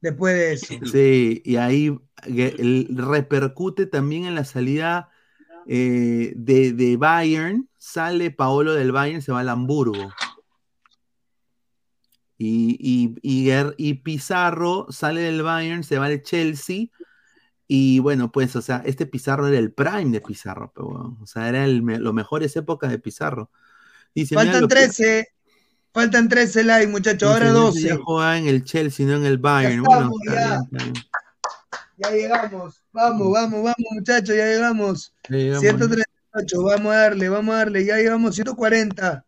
Después de eso. Sí, y ahí el- repercute también en la salida eh, de, de Bayern. Sale Paolo del Bayern, se va al Hamburgo. Y, y, y, y Pizarro sale del Bayern, se va al Chelsea. Y bueno, pues, o sea, este Pizarro era el prime de Pizarro, pero, o sea, era el, los mejores épocas de Pizarro. Dice, Faltan lo que- 13. Faltan 13 likes, muchachos. Ahora dice, 12. Ya jugaba en el Chelsea, no en el Bayern. Estamos. Ya llegamos. Vamos, vamos, vamos, muchachos. Ya llegamos. Ya llegamos. 138. Vamos a darle, vamos a darle. Ya llegamos 140.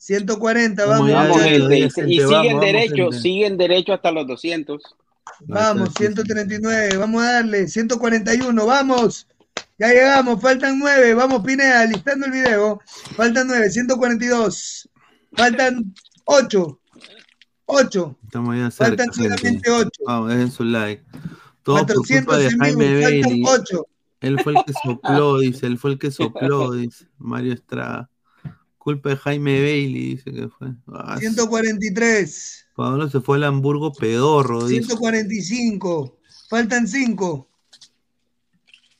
140, vamos. Vamos gente. Y, gente, y vamos, siguen derecho, siguen derecho hasta los 200. Vamos, 139, vamos a darle, 141, vamos. Ya llegamos, faltan 9, vamos Pineda, listando el video. Faltan 9, 142. Faltan 8. 8. Estamos ya cerca, Faltan solamente 8. Vamos, dejen su like. Todo por 400 culpa de Jaime faltan Bailey. 8. Él fue el que sopló, dice. Él fue el que sopló, dice. Mario Estrada. Culpa de Jaime Bailey, dice que fue. Ah, 143. Pablo se fue al Hamburgo pedorro, dice. 145. Faltan 5.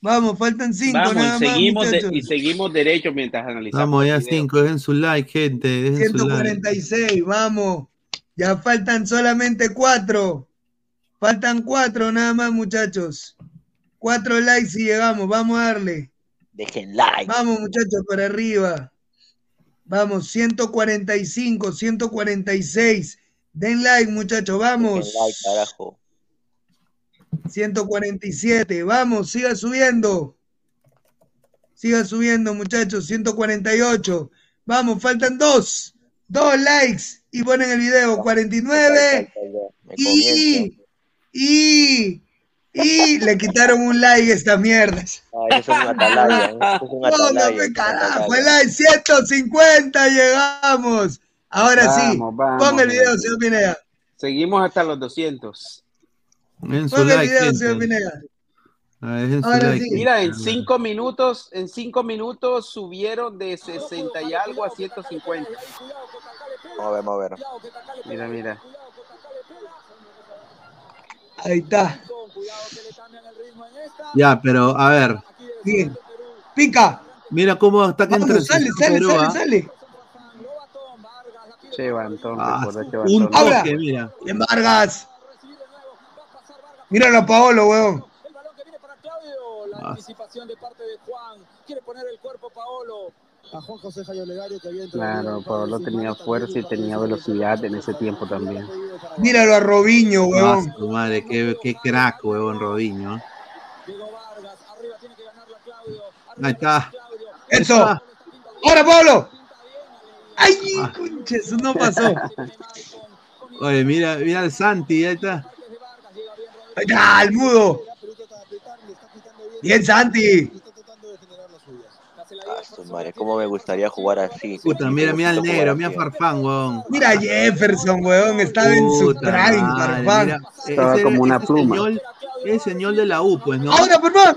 Vamos, faltan 5 Vamos, nada y seguimos, más, de- y seguimos derecho mientras analizamos. Vamos, ya el video. cinco, dejen su like, gente. Dejen su like. 146, vamos. Ya faltan solamente 4. Faltan 4 nada más, muchachos. 4 likes y llegamos. Vamos a darle. Dejen like. Vamos, muchachos, para arriba. Vamos, 145, 146. Den like, muchachos, vamos. Dejen like, carajo. 147, vamos, siga subiendo. Siga subiendo, muchachos. 148. Vamos, faltan dos. Dos likes. Y ponen el video. 49. Y, y, y le quitaron un like a estas mierdas. Ay, eso es una atalaya. Eso es una atalaya. Póngame carajo, el like 150 llegamos. Ahora sí, Vamos, vamos, ponga el video, señor Pineda. Seguimos hasta los 200. Dejen su Ponga el video, señor Pineda. Ah, Ahora like, sí. Mira, en cinco minutos, en cinco minutos subieron de 60 y algo a 150. Vamos a ver, vamos a ver. Mira, mira. Ahí está. Ya, pero a ver. Bien. Pica. Mira cómo ataca en Vamos, sale, sale, Perú, sale, ¿ah? sale. Che, Bantón, Ah, un toque, mira. Bien, Vargas. Míralo a Paolo, weón. La anticipación de parte de Juan. Quiere poner el cuerpo Paolo. A Juan José Jayo Legario que había entrado. Claro, Pablo tenía fuerza y tenía velocidad en ese tiempo también. Míralo a Robinho, Ah, weón. su madre, qué, qué crack, huevón, Robinho. ¿eh? Ahí está. Eso. Ahora, Paolo. Ay, conches, no pasó. Oye, mira, mira al Santi, ahí está. Ahí está, el mudo. Bien, Santi. Madre, cómo me gustaría jugar así. Puta, mira, mira al negro, mira a Farfán, huevón. Mira a Jefferson, weón. Estaba en su prime, Farfán. mira, Estaba ese- como una ese pluma. Señor, es señor de la U, pues, ¿no? Ahora, Farfán.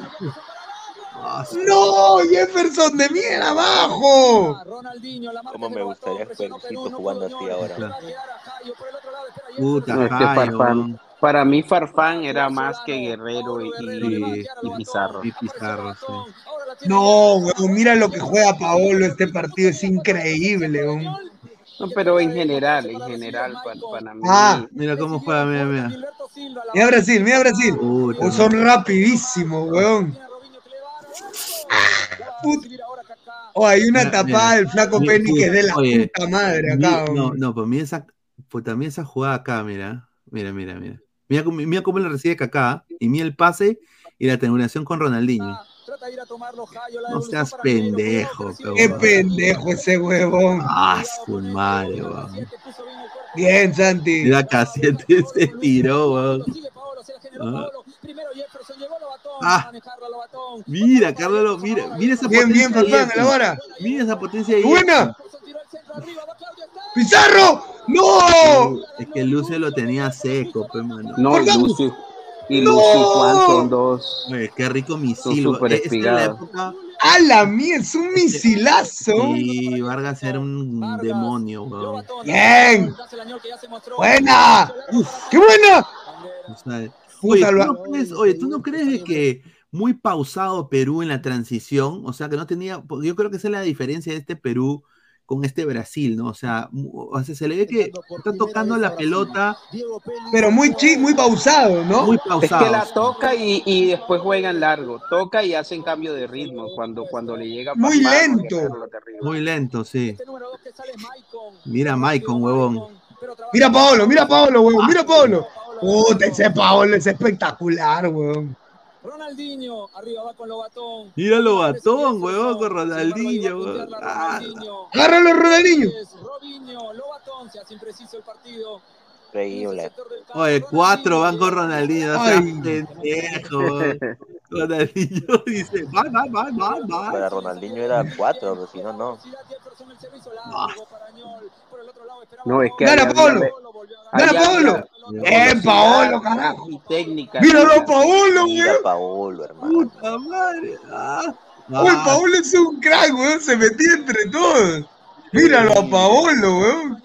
Ah, No, Jefferson de mierda abajo. Cómo me gustaría jugar jugando así ahora. Puta, Jairo. Para mí Farfán era más que Guerrero y, y- y Pizarro. Y Pizarro, sí. No, weón, mira lo que juega Paolo este partido, es increíble, weón. No, pero en general, en general, para, para mí. Ah. Mira cómo juega, mira, mira. Mira Brasil, mira Brasil. Oh, son rapidísimos, weón. Put- Oh, hay una Mira, tapada mira. del flaco Mira, Penny que es de la oye, puta madre acá, No, weón. no, pues mira esa, puta, mira esa jugada acá, mira. Mira, mira, mira. Mira, cómo- mira cómo le recibe Kaká y mira el pase y la triangulación con Ronaldinho. No seas pendejo, Qué weón. pendejo ese huevón. Ah, su madre, weón. Bien, Santi. Mira, Cassiete se tiró, weón. Ah. Ah, mira, Carlos, mira, mira esa Bien, potencia. bien, Farfán, este. elabora. Mira esa potencia ahí. ¡Buena! ¡Pizarro! ¡No! Es que Lucio lo tenía seco, pues, mano. No, Lucio. Y Lucio y Juan son dos. Oye, qué rico misil. es la época ¡A la mía! ¡Es un misilazo! y Vargas era un demonio, weón. ¡Bien! ¡Buena! ¡Qué buena! O sea, Puta, oye, ¿tú no crees, oye, ¿tú no crees de que muy pausado Perú en la transición? O sea, que no tenía, porque yo creo que esa es la diferencia de este Perú, con este Brasil, ¿no? O sea, mu- o sea, se le ve que está tocando la pelota. Pero muy chi, muy pausado, ¿no? Muy Es pausado. que la toca y, y después juegan largo. Toca y hacen cambio de ritmo cuando, cuando le llega Muy lento. Muy lento, sí. Mira Maicon, huevón. Mira a Paolo, mira a Paolo, weón, mira a Paolo. Puta, ese Paolo es espectacular, weón. Ronaldinho, arriba va con Lobatón. Míralo batón, huevón, con Ronaldinho, huevón. Ah, Agárralo, Ronaldinho. Robinho, Lobatón, se hace impreciso el partido. Increíble. Oye, cuatro van con Ronaldinho, Ay. pendejo. Ronaldinho dice, va, va, va, va, va. Para Ronaldinho era cuatro, pero si no, no. No, es que Gana re- Gana había Eh, Paolo, carajo. Y técnica. Míralo a Paolo, Mira weón. Paolo, hermano. Puta madre. Ah, Uy. Paolo es un crack, weón. Se metía entre todos. Míralo a Paolo, weón.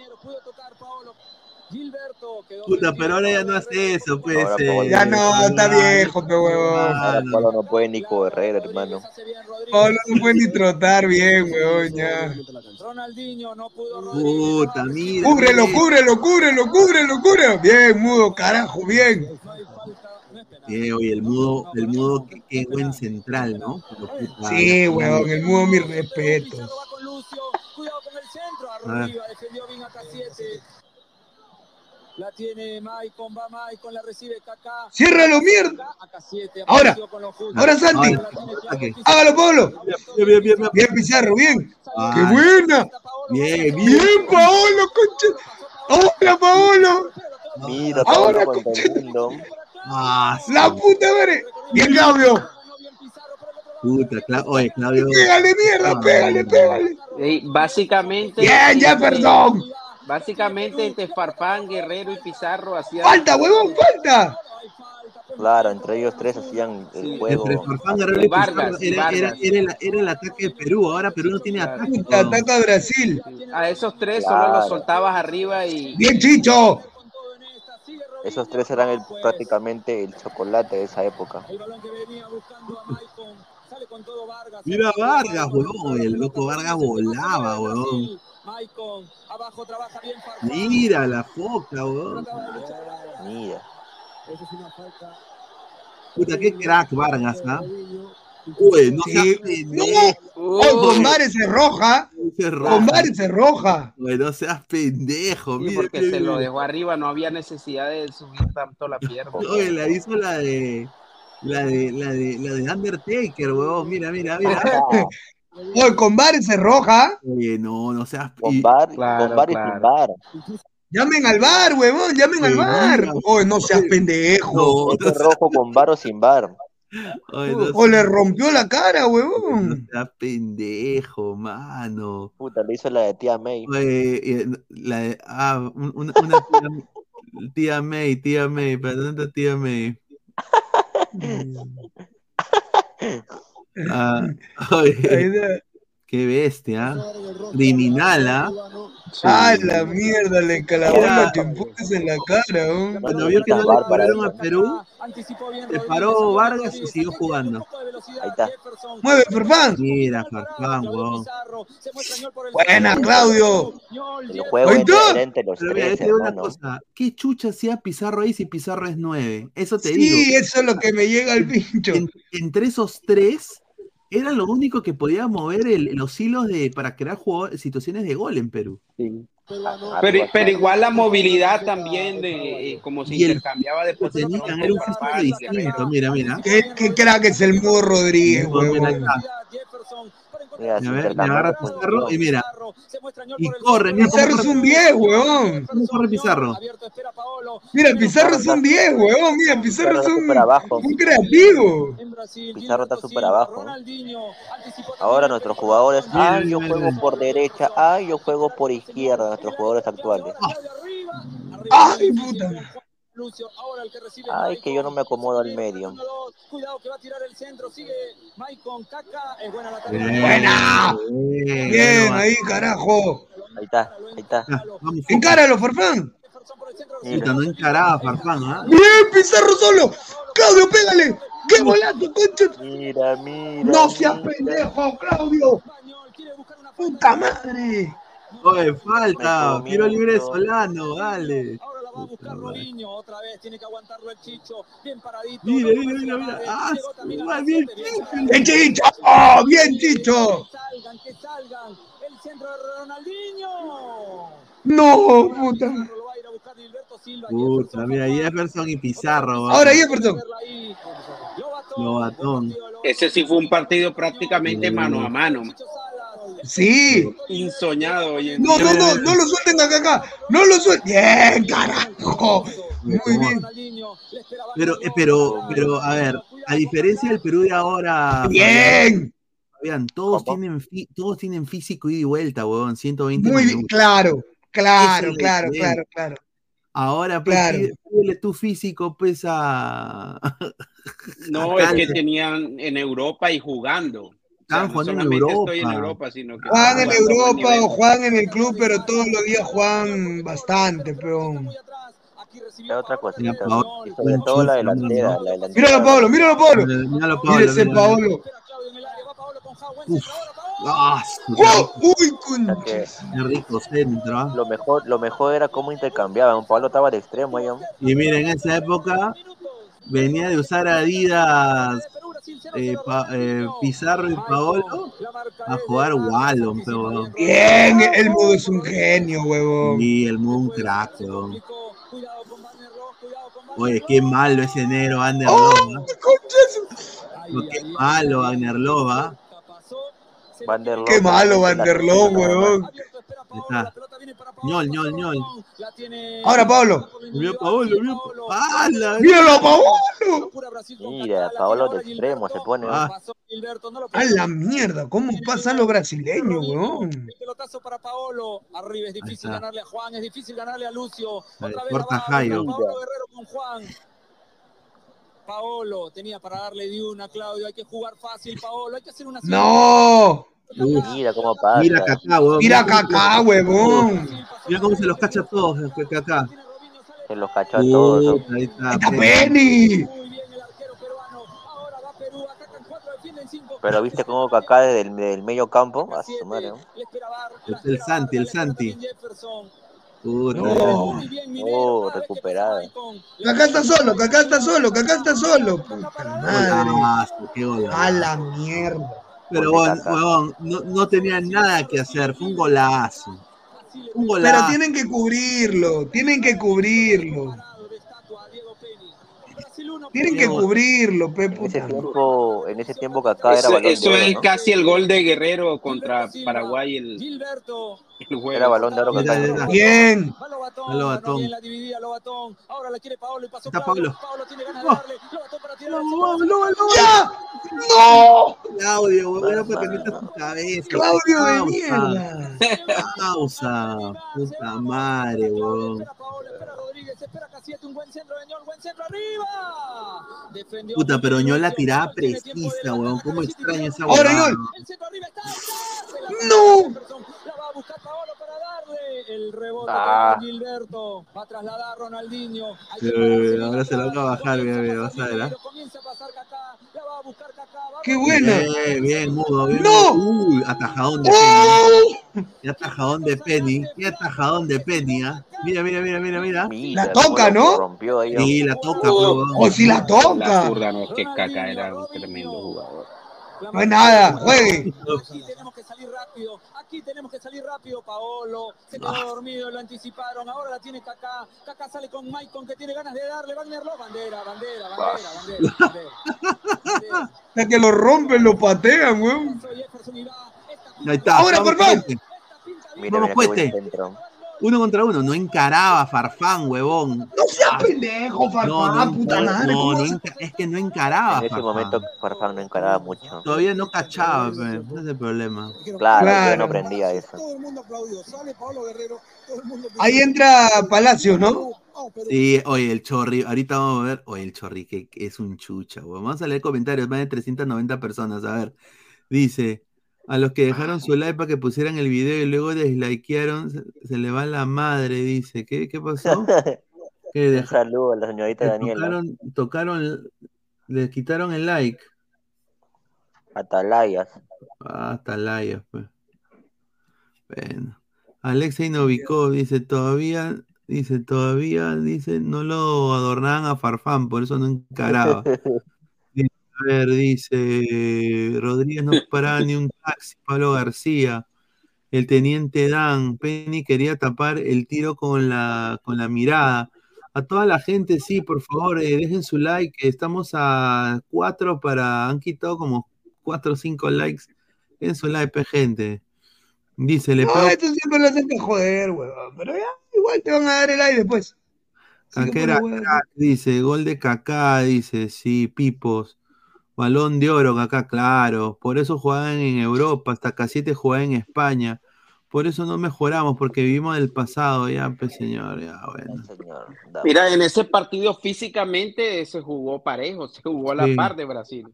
Puta, pero ahora ya no hace eso, pues. Ahora eh, Ya no, está viejo, pe huevón. Ahora no puede ni correr, hermano. No puede ni trotar bien, weón, ya. Ronaldinho no pudo Puta, mira. Cúbrelo, mira. cúbrelo, cúbrelo, cúbrelo, cúbrelo. Bien, mudo, carajo, bien. Eh, oye, el mudo, el mudo, qué, qué buen central, ¿no? Puta, Sí, weón, el mudo, mis respetos. Cuidado con el centro, Ah. arriba, defendió bien a K7. La tiene Maicon, va Maicon, la recibe Kaká. Ciérralo, mierda. A K7, Ahora, ahora Santi. Hágalo, Paolo. Bien, bien, bien, bien. Bien, Pizarro, bien. Ah, ¡Qué buena! Bien, bien. Bien, Paolo, concha. ¡Hola, Paolo! Mira, Ahora, Paolo mundo. Ah, sí. ¡La puta madre! Bien, Claudio. Puta, Cla- oye, Claudio. Pégale, mierda, pégale, pégale. Ey, básicamente. Bien, entre- Jefferson. Básicamente entre Farfán, Guerrero y Pizarro hacían. ¡Falta, huevón, falta! Claro, entre ellos tres hacían el juego. Entre Farfán, Guerrero y Vargas, Pizarro era, era, Vargas. era, el, era el ataque de Perú. Ahora Perú no tiene ataque. Puta, weón. ataca a Brasil. A esos tres solo Claro. los soltabas arriba y. Bien, Chicho. Esos tres eran el- prácticamente el chocolate de esa época. El balón que venía buscando a Maicon. Sale con todo Vargas. Mira Vargas, huevón. El loco Vargas volaba, huevón. Maicon, abajo trabaja bien Farfán. Mira la foca, huevón. Mira. Eso es una falta. Puta, qué crack Vargas, ¿ah? Uy, no seas Sí. pendejo. Oh, con Vares es roja. Se roja. Es roja. Güey, no seas pendejo. Sí, Mira, porque se lo dejó arriba, no había necesidad de subir tanto la pierna. Oye, la hizo la de. La de, la de, la de Undertaker, huevón. Mira, mira, mira. Oh, con Vares es roja. Oye, no, no seas. Con bar, Claro, con bar y claro. sin bar. Llamen al bar, huevón, llamen al bar. Oh, no seas pendejo. no, es rojo con bar o sin bar. oye, no O le rompió la cara, no huevón. seas pendejo, mano. Puta, le hizo la de tía May. Oye, la de. Ah, un- una, una tía, tía May, tía May, perdón, tía May. Ah, oye, qué bestia. Criminal, ¿ah? Ah, la mierda, le clavó los chimpones en la cara. Cuando vio que no le cobraron a Perú, se paró Vargas y siguió jugando. Ahí está. Mueve, Farfán. Mira, Farfán, weón. Buena, Claudio. El juego los Pero mira, tres, te una cosa. ¿Qué chucha hacía Pizarro ahí si Pizarro es 9? Eso te Sí, digo. eso es lo que me llega al pincho. En- entre esos tres, era lo único que podía mover el- los hilos de, para crear situaciones de gol en Perú. Sí. Pero, pero igual la movilidad también, de, eh, como se el- intercambiaba de posición. Era un distinto. Mira, mira. ¿Qué, qué crack es el Mudo Rodríguez. Mira, se A ver, le intercambiaron agarra Pizarro y mira. Y corre, mira Pizarro es un 10, huevón. cómo corre Pizarro. Mira, Pizarro es un 10, huevón. Mira, Pizarro Pizarro es un, un creativo. Pizarro está súper abajo. Ahora nuestros jugadores, ah, yo juego por derecha, ah, yo juego por izquierda, nuestros jugadores actuales. Ay, puta. Ay, que yo no me acomodo al medio. Cuidado que va a tirar el centro, sigue Maicon, Caca, es buena la Bien, Buena. bien, Bien, ahí, carajo. Ahí está, ahí está. ah, Vamos, Encáralo, Farfán. puta, no encaraba Farfán, ¿ah? Bien, Pizarro solo. Claudio, pégale. ¡Qué volato, concha! Mira, mira. No seas mira. pendejo, Claudio. Puta madre. Oye, falta. Tiro libre Solano, dale. Robinho, otra vez tiene que aguantarlo el Chicho, bien paradito. Mira, mira, mira, mira. Ah, bien Chicho. ¡Bien Chicho! ¡Oh, bien Chicho! Salgan, que salgan. El centro de Ronaldinho. No, puta. Puta, mira, Jefferson y Pizarro. Ahora Jefferson. Lobatón. Ese sí fue un partido prácticamente mano a mano. Sí. Insoñado hoy en No, día. no, no, no lo suelten acá, acá. No lo suelten. Bien, carajo. Muy bien. Pero, eh, pero, pero, a ver, a diferencia del Perú de ahora. Bien. Fabián, todos tienen, todos tienen físico ida y vuelta, weón, 120 Muy bien, claro, claro, claro, claro, claro. Ahora, pues, Claro. pídele tu físico, pues, a... No, a es que tenían en Europa y jugando. Estaban no jugando en solamente estoy en Europa. Europa, sino que Juegan en Europa o juegan en el club, pero todos los días juegan bastante, peón. Es otra cosita. Mira, Paolo, Y sobre todo la delantera. La delantera. Míralo, Pablo, míralo, Pablo. Míralo, Mira ese míralo. Paolo. Uf. Ah, su- ¡Oh! ¡Uy, Qué rico centro, lo mejor, lo mejor era cómo intercambiaban. Pablo estaba de extremo ahí. hombre. Y miren, en esa época venía de usar Adidas eh, Pa- eh, Pizarro y Paolo a jugar Wallon, pero Bien, el mudo es un genio, huevón. Y el Moon un crack, weón. Oye, qué malo ese enero, Ander ¡Oh. Qué malo, Ander Loo Qué malo solamente Van la der Loo, tercera, huevón. Está. ñol, ñol, ñol. Ahora, Pablo. Mira, Paolo, mira. ¡Hala! ¡Míralo, Paolo! Mira, Pablo de extremo se pone. Ah. A la mierda, ¿cómo pasan los brasileños, huevón? Pelotazo para Paolo. Arriba es difícil ganarle a Juan, es difícil ganarle a Lucio. Otra vez corta Jairo. Paolo Guerrero con Juan. Paolo tenía para darle de una, Claudio. Hay que jugar fácil, Paolo. Hay que hacer una. ¡No! Uf, Mira cómo pasa. mira Kaká, weón. Mira Kaká, huevón. Mira cómo se los cacha a todos, eh, Kaká. Se los cachó a todos. ahí está. ¡Está pe- Penny! Pero viste cómo Kaká desde el, del medio campo. A su madre. ¿no? Es el Santi, el Santi. Puta. No. Oh, recuperada. Kaká está solo, Kaká está solo, Kaká está solo. Puta madre. Qué. A la mierda. Pero bueno, huevón, no, no tenía nada que hacer, fue un golazo. Un Pero tienen que cubrirlo, tienen que cubrirlo. Tienen que cubrirlo, pe En ese tiempo, en ese tiempo Kaká era Eso, balón de eso oro, es ¿no? casi el gol de Guerrero contra Paraguay el, Gilberto. el. Era balón de oro Mira, Kaká. mira. Bien. Dividida, Lobatón. Ahora la quiere Paolo y pasó Está. Pablo. Paolo tiene ganas Oh. de darle. Lobatón para tirar. No, no, no, no. ¡Ya! ¡No! Claudio, era para que metas tu cabeza. ¡Claudio de mierda! Pausa, puta madre, huevón. Espera Paolo, espera Casiete, un buen centro de Ñol, buen centro arriba. Defendió Puta, pero yo la tiraba precisa, huevón. ¿Cómo extraño esa Ahora, huevada? Ñol. El centro arriba está. Se ¡No! La va a buscar Paolo para darle el rebote Ah. para Gilberto. Va a trasladar Ronaldinho. Eh, ahora se la atrás. va a bajar, mira, mira, vas a ver, ¿ah? Comienza a pasar Kaká. La ¡Qué buena! Bien, bien, mudo, bien. ¡No! Uy, atajadón de Penny. ¡Oh! Qué atajadón de Penny. Qué atajadón de Penny, ¿ah? Mira, mira, mira, mira, mira. La toca, ¿no? lo Rompió ahí. Sí, la toca, huevón. ¡O si la La toca! zurda, no, es que Kaká era un tremendo jugador. No es nada, juegue. Aquí tenemos que salir rápido. Aquí tenemos que salir rápido. Paolo se quedó Ah. dormido, lo anticiparon. Ahora la tiene Kaká. Kaká sale con Maicon que tiene ganas de darle. Wagner. Bandera, bandera, bandera, bandera. bandera, bandera. Hasta que lo rompen, lo patean, weón. Ahí está. Ahora, por favor. Mira, buen Cuete. centro. Uno contra uno. No encaraba Farfán, huevón. No seas pendejo, No, Farfán, no, puta no, madre. no, ¿cómo no enca- es que no encaraba. En ese Farfán. momento Farfán no encaraba mucho. Todavía no cachaba, pe. ese es el problema. Claro, yo Claro. no aprendía eso. Todo el mundo aplaudió. Sale Paolo Guerrero. Todo el mundo Ahí entra Palacios, ¿no? Sí, oye, el Chorri, ahorita vamos a ver, oye, el Chorri, que, que es un chucha, weón. Vamos a leer comentarios, más de 390 personas, a ver. Dice, a los que dejaron su like para que pusieran el video y luego deslikearon, se, se le va la madre, dice. ¿Qué, qué pasó? Que Un saludo a la señorita Daniela. tocaron, tocaron, le quitaron el like. Atalayas. Ah, hasta layas, pues. Bueno. Alexei Novikov dice, todavía, dice, todavía, dice, no lo adornaban a Farfán, por eso no encaraba. A ver, dice, Rodríguez no paraba ni un taxi, Pablo García. El teniente Dan, Penny quería tapar el tiro con la, con la mirada. A toda la gente, sí, por favor, eh, dejen su like. Estamos a cuatro para. Han quitado como cuatro o cinco likes. Dejen su like, gente. Dice, le pego. esto siempre lo hacen que joder, huevón. Pero ya, igual te van a dar el aire después. Que Caquera, dice, gol de Kaká, dice, sí, Pipos. Balón de oro, Kaká, claro. Por eso jugaban en Europa, hasta Casiete jugaba en España. Por eso no mejoramos, porque vivimos del pasado, ya, pues señor, ya, bueno. Mira, en ese partido físicamente se jugó parejo, se jugó a la Sí. par de Brasil.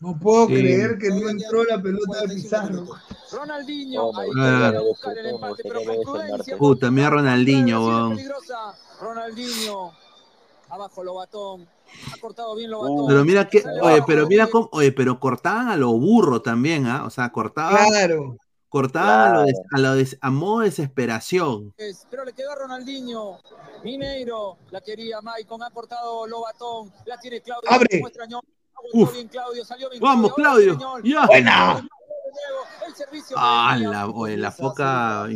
No puedo Sí. creer que no entró la pelota de Pizarro. Ronaldinho, ahí Claro. buscar el empate, pero con prudencia. Puta, mira Ronaldinho, weón. Ronaldinho, abajo Lobatón, ha cortado bien Lobatón. Pero mira que, oye, pero mira cómo, oye, pero cortaban a lo burro también, ¿ah? O sea, cortaban, Claro. cortaban a, lo des- a, lo des- a modo de desesperación. Es, Pero le quedó a Ronaldinho. Mineiro, la quería Maicon, ha cortado Lobatón, la tiene Claudio. ¡Abre! Uf. bien Claudio, salió bien Vamos, Claudio, Claudio. Ya. Buena. Ah, la, oye, la foca.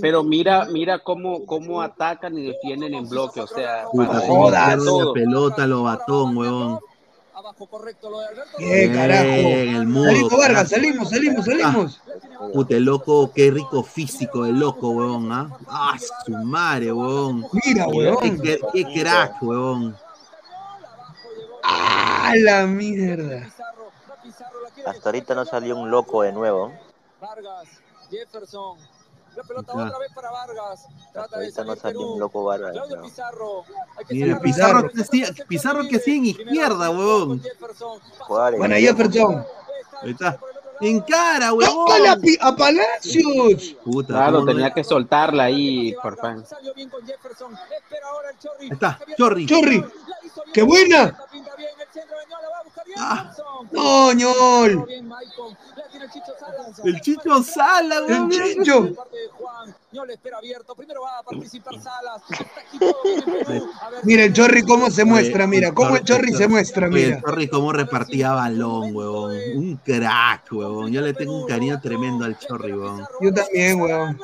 Pero mira, mira cómo, cómo atacan y defienden en bloque, o sea, Puta, para cómo jodas, pierde todo. la pelota, lo batón, weón. ¿Qué carajo? Bien, el mudo. Salimos, Vargas, salimos, salimos, salimos. Puta, el loco, qué rico físico el loco, weón, ¿ah? Ah, su madre, weón. Mira, weón. Qué, qué- qué crack, weón. ¡Ah, la mierda! Hasta ahorita no salió un loco de nuevo. Vargas, Jefferson. La pelota otra vez para Vargas. Trata de Ahorita no salió un loco. Claudio no. Pizarro. Mira. Pizarro que hacía, Pizarro que hacía en izquierda, weón. Juárez. Buena Jefferson. Ahí está. En cara, weón. ¡Tócala a a Palacios! Puta, Claro, no- tenía que soltarla ahí, Farfán. Salió bien con Jefferson. Espera ahora el Chorri. Ahí está, Chorri. ¡Chorri! ¡Qué buena! Ah. ¡No, ñol! El Chicho Salas. El Chicho Sala, weón. El Chicho. Mira el Chorri cómo se muestra, mira, cómo el Chorri se muestra, Oye, el mira. Chorri cómo repartía balón, weón. Un crack, weón. Yo le tengo un cariño tremendo al Chorri, weón. Yo también, weón.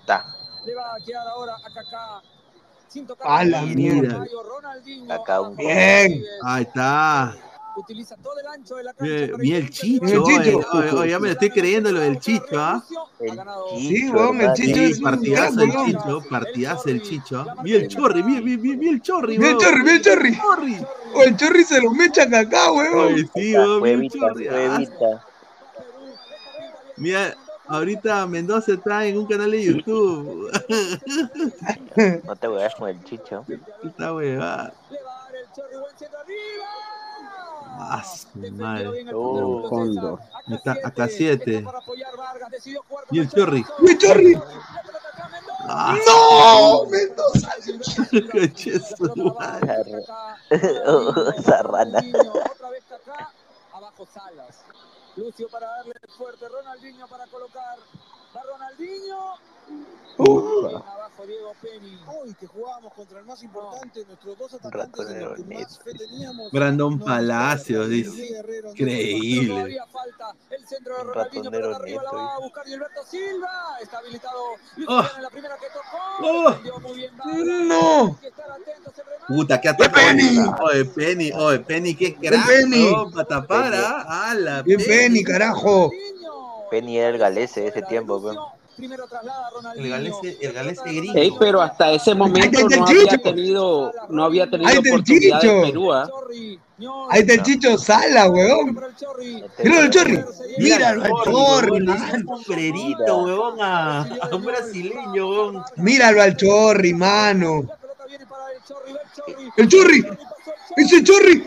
Está. Le va a quedar ahora a Kaká. Sin tocar A la mierda. Bien. Ahí está. Utiliza todo el ancho de la cancha. Bien, el Chicho, Bien el oye, Chicho. oye, oye, ya me lo estoy creyendo lo del Chicho, ¿ah? El Sí, weón, el. Chicho Sí, partidazo el. Chicho, partidazo el Chicho. Mira el Chorri, mira, mira, mira, mira el Chorri, Mira el. Chorri, mira el Chorri. O el Chorri se lo mecha acá, weón. Oye, sí, weón, mira el Chorri. ah. Mira, ahorita Mendoza está en un canal de YouTube. No te huevas con el chicho. Está huevada. El Chorri. Ah, madre. Oh. Ahí Está acá 7. Para apoyar Vargas, decidió jugar Y el Chorri. ¡Mi Chorri! Ah, ¡No! ¡Mendoza! Madre. Esa rana. Otra vez Kaká, abajo Salas. Lucio para darle fuerte, Ronaldinho para colocar. Va Ronaldinho. Diego Penny. Hoy que jugábamos contra el más importante, nuestros dos atacantes de los que más fe teníamos. Brandon Palacios, dice. Increíble. Todavía falta el centro de Un Ronaldinho, pero arriba la va a buscar Gilberto Silva. Está habilitado Luis Oh. La primera que tocó. Oh. ¡No! Puta, qué ataque. Penny! Oye, Penny, oye, Penny, qué crack. Penny! Penny, carajo. Penny era el galese de ese tiempo. Primero traslada a Ronaldinho. El galese, el galese gringo. Ey, pero hasta ese momento no había tenido, no había tenido Ahí está el oportunidad Chicho. en Perú, Ñol, Ahí está el Chicho Sala, weón. para el Chorri. Míralo el Chorri. Mira Míralo al Chorri, man. un sombrerito, weón, a, a un brasileño, weón. Míralo al Chorri, mano. La pelota viene para el Chorri, va el Chorri. ¡El Chorri! ¡Ese Chorri!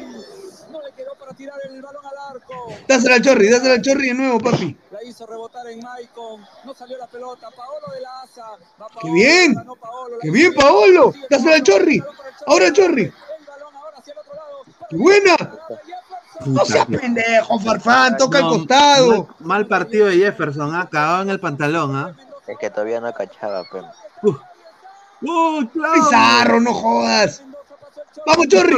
No le quedó para tirar el balón al arco. Dásela al Chorri, dásela al Chorri de nuevo, papi. La hizo rebotar en Maicon. No salió la pelota. Paolo de la Asa. Va ¡Qué Paolo, bien! ganó Paolo, la ¡Qué bien, Paolo! ¡Dásela al Chorri! ¡Ahora Chorri! El balón ahora hacia el otro lado. ¡Qué buena! Jefferson. No seas Puta, pendejo, Farfán, toca al No, costado. Mal, mal partido de Jefferson, ha cagado en el pantalón, ¿ah? Es que todavía no cachaba, pero. ¡Oh, claro! Pizarro, no jodas. Vamos, Chorri.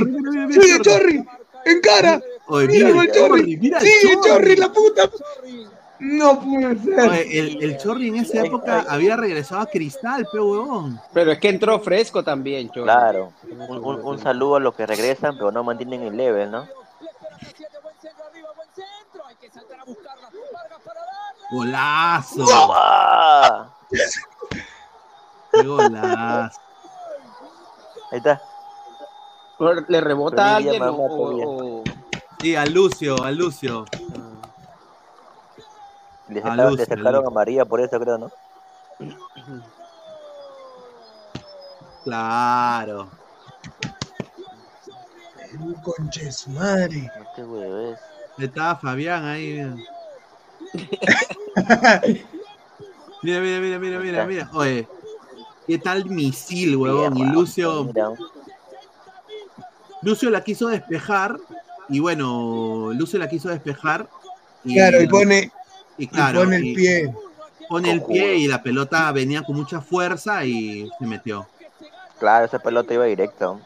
Sigue, Chorri. Encara. Oye, Míralo mira al el Chorri. Chorri, Sigue, Chorri. Chorri, la puta. No puede ser. Oye, el, el Chorri en esa época había regresado a Cristal, pe huevón. Pero es que entró fresco también, Chorri. Claro. Un, un- un saludo a los que regresan, pero no mantienen el level, ¿no? Golazo. Qué golazo. Ahí está. Le rebota a alguien o, o- Sí, a Lucio, a Lucio. Le sacaron, le Lucio, sacaron Lucio. a María por eso, creo, ¿no? Claro. Conche su madre. Este huevo es. Estaba Fabián ahí. Mira, mira, mira, mira, mira, mira. Oye, ¿qué tal misil, huevón? Y Lucio. Lucio la quiso despejar. Y bueno, Lucio la quiso despejar. Y, Claro, y pone, y y claro, pone el pie. Pone el pie y la pelota venía con mucha fuerza y se metió. Claro, esa pelota iba directo.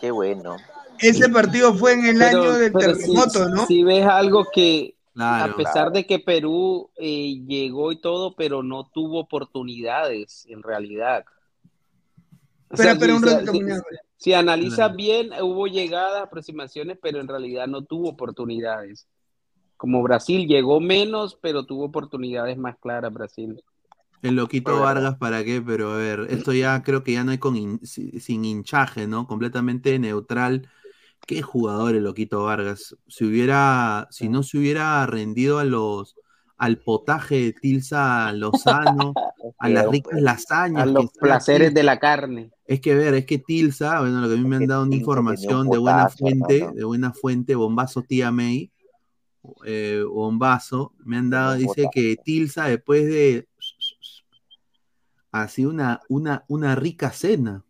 Qué bueno. Ese partido fue en el Pero- año del pero si- terremoto, ¿no? Si ves algo que, Claro. a pesar de que Perú eh, llegó y todo, pero no tuvo oportunidades en realidad. O Espera, sea, un si- Muñoz. Si analizas Claro. bien, hubo llegadas, aproximaciones, pero en realidad no tuvo oportunidades. Como Brasil llegó menos, pero tuvo oportunidades más claras Brasil. El loquito Vargas, ¿para qué? Pero a ver, esto ya creo que ya no hay con hin- sin hinchaje, ¿no? Completamente neutral. Qué jugador el loquito Vargas. Si hubiera, si no se hubiera rendido a los al potaje de Tilsa Lozano, a las ricas lasañas. A los placeres de la carne. Es que ver, es que Tilsa, bueno, lo que a mí me han dado una información de buena fuente, de buena fuente, bombazo tía May, eh, bombazo, me han dado, dice que Tilsa después de así una, una, una rica cena.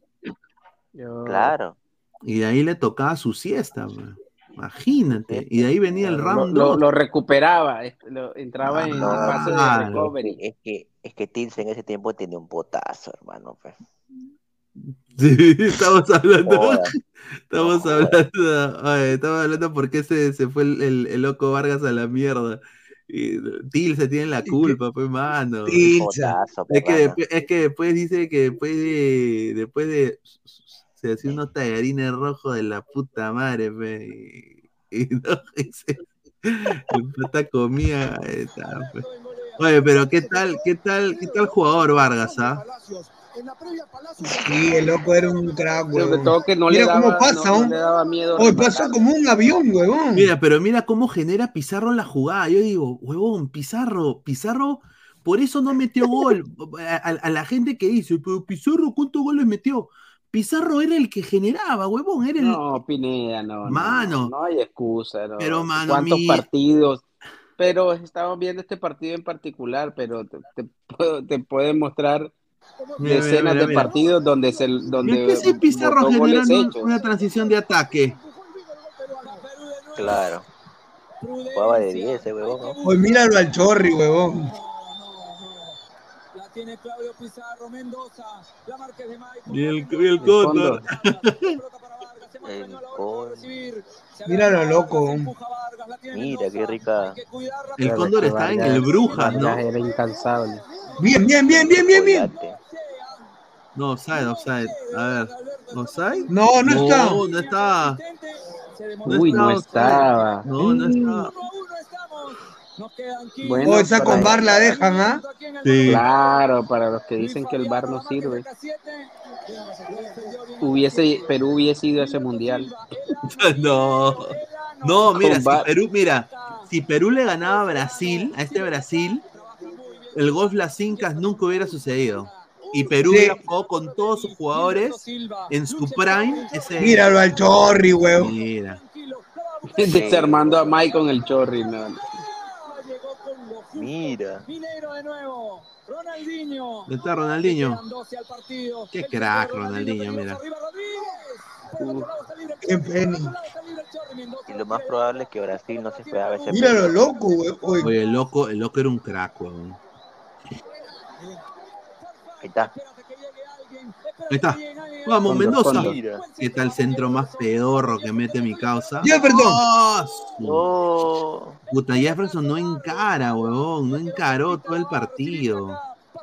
Claro. Y de ahí le tocaba su siesta, bro. Imagínate. Y de ahí venía el round lo- recuperaba, este, lo- entraba en No, fase de claro. recovery. Es que, es que en ese tiempo tenía un potazo, hermano. Pues. Sí, estamos hablando. Estamos hablando. oye, estamos hablando porque se, se fue el, el- el loco Vargas a la mierda. Y Tilsa tiene la culpa, pues, mano. Tilsa. Es que, es que después dice que después de. Después de. Se hacía unos tallarines rojos de la puta madre, pe, y, y no, y se- el pata comía. pe. Oye, pero qué tal, qué tal, qué tal jugador Vargas, ¿ah? Sí, el loco era un crack, no le Mira daba, cómo pasa, no- no daba miedo. Hoy rematar. pasó como un avión, huevón. Mira, pero mira cómo genera Pizarro la jugada. Yo digo, huevón, Pizarro, Pizarro, por eso no metió gol. A, a- a la gente que dice, pero Pizarro, ¿cuántos goles metió? Pizarro era el que generaba, huevón, era el. No, Pineda, no. no, Mano. No, no hay excusa. No. Pero, mano, ¿Cuántos mi- partidos? Pero estamos viendo este partido en particular, pero te, te puedo- te puede mostrar Mira, decenas mira, de mira. partidos donde se ¿Y donde qué hace Pizarro generando una transición de ataque? Claro. Jugaba de 10 ese huevón, ¿no? Hoy míralo al chorri, huevón. Tiene Claudio Pizarro, Mendoza, la Márquez de Maipo. Y el, y el cóndor. El con- Míralo loco. Mira, qué rica. El cóndor está en el Brujas, ¿no? Era incansable. Bien, bien, bien, bien, bien, bien. No, offside, offside. A ver, ¿offside? No, no está. No, no está. Uy, no estaba. No, no está. Bueno, Oh, esa con bar la dejan, ¿ah? Sí. Claro, para los que dicen que el bar no sirve. Hubiese, Perú hubiese ido a ese mundial. No. No, mira, si Perú, mira, si Perú le ganaba a Brasil, a este Brasil, el golf Las Incas nunca hubiera sucedido. Y Perú Sí. hubiera jugado con todos sus jugadores en su prime. Ese... Míralo al chorri, huevón. Mira. Desarmando a Mike con el chorri. No. Mira. Mineiro de nuevo. Ronaldinho. ¿Dónde está Ronaldinho? Quedan 12 al partido. Qué crack, Ronaldinho, mira. Qué pena. Y lo más probable es que Brasil no se esperaba ese Mira lo loco, güey. Oye, Oye, el loco, el loco era un crack, weón. Ahí está. Ahí está. Vamos, Mendoza. ¿Qué tal el centro más pedorro que mete mi causa? Jefferson. ¡Oh, Oh, Puta, Jefferson no encara, huevón. No encaró todo el partido.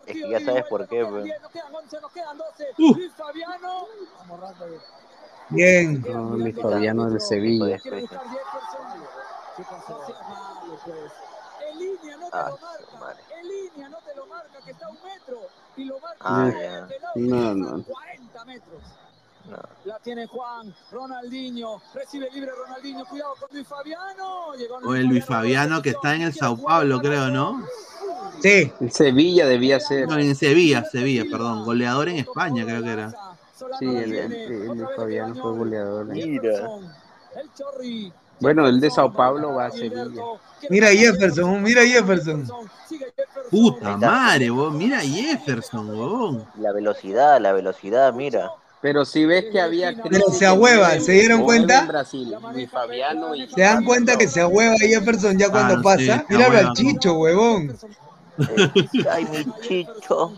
es que ya sabes por qué, pues. Uh. Bien. No, Luis Fabiano del Sevilla. Ah, su madre. Ah, Ah, ya. No, no. La tiene Juan, Ronaldinho, recibe libre Ronaldinho, cuidado con Luis Fabiano. Llegó O el Luis Fabiano que está en el Sao Paulo, creo, ¿no? Sí. En Sevilla debía ser. No, en Sevilla, Sevilla, perdón. Goleador en España, creo que era. Sí, el, el- el Luis Fabiano fue goleador. Mira. Bueno, el de Sao Paulo va a Sevilla. Mira Jefferson, mira Jefferson. Puta madre, huevón. Mira Jefferson, huevón. La velocidad, la velocidad, mira. Pero si ves que había Pero se ahueva, ¿se dieron cuenta? En Brasil, Luis Fabiano y ¿Se dan cuenta que se ahueva Jefferson ya cuando Ah, sí, pasa? se Míralo al chicho, huevón. Ay, mi chicho.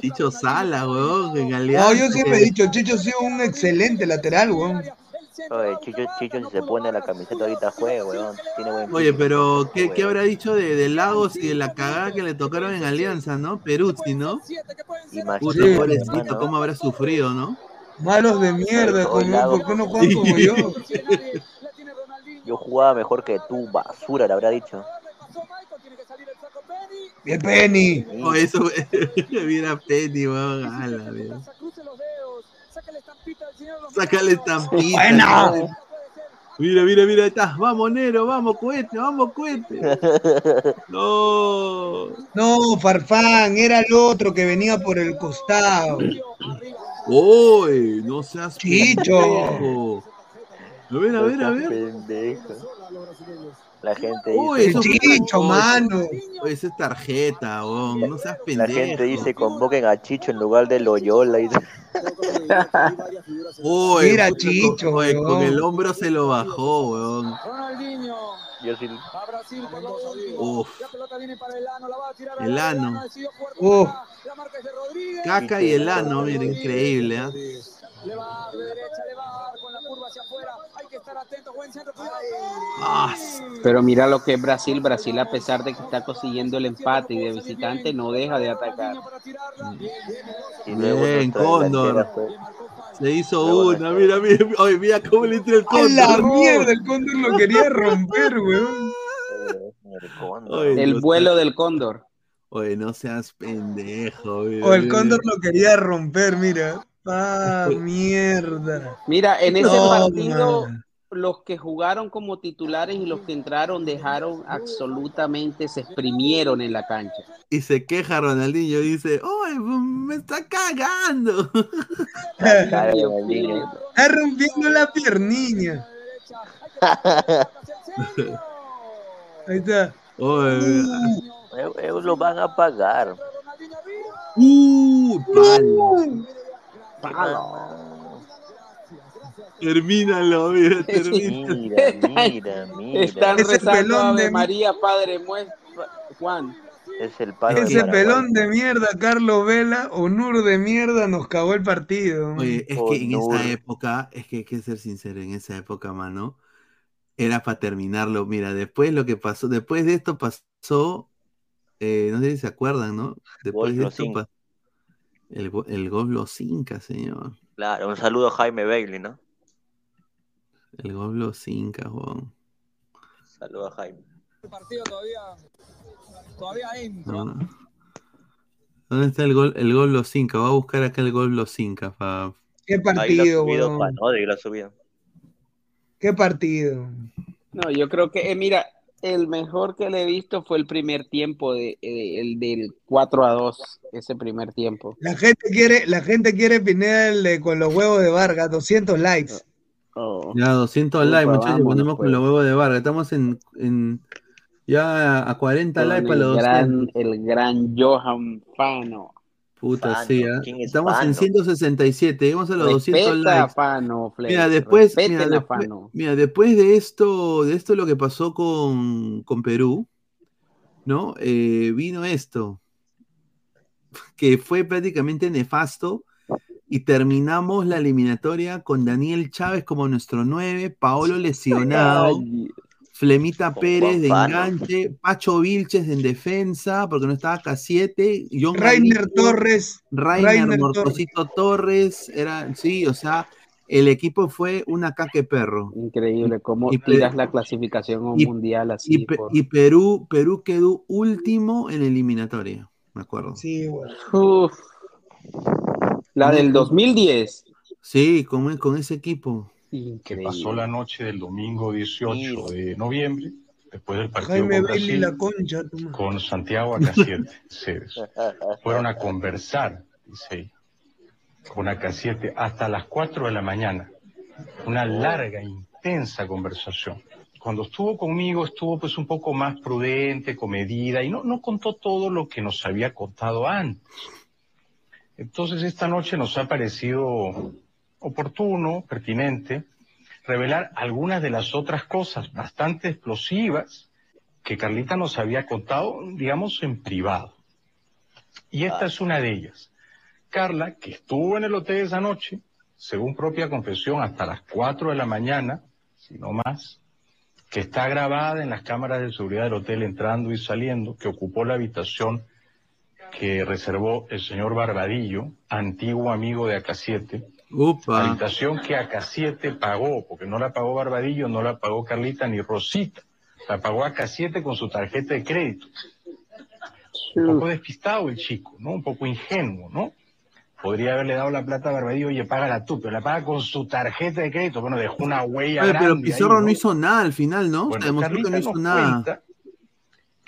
Chicho Sala, huevón. Que No, yo siempre he dicho, Chicho ha sido un excelente lateral, weón. Oye, Chicho, Chicho, si se pone la camiseta ahorita juega, weón. Tiene buen Oye, pero ¿qué, qué habrá dicho de, de Lagos y de la cagada que le tocaron en Alianza, no? Peruzzi, ¿no? Puta, Imagínate, pobrecito, cómo habrá sufrido, ¿no? Malos de mierda, como. ¿por qué no juegan como yo? Yo jugaba mejor que tú, basura, le habrá dicho. Bien, Penny. Oh, eso, mira Penny, weón. ala. Sácale estampita. Bueno. Mira, mira, mira, ahí está. Vamos, Nero, vamos, cohete, vamos, cohete. No. No, Farfán, era el otro que venía por el costado. Uy, no seas Chicho. pendejo. A ver, a ver, a ver. Pendejo. La gente Uy, dice. eso fue- Chicho, mano. oye, esa es tarjeta. No seas La pendejo. gente dice convoquen a Chicho en lugar de Loyola. Y... Uy, Mira, Chicho, con weón. el hombro se lo bajó, weón. Ronaldinho. Yo sí. A Brasil por lo último. Uf. La pelota viene para el ano, la va a tirar El al ano. decidió jugar Uf. la marca es de Rodríguez. Caca y el ano, mira, increíble, ¿ah? Le va de derecha, le va a dar con la curva hacia afuera. Hay que estar atento, buen centro, cuidado. Ah, Pero mira lo que es Brasil. Brasil, a pesar de que está consiguiendo el empate y de visitante, no deja de atacar. Y luego Bien, Cóndor. fue- Se hizo una, mira, mira, oye, mira cómo le entra el la cóndor. mierda, el cóndor lo quería romper, weón. el vuelo del cóndor. Oye, no seas pendejo. mira, O el mira. cóndor lo quería romper, mira. Ah, mierda. Mira, en ese No, partido, man. Los que jugaron como titulares y los que entraron dejaron absolutamente, se exprimieron en la cancha. Y se queja Ronaldinho, dice, oye, me está cagando. Está rompiendo la piernilla. Ahí está. Oye, eh, lo van a pagar. uh, palo. Palo. Termínalo, mira, termina. Mira, mira, mira. Están Ese rezando Ave de- María, Padre. Juan, Es el palo Ese pelón de mierda, Carlos Vela, Onur de mierda, nos cagó el partido. Oye, es que en esa época, es que hay que ser sincero, en esa época, mano, era para terminarlo. Mira, después lo que pasó, después de esto pasó, eh, no sé si se acuerdan, ¿no? Después de Golf esto pasó el, el gol los Incas, señor. Claro, un saludo a Jaime Bailey, ¿no? El gol los Incas, weón. Saludo a Jaime. El partido todavía, todavía entra. ¿no? ¿Dónde está el gol, el gol los Incas? Voy a buscar acá el gol los Incas, pa. Qué partido, subido weón. Qué partido. no, yo creo que, eh, mira, el mejor que le he visto fue el primer tiempo, de, eh, el del 4 a 2, ese primer tiempo. La gente quiere, la gente quiere Pineda el de con los huevos de Vargas, 200 likes. Oh. Ya, 200 Upa, likes, muchachos, ponemos con pues. los huevos de Vargas. Estamos en, en Ya a 40 Con likes para los gran, 200. el gran Johan Fano. Puta, Fano, sí, ¿ah? ¿quién es Estamos en Fano? 167, llegamos a los 200 Respeta a likes. Fano. Mira, después, Respeten mira, a después, Fano. mira, después de esto, de esto lo que pasó con, con Perú, ¿no? Eh, vino esto, que fue prácticamente nefasto, y terminamos la eliminatoria con Daniel Chávez como nuestro 9, Paolo lesionado, Flemita Pérez de enganche, Pacho Vilches en defensa, porque no estaba K7, John Rainer Torres. Rainer, Rainer Mortosito Torres, era, sí, o sea, el equipo fue una caque perro. Increíble cómo Y tiras la clasificación a un y- mundial así. Y, Pe- por- y Perú, Perú quedó último en eliminatoria, me acuerdo. Sí, güey. Uf. La del 2010. Sí, con, con ese equipo. que pasó la noche del domingo 18 de noviembre, después del partido Jaime con Brasil, la concha. con Santiago AK7. Ceres. Fueron a conversar, dice ahí, con AK7 hasta las 4 de la mañana. Una larga, intensa conversación. Cuando estuvo conmigo estuvo pues un poco más prudente, comedida y no, no contó todo lo que nos había contado antes. Entonces esta noche nos ha parecido oportuno, pertinente, revelar algunas de las otras cosas bastante explosivas que Carlita nos había contado, digamos, en privado. Y esta es una de ellas. Carla, que estuvo en el hotel esa noche, según propia confesión, hasta las 4 de la mañana, si no más, que está grabada en las cámaras de seguridad del hotel entrando y saliendo, que ocupó la habitación que reservó el señor Barbadillo, antiguo amigo de AK7, Upa. habitación que AK7 pagó, porque no la pagó Barbadillo, no la pagó Carlita ni Rosita, la pagó AK7 con su tarjeta de crédito. Un poco despistado el chico, ¿no? Un poco ingenuo, ¿no? Podría haberle dado la plata a Barbadillo, oye, págala tú, pero la paga con su tarjeta de crédito. Bueno, dejó una huella Oye, grande pero ahí, Pizarro ¿no? no hizo nada al final, ¿no? Bueno, Se demostró que no hizo nada. cuenta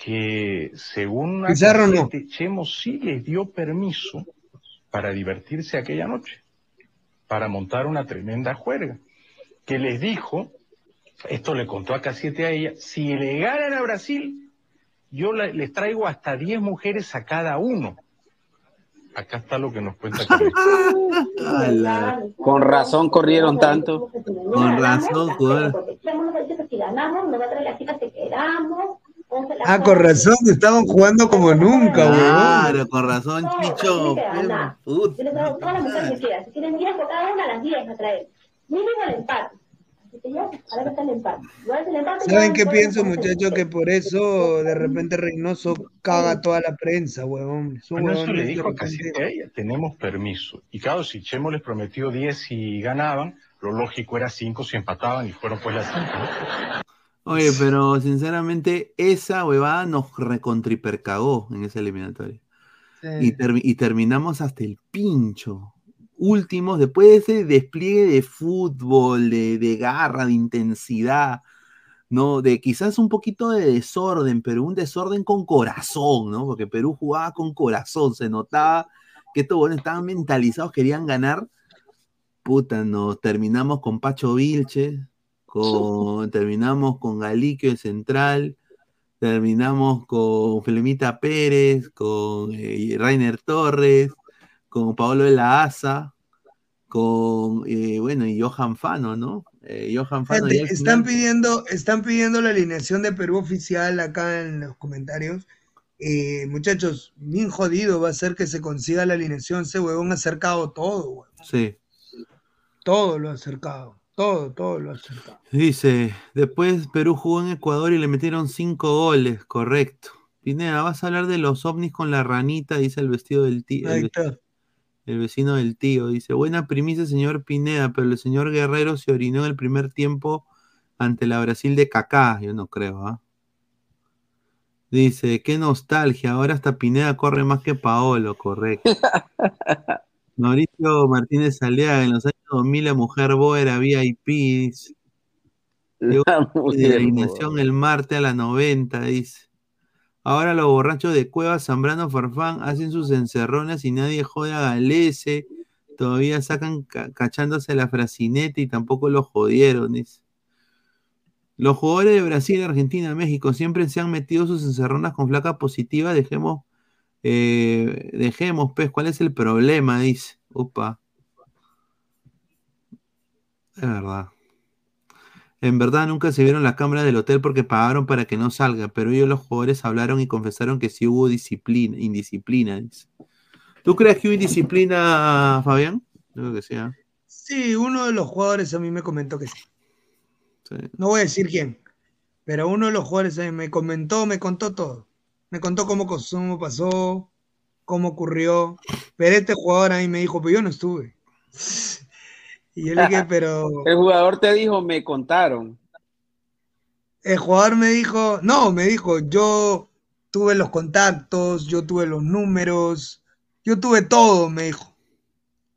que según Pizarro no. AK7, Chemo sí les dio permiso para divertirse aquella noche, para montar una tremenda juerga, que les dijo, esto le contó a K7 a ella, si le ganan a Brasil, yo la- les traigo hasta 10 mujeres a cada uno. Acá está lo que nos cuenta. Con razón corrieron tanto. Con razón, joder. Si ganamos, nosotros las chicas te quedamos. Ah, con razón, estaban jugando como nunca, güey. Claro, con razón, Chicho. Que. Yo le traigo todas las mujeres que quieras. Si quieren 10 por cada una, las 10 me traen. Mínimo el empate. Que que. ¿Saben qué pienso, muchachos? Que por eso de repente Reynoso caga toda la prensa, huevón. Bueno, huevón le dijo a repente- K7 a ella, tenemos permiso. Y claro, si Chemo les prometió 10 y ganaban, lo lógico era 5 si empataban y fueron pues las 5. Oye, pero sinceramente, esa huevada nos recontripercagó en esa eliminatoria. Y, y terminamos hasta el pincho. Últimos, después de ese despliegue de fútbol, de, de garra, de intensidad, ¿no? De quizás un poquito de desorden, pero un desorden con corazón, ¿no? Porque Perú jugaba con corazón, se notaba que estos buenos estaban mentalizados, querían ganar. Puta, nos terminamos con Pacho Vilches, con, terminamos con Galiquio de Central, terminamos con Flemita Pérez, con eh, Rainer Torres, con Paolo de la Asa, con, eh, bueno, y Johan Fano, ¿no? Eh, Johan Fano. Gente, están final- pidiendo, están pidiendo la alineación de Perú oficial acá en los comentarios. Eh, muchachos, bien jodido va a ser que se consiga la alineación. Ese huevón ha acercado todo, huevón. Sí. Todo lo ha acercado. Todo, todo lo ha acercado. Dice, después Perú jugó en Ecuador y le metieron cinco goles, correcto. Pineda, vas a hablar de los ovnis con la ranita, dice el vestido del tío. Ahí El, está. el vecino del tío. Dice, buena primicia, señor Pineda, pero el señor Guerrero se orinó en el primer tiempo ante la Brasil de Kaká. Yo no creo, ¿ah? Dice, qué nostalgia, ahora hasta Pineda corre más que Paolo, correcto. Mauricio Martínez Aliaga, en los años 2000 la mujer Boa era VIP. Llegó La de alineación el martes a las 90, dice. Ahora los borrachos de Cueva, Zambrano, Farfán hacen sus encerronas y nadie jode a Galese. Todavía sacan ca- cachándose la frasineta y tampoco lo jodieron, dice. Los jugadores de Brasil, Argentina, México siempre se han metido sus encerronas con flaca positiva. Dejemos, eh, dejemos, pues, ¿cuál es el problema? Dice. Upa. Es verdad. En verdad nunca se vieron las cámaras del hotel porque pagaron para que no salga, pero ellos los jugadores hablaron y confesaron que sí hubo disciplina, indisciplina. dice. ¿Tú crees que hubo indisciplina, Fabián? Creo que sí. ¿ah? Sí, uno de los jugadores a mí me comentó que sí. Sí. No voy a decir quién, pero uno de los jugadores a mí me comentó, me contó todo. Me contó cómo, cómo pasó, cómo ocurrió. Pero este jugador a mí me dijo, pues yo no estuve. Y yo le dije, pero El jugador te dijo, me contaron. el jugador me dijo, no, me dijo, yo tuve los contactos, yo tuve los números, yo tuve todo, me dijo.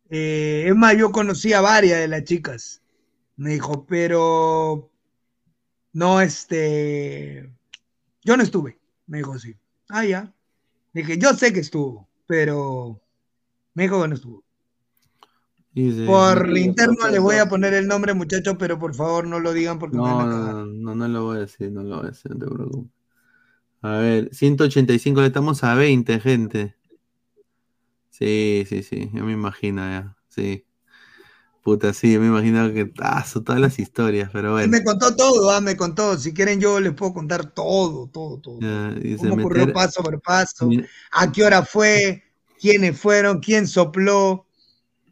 Eh, es más, yo conocí a varias de las chicas. Me dijo, pero no, este, yo no estuve. Me dijo, sí. Ah, ya. Dije, yo sé que estuvo, pero me dijo que no estuvo. Dice- Por interno les voy a poner el nombre, muchachos, pero por favor no lo digan porque me van No, a no, cagar. no, no, no lo voy a decir, no lo voy a decir, no te preocupes. A ver, 185, le estamos a 20, gente. Sí, sí, sí, yo me imagino ya, sí. Puta, sí, me imagino que tazo, todas las historias, pero bueno. me contó todo, ah, me contó. Si quieren yo les puedo contar todo, todo, todo. ya, Cómo ocurrió paso por paso, a qué hora fue, quiénes fueron, quién sopló,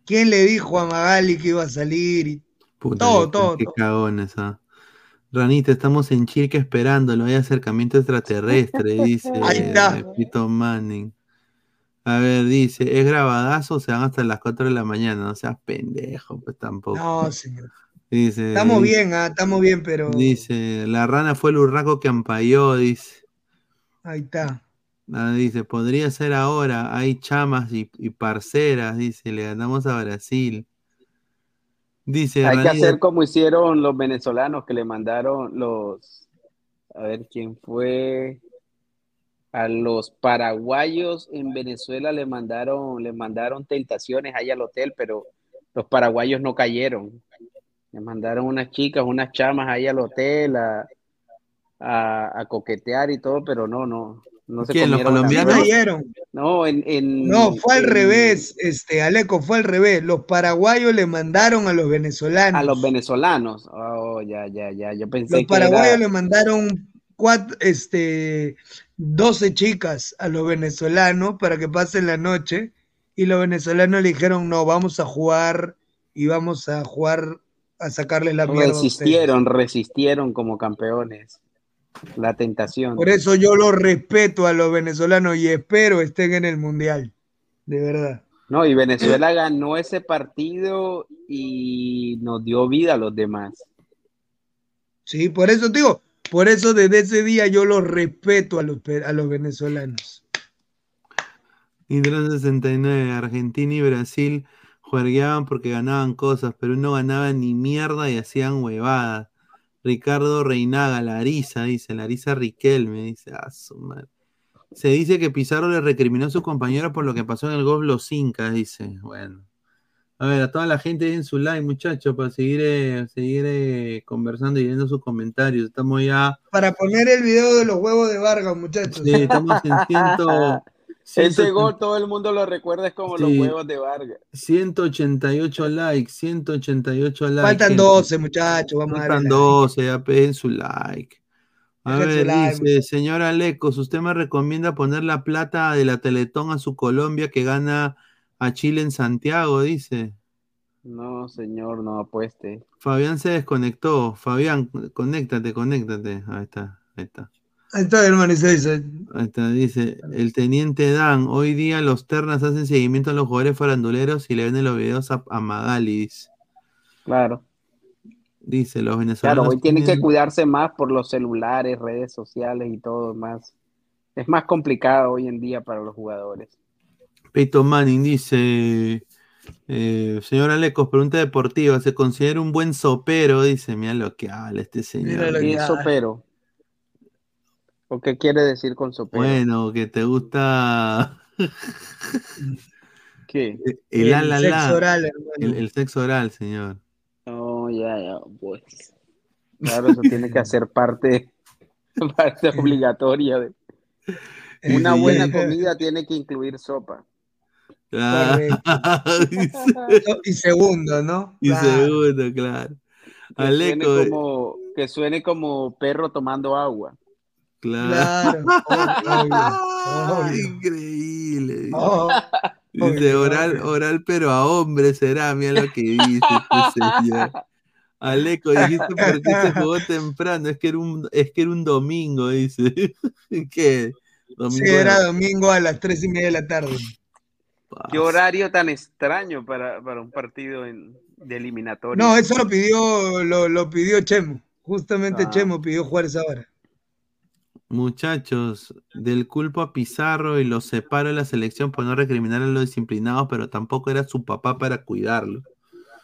quién le dijo a Magali que iba a salir y Puta, todo, qué- todo, Qué todo. cagones, ah. Ranita, estamos en Chilca esperándolo. Hay acercamiento extraterrestre, dice Ahí está. Pito Manning. A ver, dice, ¿es grabadazo o se van hasta las 4 de la mañana? No seas pendejo, pues tampoco. No, señor. Dice, Estamos dice- bien, ah, estamos bien, pero Dice, la rana fue el urraco que ampalló, dice. ahí está. Ah, dice, podría ser ahora, hay chamas y, y parceras, dice, le ganamos a Brasil. Dice, Hay que hacer como hicieron los venezolanos que le mandaron los, a ver quién fue, a los paraguayos en Venezuela le mandaron, le mandaron tentaciones ahí al hotel, pero los paraguayos no cayeron. Le mandaron unas chicas, unas chamas ahí al hotel a, a, a coquetear y todo, pero no, no, no se ¿Quién, los colombianos? Cayeron. No, en, en- No, fue al revés, este, Aleco, fue al revés. Los paraguayos le mandaron a los venezolanos. A los venezolanos. Oh, ya, ya, ya. Yo pensé Los que paraguayos era- le mandaron cuatro, este, 12 chicas a los venezolanos para que pasen la noche y los venezolanos le dijeron, no, vamos a jugar y vamos a jugar a sacarles la mierda. a ustedes". resistieron, resistieron como campeones. La tentación. Por eso yo los respeto a los venezolanos y espero estén en el mundial. De verdad. No, y Venezuela ganó ese partido y nos dio vida a los demás. Sí, por eso digo, por eso desde ese día yo los respeto a los, a los venezolanos. Indra 69, Argentina y Brasil juergueaban porque ganaban cosas, pero no ganaban ni mierda y hacían huevadas. Ricardo Reinaga, Larisa, dice, Larisa Riquelme, dice, ah, su madre. Se dice que Pizarro le recriminó a sus compañeros por lo que pasó en el golf Los Incas, dice. Bueno. A ver, a toda la gente en su like, muchachos, para seguir, eh, seguir eh, conversando y viendo sus comentarios. Estamos ya, Para poner el video de los huevos de Vargas, muchachos. sí, estamos en ciento, Ese ciento- gol todo el mundo lo recuerda es como los huevos de Vargas. 188 likes, 188 likes. Faltan gente. 12, muchachos. Vamos a Faltan darle. 12, ya peguen su like. A ver, like, dice, señora Lecos, ¿usted me recomienda poner la plata de la Teletón a su Colombia que gana a Chile en Santiago? Dice. No, señor, no apueste. Fabián se desconectó. Fabián, conéctate, conéctate. Ahí está, ahí está. Ahí está, hermano. dice. Ahí está, dice el teniente Dan. Hoy día los ternas hacen seguimiento a los jugadores faranduleros y le venden los videos a, a Magali. Dice. Claro. Dice, los Claro, venezolanos. hoy tienen que cuidarse más por los celulares, redes sociales y todo más. Es más complicado hoy en día para los jugadores. Peyton Manning dice, eh, señora Lecos, pregunta deportiva, ¿se considera un buen sopero? Dice, mira lo que habla este señor. ¿Qué es sopero? ¿O qué quiere decir con sopero? Bueno, que te gusta ¿Qué? el, sexo oral, hermano. el, el sexo oral, señor. Oh, ya, ya, pues. Claro, eso tiene que hacer parte, parte obligatoria. De, una Sí. buena comida tiene que incluir sopa. Ah, y segundo, ¿no? y Claro. segundo, claro. Que suene, Aleco, eh, como, que suene como perro tomando agua. claro. Claro, Increíble. Oh, Dice oral, oral, pero a hombre será, mira lo que dice este señor. Aleco, dijiste por qué se jugó temprano, es que era un, es que era un domingo, dice. ¿Qué? Sí, era domingo a las tres y media de la tarde. Qué horario tan extraño para, para un partido en- de eliminatoria. No, eso lo pidió, lo, lo pidió Chemo. Justamente Ah. Chemo pidió jugar esa hora. Muchachos, del culpo a Pizarro y los separo de la selección por no recriminar a los disciplinados, pero tampoco era su papá para cuidarlo.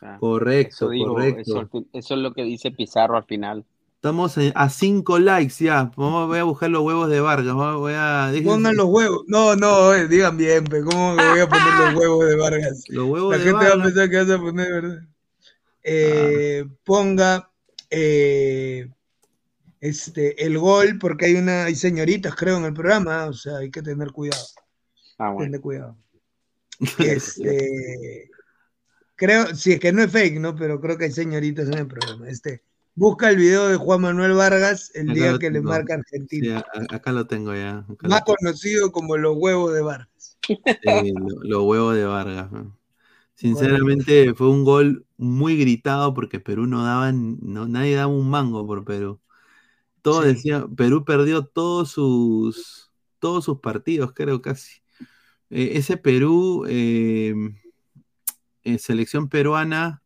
Ah, Correcto, eso, dijo, correcto. eso es lo que dice Pizarro al final. Estamos en- a cinco likes ya. Vamos, voy a buscar los huevos de Vargas. Voy a, Pongan los huevos. No, no, eh, digan bien, pe, ¿cómo me voy a poner los huevos de Vargas? Los huevos La de gente va a pensar que vas a poner, ¿verdad? Eh, Ponga eh, este, el gol, porque hay una, hay señoritas, creo, en el programa, o sea, hay que tener cuidado. Ah, bueno. Tener cuidado. Este, creo, si es que no es fake, ¿no? Pero creo que hay señoritas en el programa. Este, busca el video de Juan Manuel Vargas el Acá día que le marca Argentina. acá lo tengo ya. acá Más conocido como los huevos de Vargas. Sí, lo- los huevos de Vargas. Sinceramente fue un gol muy gritado porque Perú no daba, no, nadie daba un mango por Perú. Todo Sí. decía, Perú perdió todos sus, todos sus partidos, creo casi. Eh, ese Perú, eh, eh, selección peruana,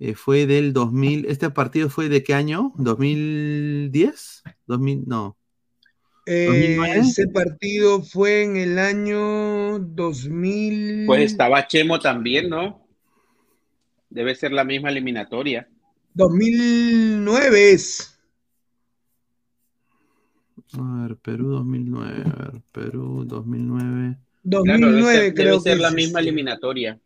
eh, fue del 2000. ¿Este partido fue de qué año? ¿2010? 2000, no. Eh, 2009. ese partido fue en el año 2000. Pues estaba Chemo también, ¿no? Debe ser la misma eliminatoria. 2009 es. A ver, Perú 2009. A ver, Perú 2009. Claro, 2009 debe ser, creo debe ser que la es, misma eliminatoria.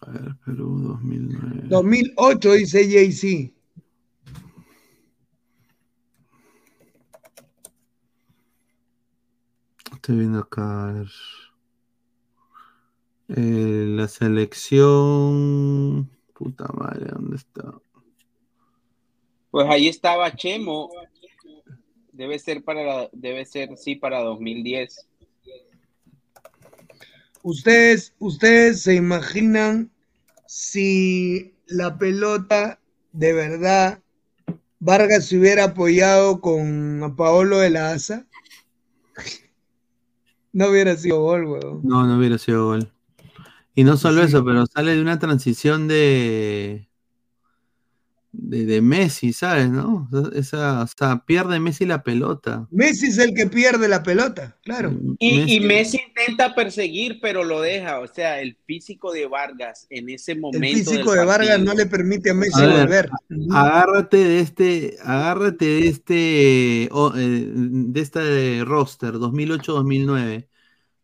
A ver, Perú 2009. 2008 dice JC. Estoy viendo acá. a ver. Eh, la selección. Puta madre, ¿dónde está? Pues ahí estaba Chemo. Debe ser para, debe ser sí para 2010. Ustedes, ustedes se imaginan si la pelota de verdad Vargas se hubiera apoyado con Paolo de la Asa. No hubiera sido gol, weón. No, no hubiera sido gol. Y no solo eso, pero sale de una transición de, de, de Messi, ¿sabes? ¿No? Esa, o sea, pierde Messi la pelota. Messi es el que pierde la pelota, claro. Y y Messi intenta perseguir, pero lo deja. O sea, el físico de Vargas en ese El momento. físico del de Vargas no le permite a Messi A ver, volver. Agárrate de este, agárrate de este, eh, de este roster 2008-2009.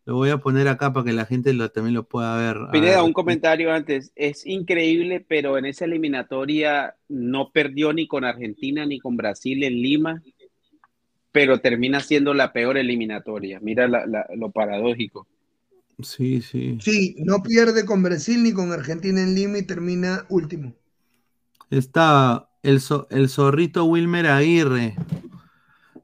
Lo voy a poner acá para que la gente lo, también lo pueda ver. Pineda, ver. un comentario antes. Es increíble, pero en esa eliminatoria no perdió ni con Argentina ni con Brasil en Lima, pero termina siendo la peor eliminatoria. Mira la- la- lo paradójico. Sí, sí. Sí, no pierde con Brasil ni con Argentina en Lima y termina último. Está el, el zorrito Wilmer Aguirre.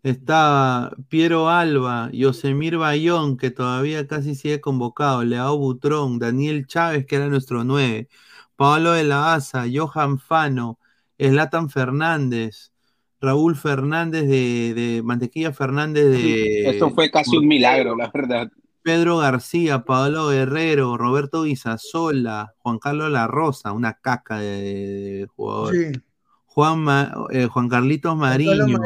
Está Piero Alba, Yosemir Bayón, que todavía casi sigue convocado, Leao Butrón, Daniel Chávez, que era nuestro 9, Pablo de la Asa, Johan Fano, Slatan Fernández, Raúl Fernández de, de Mantequilla Fernández de. Esto fue casi un milagro, la verdad. Pedro García, Pablo Guerrero, Roberto Guisasola, Juan Carlos La Rosa, una caca de, de jugador. Sí. Juan, Ma- eh, Juan Carlitos Carlos Mariño.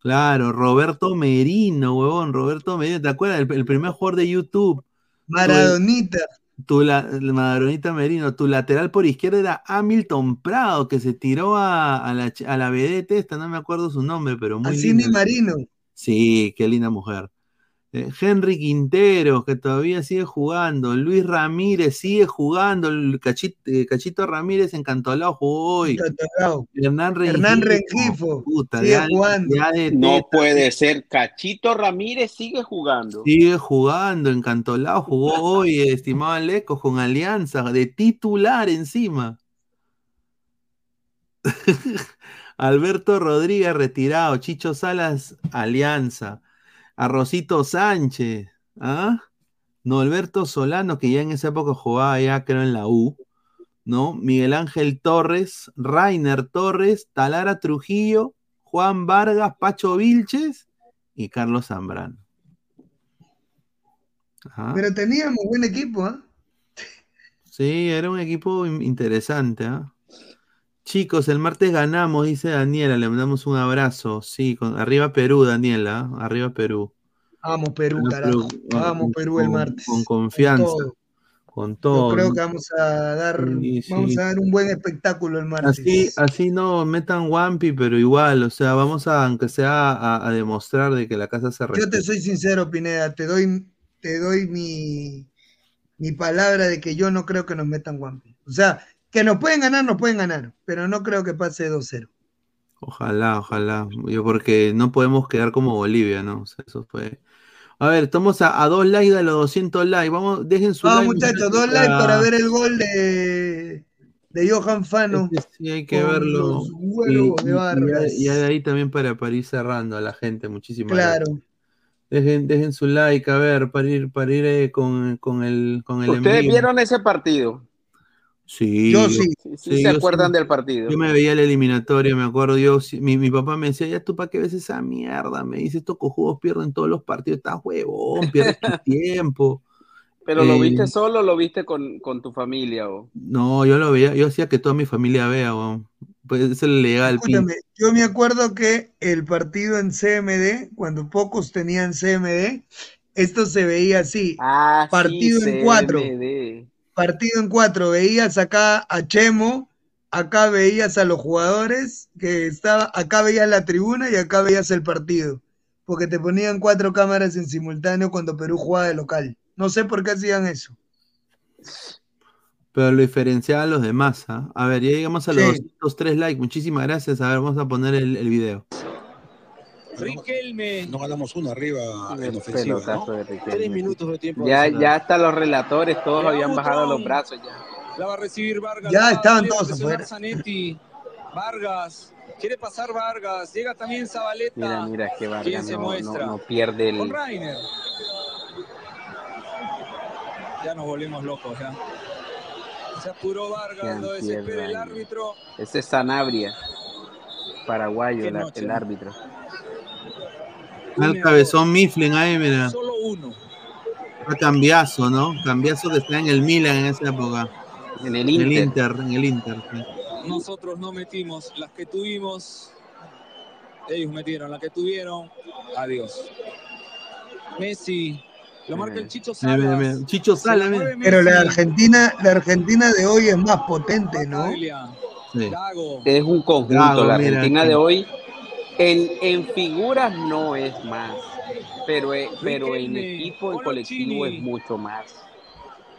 Claro, Roberto Merino, huevón, Roberto Merino, ¿te acuerdas? El, el primer jugador de YouTube. Maradonita. Tu, la, Maradonita Merino, tu lateral por izquierda era Hamilton Prado, que se tiró a, a la, a la vedette esta, no me acuerdo su nombre, pero muy linda. Marino. Sí, qué linda mujer. Eh, Henry Quintero, que todavía sigue jugando. Luis Ramírez sigue jugando. El Cachito, eh, Cachito Ramírez en Cantolao jugó hoy. Hernán Rengifo. Hernán Rengifo, Puta, sigue ya- jugando. ya de No puede ser. Cachito Ramírez sigue jugando. Sigue jugando en Cantolao. Jugó hoy, estimado Aleco, con Alianza, de titular encima. Alberto Rodríguez retirado. Chicho Salas, Alianza. Arrocito Sánchez. ¿ah? Norberto Solano, que ya en esa época jugaba ya, creo, en la U. ¿no? Miguel Ángel Torres, Rainer Torres, Talara Trujillo, Juan Vargas, Pacho Vilches y Carlos Zambrano. Ajá. Pero teníamos buen equipo, ¿ah? Sí, era un equipo in- interesante. ¿ah? Chicos, el martes ganamos, dice Daniela, le mandamos un abrazo. Sí, con, arriba Perú, Daniela, arriba Perú. Vamos Perú, carajo. Vamos Perú el con- martes. Con confianza, todo. con Yo todo. creo ¿no? que vamos a dar, Sí, sí. vamos a dar un buen espectáculo el martes. Así, así no metan Wampi, pero igual, o sea, vamos a, aunque sea a, a demostrar de que la casa se Yo te respeta. soy sincero, Pineda, te doy, te doy mi, mi palabra de que yo no creo que nos metan Wampi. O sea, que nos pueden ganar, nos pueden ganar, pero no creo que pase 2-0. Ojalá, ojalá. Yo porque no podemos quedar como Bolivia, ¿no? O sea, eso fue. A ver, estamos a, a dos likes de los 200 likes. Vamos, dejen su Vamos, like. muchachos, dos likes para ver el gol de, de Johan Fano. Sí, hay que verlo. huevos Y- de y- y Vargas. y de ahí también para, para ir cerrando a la gente. Muchísimas Claro. gracias. Dejen, dejen su like, a ver, para ir, para ir eh, con, con el, con el ¿Ustedes vieron ese partido? Sí, Yo sí. Sí, sí se yo acuerdan del partido. Yo me veía el eliminatorio, me acuerdo. Yo, sí, mi, mi papá me decía, ya tú para qué ves esa mierda. Me dice, estos cojudos pierden todos los partidos, estás huevón, pierdes tu tiempo. ¿Pero lo Eh, viste solo o lo viste con, con tu familia? O... No, yo lo veía, yo hacía que toda mi familia vea, weón. Pues es el legal, Escúchame, yo me acuerdo que el partido en CMD, cuando pocos tenían CMD, esto se veía así. Ah, partido sí, en cuatro. Partido en cuatro. Veías acá a Chemo, acá veías a los jugadores, que estaba, acá veías la tribuna y acá veías el partido. Porque te ponían cuatro cámaras en simultáneo cuando Perú jugaba de local. No sé por qué hacían eso. pero lo diferenciaba a los demás. ¿ah? A ver, ya llegamos a los Sí. 203 likes. Muchísimas gracias. A ver, vamos a poner el, el video. Riquelme. No ganamos uno arriba en ofensiva, ¿no? Tres minutos de tiempo Ya, adicional. ya hasta los relatores todos habían bajado los brazos ya. La va a recibir Vargas. Ya estaban todos afuera. Zanetti. Vargas. Quiere pasar Vargas. Llega también Zabaleta. Mira, mira que ¿Quién Vargas no, no, muestra? no pierde Con el... Rainer. Ya nos volvimos locos, ya. Se apuró Vargas, Qué lo desespera el árbitro. Ese es Sanabria, paraguayo, el, noche, el ¿no? árbitro. Al cabezón Mifflin ahí, mira. Solo uno. A cambiazo, ¿no? Cambiazo que está en el Milan en esa época. En el En el Inter. Inter, en el Inter. sí. Nosotros no metimos las que tuvimos. Ellos metieron las que tuvieron. Adiós. Messi. Lo marca el Chicho Mira, mira, Salas. mira. Chicho Se Sala, la mira. mueve Pero la. Argentina, la Argentina de hoy es más potente, ¿no? Sí. Es un conjunto. La Argentina de hoy, en, en figuras no es más, pero, e- pero en equipo, en colectivo es mucho más.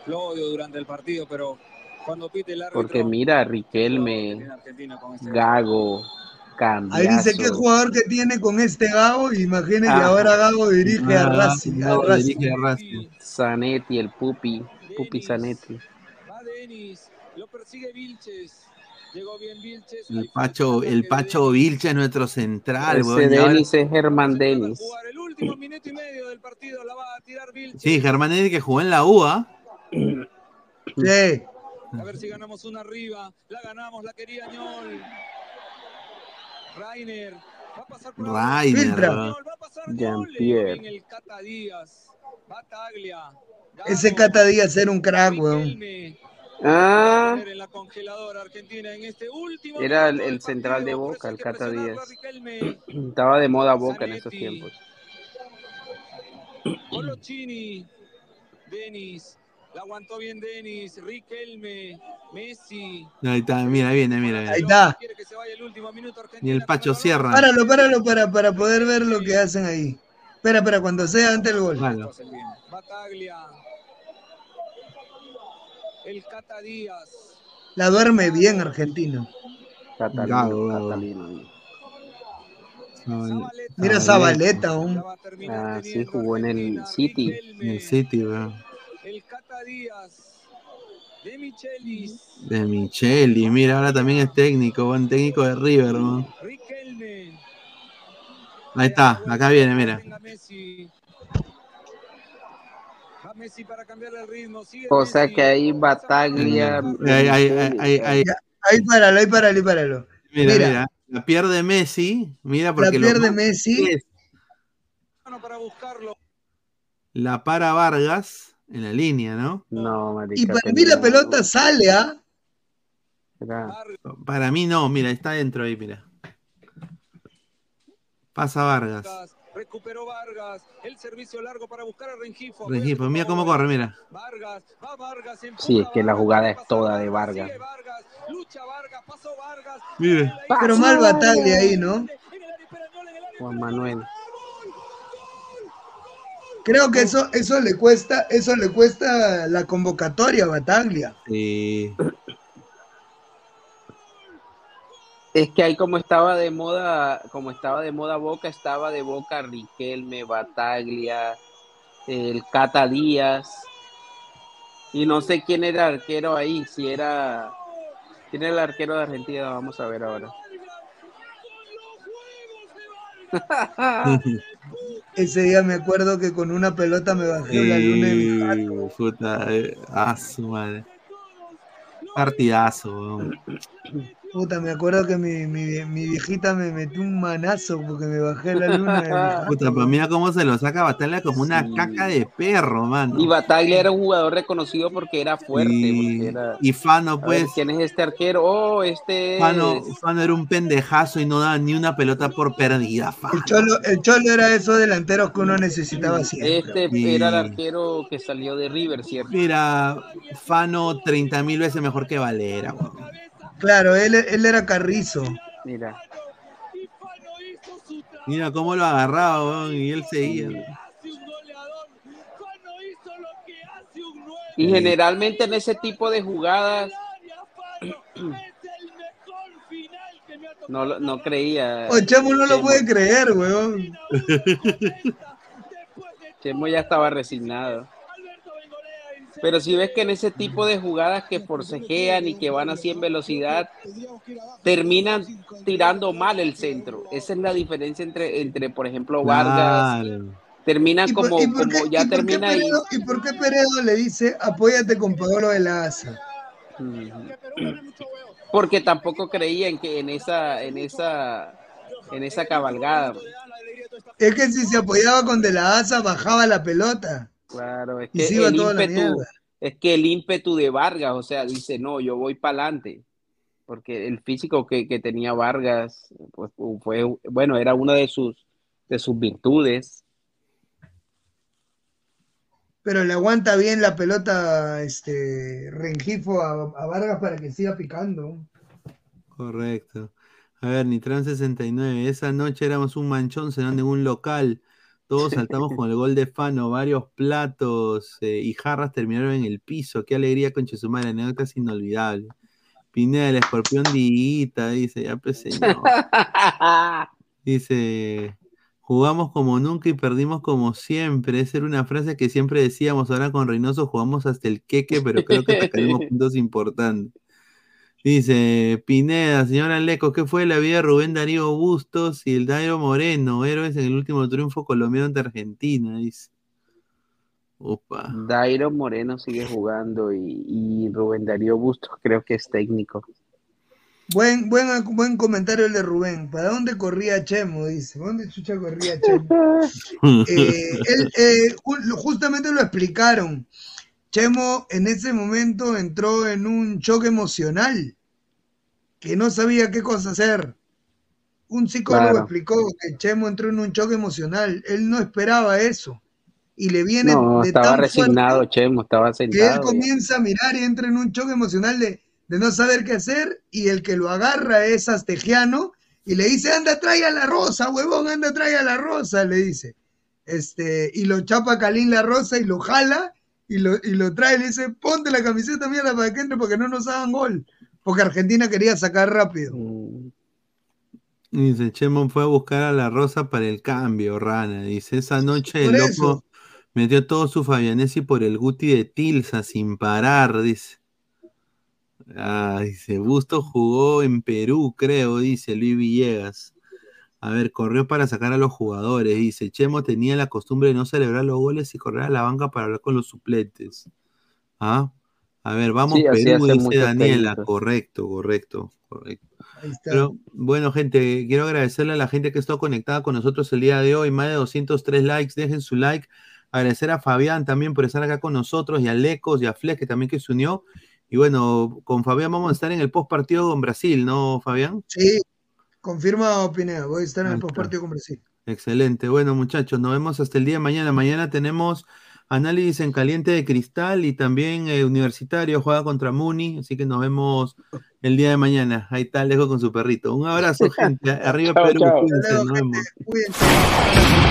Lo odio durante el partido, pero cuando pite el árbitro. Porque mira, Riquelme, este Gago, Ahí dice qué Cambiazo. jugador que tiene con este Gago, imagínense Ajá. ahora Gago dirige a Ah, Racing. no, a Racing. dirige a Racing. Zanetti, el Pupi, Pupi Zanetti. Va Denis. Lo persigue Vilches. Llegó bien Vilches. El Pacho, el Pacho Vilche, nuestro central, Ese Denis es Germán Denis. El último minuto y medio del partido la va a tirar Vilches. Sí, Germán Eddy que jugó en la UA. Sí. A ver si ganamos una arriba. La ganamos, la quería Ñol. Rainer. Va a pasar por Rainer, Filtra. weón. Jean-Pierre. en el Cata Díaz. Bataglia. Ese Cata Díaz era un crack, weón. Ah, En la congeladora Argentina en este último era el, el central de Boca, el Cata Díaz. Estaba de moda Boca en esos Zanetti. tiempos. Colochini, Denis, la aguantó bien Denis, Riquelme, Messi. Ahí está, mira, viene, mira. Ahí está. Vaya el el Pacho Sierra. Páralo, páralo para, para poder ver lo que hacen ahí. Espera, espera, cuando sea antes del gol. Bataglia. El Cata Díaz. La duerme bien Argentino. Catalino, Catalino. Mira Zabaleta aún. Ah, sí, jugó en el City. En el City, weón. El Cata Díaz. De Michelis. De Micheli, mira, ahora también es técnico, buen técnico de River. Riquelme. Ahí está, acá viene, mira. Messi. Para cambiarle el ritmo. Sigue O sea que ahí Bataglia. Ahí, ahí, ahí, páralo, ahí páralo, ahí páralo. Mira, Mira. mira, la pierde Messi, mira La porque lo- pierde Messi. para buscarlo. la para Vargas en la línea, ¿no? No, marica. Y para mí la pelota sale, ¿ah? Para mí no, mira, está dentro ahí, mira. Pasa Vargas. Recuperó Vargas. El servicio largo para buscar a Rengifo. Rengifo, mira cómo corre, mira. Vargas. Va Vargas. Sí, es que la jugada es toda de Vargas. Lucha Vargas. Pasó Vargas. Mire. Pero mal Bataglia ahí, ¿no? Juan Manuel. Creo que eso, eso le cuesta, eso le cuesta la convocatoria a Bataglia. Sí. Es que ahí como estaba de moda, como estaba de moda Boca, estaba de Boca Riquelme, Bataglia, el Cata Díaz. Y no sé quién era el arquero ahí, si era... ¿Quién era el arquero de Argentina? Vamos a ver ahora. Ese día me acuerdo que con una pelota me bajé la luna de mi jato. Sí, puta, eh, su madre. Partidazo, weón. Puta, me acuerdo que mi, mi, mi viejita me metió un manazo porque me bajé la luna de mi jato. Puta, pues mira cómo se lo saca Batalla como una caca de perro, mano. Y Bataglia era un jugador reconocido porque era fuerte. Y, porque era- y Fano, A ver, pues, ¿Quién es este arquero? Oh, este Fano, es- Fano era un pendejazo y no daba ni una pelota por perdida. Fano. El cholo, el cholo era esos delanteros que uno necesitaba siempre. Este Sí. era el arquero que salió de River, ¿cierto? Mira, Fano 30 mil veces mejor que Valera, weón. Claro, él, él era Carrizo. Mira. Mira cómo lo agarraba, weón, y él seguía. Y generalmente en ese tipo de jugadas no, lo- no creía. O Chemo no lo Chemo. puede creer, weón. Chemo ya estaba resignado. Pero si ves que en ese tipo de jugadas que forcejean y que van así en velocidad, terminan tirando mal el centro. Esa es la diferencia entre, entre por ejemplo, Vargas. Claro. Terminan ¿Y por- como, qué- ya y termina ahí. ¿Y por qué Peredo le dice apóyate con Paolo de la Asa? Porque tampoco creía en que en esa, en esa, en esa cabalgada. Es que si se apoyaba con de la Asa, bajaba la pelota. Claro, es que el ímpetu, es que el ímpetu de Vargas, o sea, dice, no, yo voy para adelante. Porque el físico que, que tenía Vargas, pues fue, bueno, era una de sus, de sus virtudes. Pero le aguanta bien la pelota este Rengifo a, a Vargas para que siga picando. Correcto. A ver, Nitran 69. Esa noche éramos un manchón cenando en un local. Todos saltamos con el gol de Fano. Varios platos eh, y jarras terminaron en el piso. Qué alegría con Chesumare. Anécdotas inolvidable. Pineda, el escorpión Diguita, dice. Ya, pues, señor. Dice. Jugamos como nunca y perdimos como siempre. Esa era una frase que siempre decíamos. Ahora con Reynoso jugamos hasta el queque, pero creo que sacaremos puntos importantes. Dice Pineda, señora Leco, ¿qué fue la vida de Rubén Darío Bustos y el Dairo Moreno, héroes en el último triunfo colombiano ante Argentina? Dice. Opa. Dairo Moreno sigue jugando y, y Rubén Darío Bustos creo que es técnico. Buen, buen, buen comentario el de Rubén. ¿Para dónde corría Chemo? Dice. ¿Para dónde chucha corría Chemo? Eh, él, eh, ju- justamente lo explicaron. Chemo en ese momento entró en un choque emocional, que no sabía qué cosa hacer. Un psicólogo Claro. explicó que Chemo entró en un choque emocional. Él no esperaba eso. Y le viene No, de estaba tan fuerte resignado, Chemo, estaba que él sentado. comienza a mirar y entra en un choque emocional de, de no saber qué hacer y el que lo agarra es Astegiano y le dice, anda, trae a la rosa, huevón, anda, trae a la rosa, le dice. este, y lo chapa Calín La Rosa y lo jala y lo, y lo trae y le dice, ponte la camiseta mierda para que entre porque no nos hagan gol. Porque Argentina quería sacar rápido. Dice, Chemon fue a buscar a la Rosa para el cambio, Rana. Dice, esa noche el loco metió todo su Fabianesi por el Guti de Tilsa sin parar, dice. Ah, dice, Busto jugó en Perú, creo, dice Luis Villegas. A ver, corrió para sacar a los jugadores, dice. Chemo tenía la costumbre de no celebrar los goles y correr a la banca para hablar con los suplentes. ¿Ah? A ver, vamos Sí, así Perú, dice Daniela. técnicos. Correcto, correcto, correcto. Pero bueno, gente, quiero agradecerle a la gente que está conectada con nosotros el día de hoy. Más de 203 likes, dejen su like. Agradecer a Fabián también por estar acá con nosotros y a Lecos y a Flex que también que se unió. Y bueno, con Fabián vamos a estar en el post partido con Brasil, ¿no, Fabián? Sí, confirma Pineda, voy a estar en el postpartido con Brasil. Excelente. Bueno, muchachos, nos vemos hasta el día de mañana. Mañana tenemos análisis en caliente de cristal y también eh, universitario juega contra Muni, así que nos vemos el día de mañana. Ahí está Alejo con su perrito. Un abrazo, gente. Arriba Chao, Perú, chao. cuídense, nos luego, vemos. gente. Cuídense.